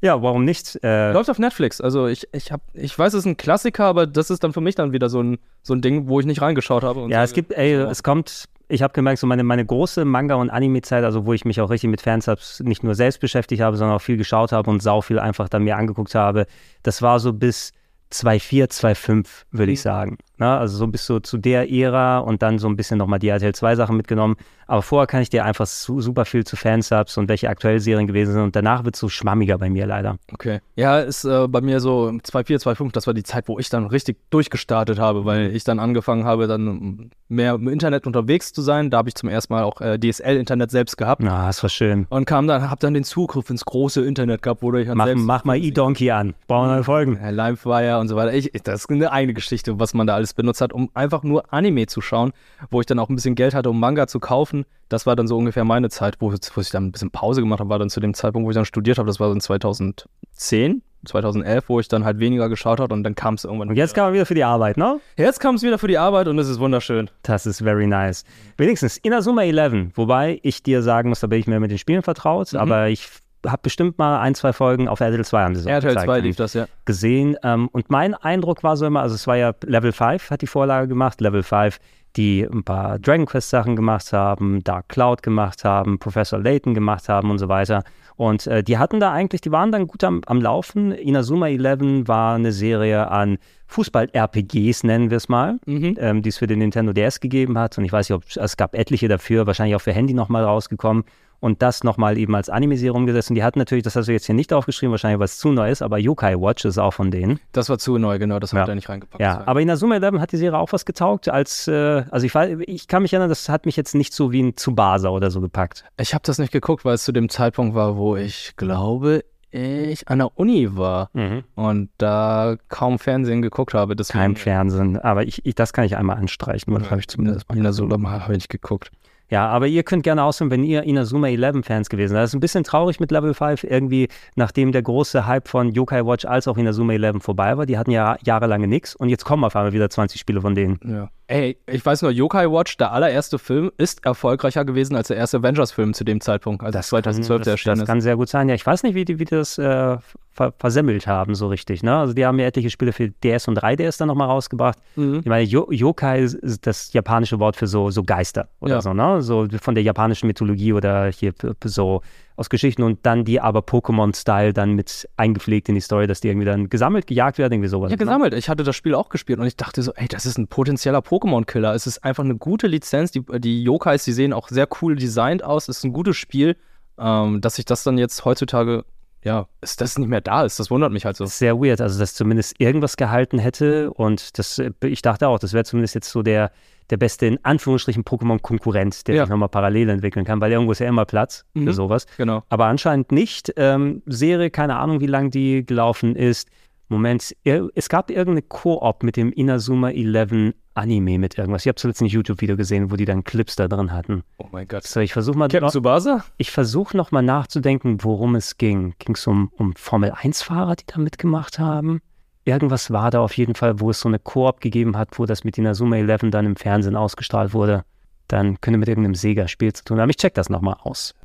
Ja, warum nicht? Äh, Läuft auf Netflix. Also ich, ich hab, ich weiß, es ist ein Klassiker, aber das ist dann für mich dann wieder so ein, so ein Ding, wo ich nicht reingeschaut habe. und ja, sage, es gibt, ey, es kommt, ich habe gemerkt, so meine, meine große Manga- und Anime-Zeit, also wo ich mich auch richtig mit Fansubs nicht nur selbst beschäftigt habe, sondern auch viel geschaut habe und sau viel einfach dann mir angeguckt habe, das war so bis 2.4, 2.5, würde ich sagen. Ne? Also so bis so zu der Ära und dann so ein bisschen nochmal die RTL 2 Sachen mitgenommen. Aber vorher kann ich dir einfach su super viel zu Fansubs und welche aktuell Serien gewesen sind und danach wird es so schwammiger bei mir leider. Okay. Ja, ist äh, bei mir so 2.4, 2.5, das war die Zeit, wo ich dann richtig durchgestartet habe, weil ich dann angefangen habe, dann mehr im Internet unterwegs zu sein. Da habe ich zum ersten Mal auch äh, DSL-Internet selbst gehabt. Na, das war schön. Und kam dann, hab dann den Zugriff ins große Internet gehabt, wo ich dann Mach, selbst mach mal E-Donkey an. Brauchen wir Folgen. Ja, Limewire und so weiter. Ich, das ist eine eigene Geschichte, was man da alles benutzt hat, um einfach nur Anime zu schauen, wo ich dann auch ein bisschen Geld hatte, um Manga zu kaufen. Das war dann so ungefähr meine Zeit, wo, wo ich dann ein bisschen Pause gemacht habe, war dann zu dem Zeitpunkt, wo ich dann studiert habe. Das war dann 2010, 2011, wo ich dann halt weniger geschaut habe und dann kam es irgendwann. Und jetzt kam man wieder für die Arbeit, ne? Jetzt kam es wieder für die Arbeit und es ist wunderschön. Das ist very nice. Wenigstens Inazuma 11, wobei ich dir sagen muss, da bin ich mir mit den Spielen vertraut, Mhm. aber ich habe bestimmt mal ein, zwei Folgen auf RTL 2 haben sie so RTL gezeigt, 2 lief das, ja. gesehen. Ähm, und mein Eindruck war so immer, also es war ja Level 5, hat die Vorlage gemacht, Level 5, die ein paar Dragon Quest Sachen gemacht haben, Dark Cloud gemacht haben, Professor Layton gemacht haben und so weiter. Und äh, die hatten da eigentlich, die waren dann gut am, am Laufen. Inazuma 11 war eine Serie an Fußball-RPGs, nennen wir es mal, ähm, die es für den Nintendo DS gegeben hat. Und ich weiß nicht, ob es gab etliche dafür, wahrscheinlich auch für Handy nochmal rausgekommen. Und das nochmal eben als Anime-Serie umgesetzt. Und die hatten natürlich, das hast du jetzt hier nicht aufgeschrieben, wahrscheinlich weil es zu neu ist, aber Yokai Watch ist auch von denen. Das war zu neu, genau, das hat er nicht reingepackt. Ja, aber Inazuma 11 hat die Serie auch was getaugt, als, äh, also ich, ich kann mich erinnern, das hat mich jetzt nicht so wie ein Tsubasa oder so gepackt. Ich habe das nicht geguckt, weil es zu dem Zeitpunkt war, wo ich glaube, ich an der Uni war und da kaum Fernsehen geguckt habe. Deswegen, Kein Fernsehen, aber ich, ich, das kann ich einmal anstreichen, weil das habe ich zumindest mal Inazuma habe ich nicht geguckt. Ja, aber ihr könnt gerne auswählen, wenn ihr Inazuma 11 Fans gewesen seid. Das ist ein bisschen traurig mit Level 5, irgendwie, nachdem der große Hype von Yokai Watch als auch Inazuma 11 vorbei war. Die hatten ja jahrelange nichts und jetzt kommen auf einmal wieder 20 Spiele von denen. Ja. Ey, ich weiß nur, Yokai Watch, der allererste Film, ist erfolgreicher gewesen als der erste Avengers-Film zu dem Zeitpunkt, als 2012 der das, erschienen das ist. kann sehr gut sein. Ja, ich weiß nicht, wie die, wie die das äh, ver versemmelt haben, so richtig. Ne? Also die haben ja etliche Spiele für DS und 3DS dann nochmal rausgebracht. Mhm. Ich meine, Yo Yokai ist- das japanische Wort für so, so Geister oder Ja. so, ne? So von der japanischen Mythologie oder hier so aus Geschichten und dann die aber Pokémon-Style dann mit eingepflegt in die Story, dass die irgendwie dann gesammelt, gejagt werden, irgendwie sowas. Ja, ne? gesammelt. Ich hatte das Spiel auch gespielt und ich dachte so, ey, das ist ein potenzieller Pokémon-Killer. Es ist einfach eine gute Lizenz. Die, die Yokais, die sehen auch sehr cool designt aus. Es ist ein gutes Spiel. Ähm, dass sich das dann jetzt heutzutage, ja, ist, dass es nicht mehr da ist, das wundert mich halt so. Sehr weird, also dass zumindest irgendwas gehalten hätte und das, äh, ich dachte auch, das wäre zumindest jetzt so der, der beste, in Anführungsstrichen, Pokémon-Konkurrent, der Ja. sich nochmal parallel entwickeln kann, weil irgendwo ist ja immer Platz für Mhm, sowas. Genau. Aber anscheinend nicht. Ähm, Serie, keine Ahnung, wie lang die gelaufen ist. Moment, es gab irgendeine Koop mit dem Inazuma 11 Anime mit irgendwas. Ich habe zuletzt ein YouTube-Video gesehen, wo die dann Clips da drin hatten. Oh mein Gott. So, ich versuche mal. Captain Tsubasa? Ich versuche noch mal nachzudenken, worum es ging. Ging es um, um Formel-1-Fahrer, die da mitgemacht haben? Irgendwas war da auf jeden Fall, wo es so eine Koop gegeben hat, wo das mit Inazuma 11 dann im Fernsehen ausgestrahlt wurde. Dann könnte mit irgendeinem Sega-Spiel zu tun haben. Ich check das noch mal aus.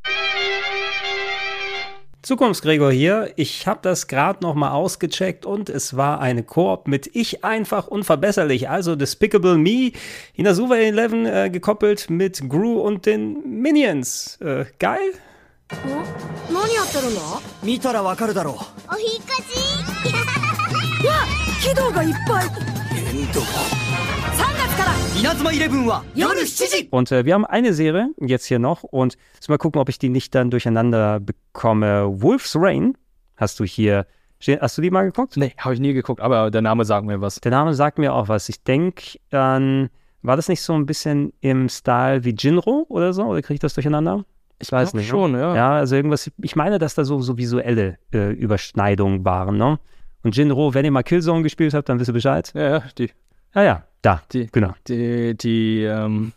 Zukunftsgregor hier. Ich habe das gerade noch mal ausgecheckt und es war eine Koop mit Ich einfach unverbesserlich, also Despicable Me, Inazuma 11 äh, gekoppelt mit Gru und den Minions. Äh, geil? 何やってるんだ見たらわかるだろうお引っ越しわ 軌道がいっぱいエンド3月から稲妻イレブンは夜7時 Und äh, wir haben eine Serie jetzt hier noch und jetzt mal gucken, ob ich die nicht dann durcheinander bekomme. Wolf's Rain hast du hier. stehen. Hast du die mal geguckt? Nee, habe ich nie geguckt, aber der Name sagt mir was. Der Name sagt mir auch was. Ich denke an, war das nicht so ein bisschen im Style wie Jinro oder so? Oder kriege ich das durcheinander? Ich weiß glaub nicht. schon, ne? ja. Ja, also irgendwas, ich meine, dass da so, so visuelle äh, Überschneidungen waren, ne? Und Jinro, wenn ihr mal Killzone gespielt habt, dann wisst ihr Bescheid. Ja, ja, die. Ja, ja, da, Die, genau. Die, die, ähm,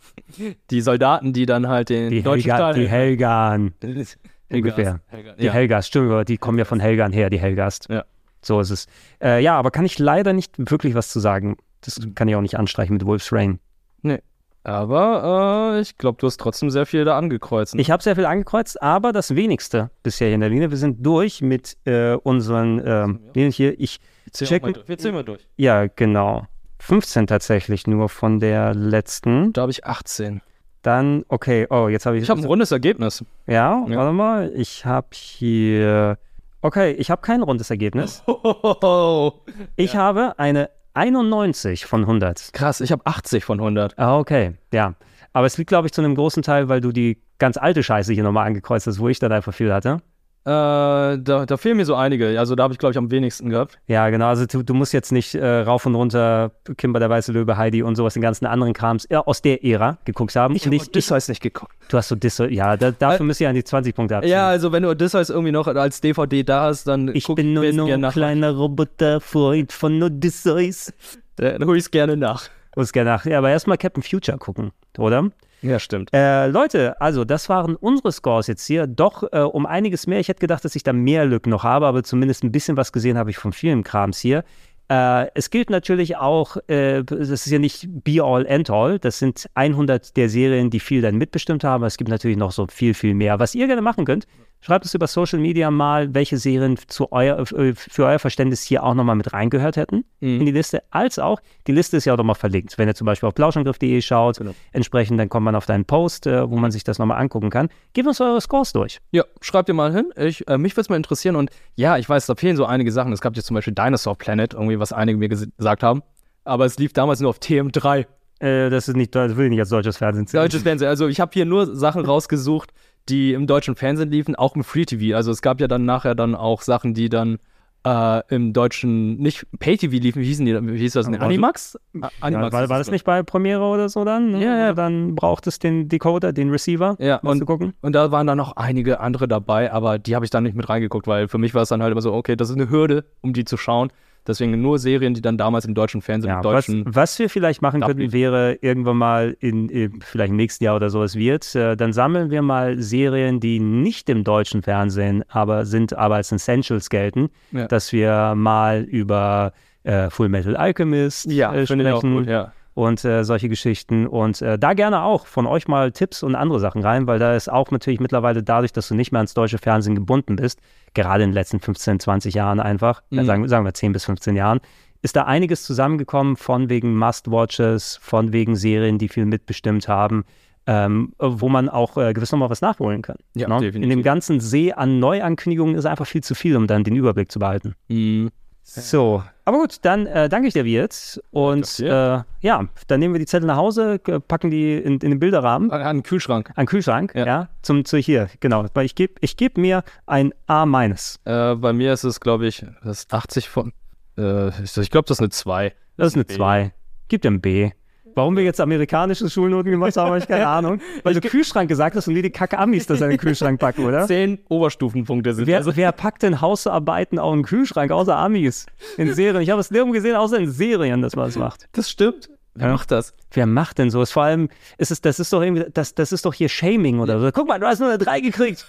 die Soldaten, die dann halt den Die, deutschen Helga, Stahl. die Helgan. Ungefähr. Helgas. Die Ja. Helgast, stimmt, aber die kommen ja von Helgan her, die Helgast. Ja. So ist es. Äh, ja, aber kann ich leider nicht wirklich was zu sagen. Das kann ich auch nicht anstreichen mit Wolf's Rain. Nee. Aber äh, ich glaube, du hast trotzdem sehr viel da angekreuzt. Ne? Ich habe sehr viel angekreuzt, aber das wenigste bisher hier in der Linie. Wir sind durch mit äh, unseren ähm, Linien hier. Ich Zähl check mal durch. Wir zählen mal durch. Ja, genau. 15 tatsächlich nur von der letzten. Da habe ich 18. Dann, okay, oh, jetzt habe ich. Ich habe ein rundes Ergebnis. Ja, Ja. warte mal. Ich habe hier. Okay, ich habe kein rundes Ergebnis. Ich habe eine 91 von 100. Krass, ich habe 80 von 100. Ah, okay, ja. Aber es liegt, glaube ich, zu einem großen Teil, weil du die ganz alte Scheiße hier nochmal angekreuzt hast, wo ich dann einfach viel hatte. Äh, da, da fehlen mir so einige. Also da habe ich, glaube ich, am wenigsten gehabt. Ja, genau. Also du, du musst jetzt nicht äh, rauf und runter Kimber der Weiße Löwe, Heidi und sowas, den ganzen anderen Krams äh, aus der Ära geguckt haben. Ich habe Odysseus nicht geguckt. Du hast so Odysseus, ja, da, dafür müsst ihr an die 20 Punkte abziehen. Ja, also wenn du Odysseus irgendwie noch als DVD da hast, dann ich guck bin nur ein kleiner Roboter, Freund von Odysseus. Dann hol ich's gerne nach. Hol's gerne nach. Ja, aber erstmal Captain Future gucken, oder? Ja, stimmt. Äh, Leute, also das waren unsere Scores jetzt hier. Doch äh, um einiges mehr. Ich hätte gedacht, dass ich da mehr Lücken noch habe, aber zumindest ein bisschen was gesehen habe ich von vielen Krams hier. Äh, es gilt natürlich auch, äh, das ist ja nicht be all and all. Das sind 100 der Serien, die viel dann mitbestimmt haben. Es gibt natürlich noch so viel, viel mehr. Was ihr gerne machen könnt, schreibt es über Social Media mal, welche Serien zu euer, äh, für euer Verständnis hier auch nochmal mit reingehört hätten Mhm. in die Liste. Als auch, die Liste ist ja auch nochmal verlinkt. Wenn ihr zum Beispiel auf plauschangriff.de schaut, Genau. entsprechend, dann kommt man auf deinen Post, äh, wo man sich das nochmal angucken kann. Gebt uns eure Scores durch. Ja, schreibt ihr mal hin. Ich, äh, mich würde es mal interessieren. Und ja, ich weiß, da fehlen so einige Sachen. Es gab jetzt zum Beispiel Dinosaur Planet, irgendwie, was einige mir ges- gesagt haben. Aber es lief damals nur auf TM3. Äh, das ist nicht, das will ich nicht als deutsches Fernsehen zählen. Deutsches Fernsehen. Also ich habe hier nur Sachen rausgesucht, die im deutschen Fernsehen liefen, auch im Free TV. Also es gab ja dann nachher dann auch Sachen, die dann äh, im deutschen, nicht Pay-TV liefen, wie hießen die, wie hieß das denn? Aber- Animax? A- Ja, Animax war, war das nicht bei Premiere oder so dann? ne? Ja, ja. Oder Dann braucht es den Decoder, den Receiver, Ja, um und, zu gucken. und da waren dann noch einige andere dabei, aber die habe ich dann nicht mit reingeguckt, weil für mich war es dann halt immer so, okay, das ist eine Hürde, um die zu schauen. Deswegen nur Serien, die dann damals im deutschen Fernsehen, Ja, im was, deutschen. was wir vielleicht machen könnten, lief. wäre irgendwann mal in, in vielleicht im nächsten Jahr oder so es wird, äh, dann sammeln wir mal Serien, die nicht im deutschen Fernsehen, aber sind aber als Essentials gelten, Ja. dass wir mal über äh, Full Metal Alchemist Ja, äh, finde ich auch sprechen gut, ja. Und äh, solche Geschichten und äh, da gerne auch von euch mal Tipps und andere Sachen rein, weil da ist auch natürlich mittlerweile dadurch, dass du nicht mehr ans deutsche Fernsehen gebunden bist, gerade in den letzten 15, 20 Jahren einfach, äh, Mhm. sagen, sagen wir 10 bis 15 Jahren, ist da einiges zusammengekommen von wegen Must-Watches, von wegen Serien, die viel mitbestimmt haben, ähm, wo man auch äh, gewiss nochmal was nachholen kann. Ja, ne? definitiv. In dem ganzen See an Neuankündigungen ist einfach viel zu viel, um dann den Überblick zu behalten. Mhm. So, aber gut, dann äh, danke ich dir jetzt. Und äh, ja, dann nehmen wir die Zettel nach Hause, packen die in, in den Bilderrahmen. An den Kühlschrank. An den Kühlschrank, ja. zum, zu hier, genau. Weil ich gebe ich geb mir ein A-. Äh, bei mir ist es, glaube ich, das ist 80 von. Äh, ich glaube, das ist eine 2. Das ist eine 2. Gib dir ein B. Warum wir jetzt amerikanische Schulnoten gemacht haben, habe ich keine Ahnung. Weil du Kühlschrank gesagt hast und die die Kacke Amis das in den Kühlschrank packen, oder? 10 Oberstufenpunkte sind Wer, also. wer packt denn Hausarbeiten auf den Kühlschrank, außer Amis? In Serien. Ich habe es nirgendwo gesehen, außer in Serien, dass man das macht. Das stimmt. Wer macht das? Wer macht denn sowas? Vor allem, ist es, das ist doch irgendwie, das, das ist doch hier Shaming oder so. Guck mal, du hast nur eine 3 gekriegt.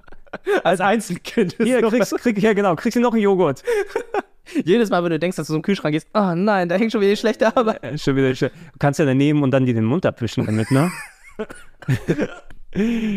Als Einzelkind. Hier, kriegst, krieg, ja genau, kriegst du noch einen Joghurt. Jedes Mal, wenn du denkst, dass du zum Kühlschrank gehst, oh nein, da hängt schon wieder die schlechte Arbeit. Äh, Schon wieder. Du kannst ja dann nehmen und dann dir den Mund abwischen damit, ne?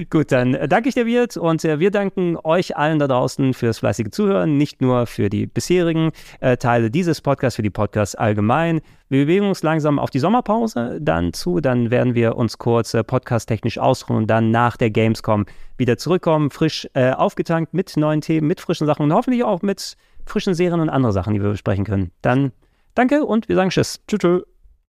Gut, dann äh, danke ich dir, Wirt, und äh, wir danken euch allen da draußen fürs fleißige Zuhören, nicht nur für die bisherigen äh, Teile dieses Podcasts, für die Podcasts allgemein. Wir bewegen uns langsam auf die Sommerpause dann zu, dann werden wir uns kurz äh, podcasttechnisch ausruhen und dann nach der Gamescom wieder zurückkommen, frisch äh, aufgetankt mit neuen Themen, mit frischen Sachen und hoffentlich auch mit frischen Serien und andere Sachen, die wir besprechen können. Dann danke und wir sagen Tschüss. Tschüss. tschüss.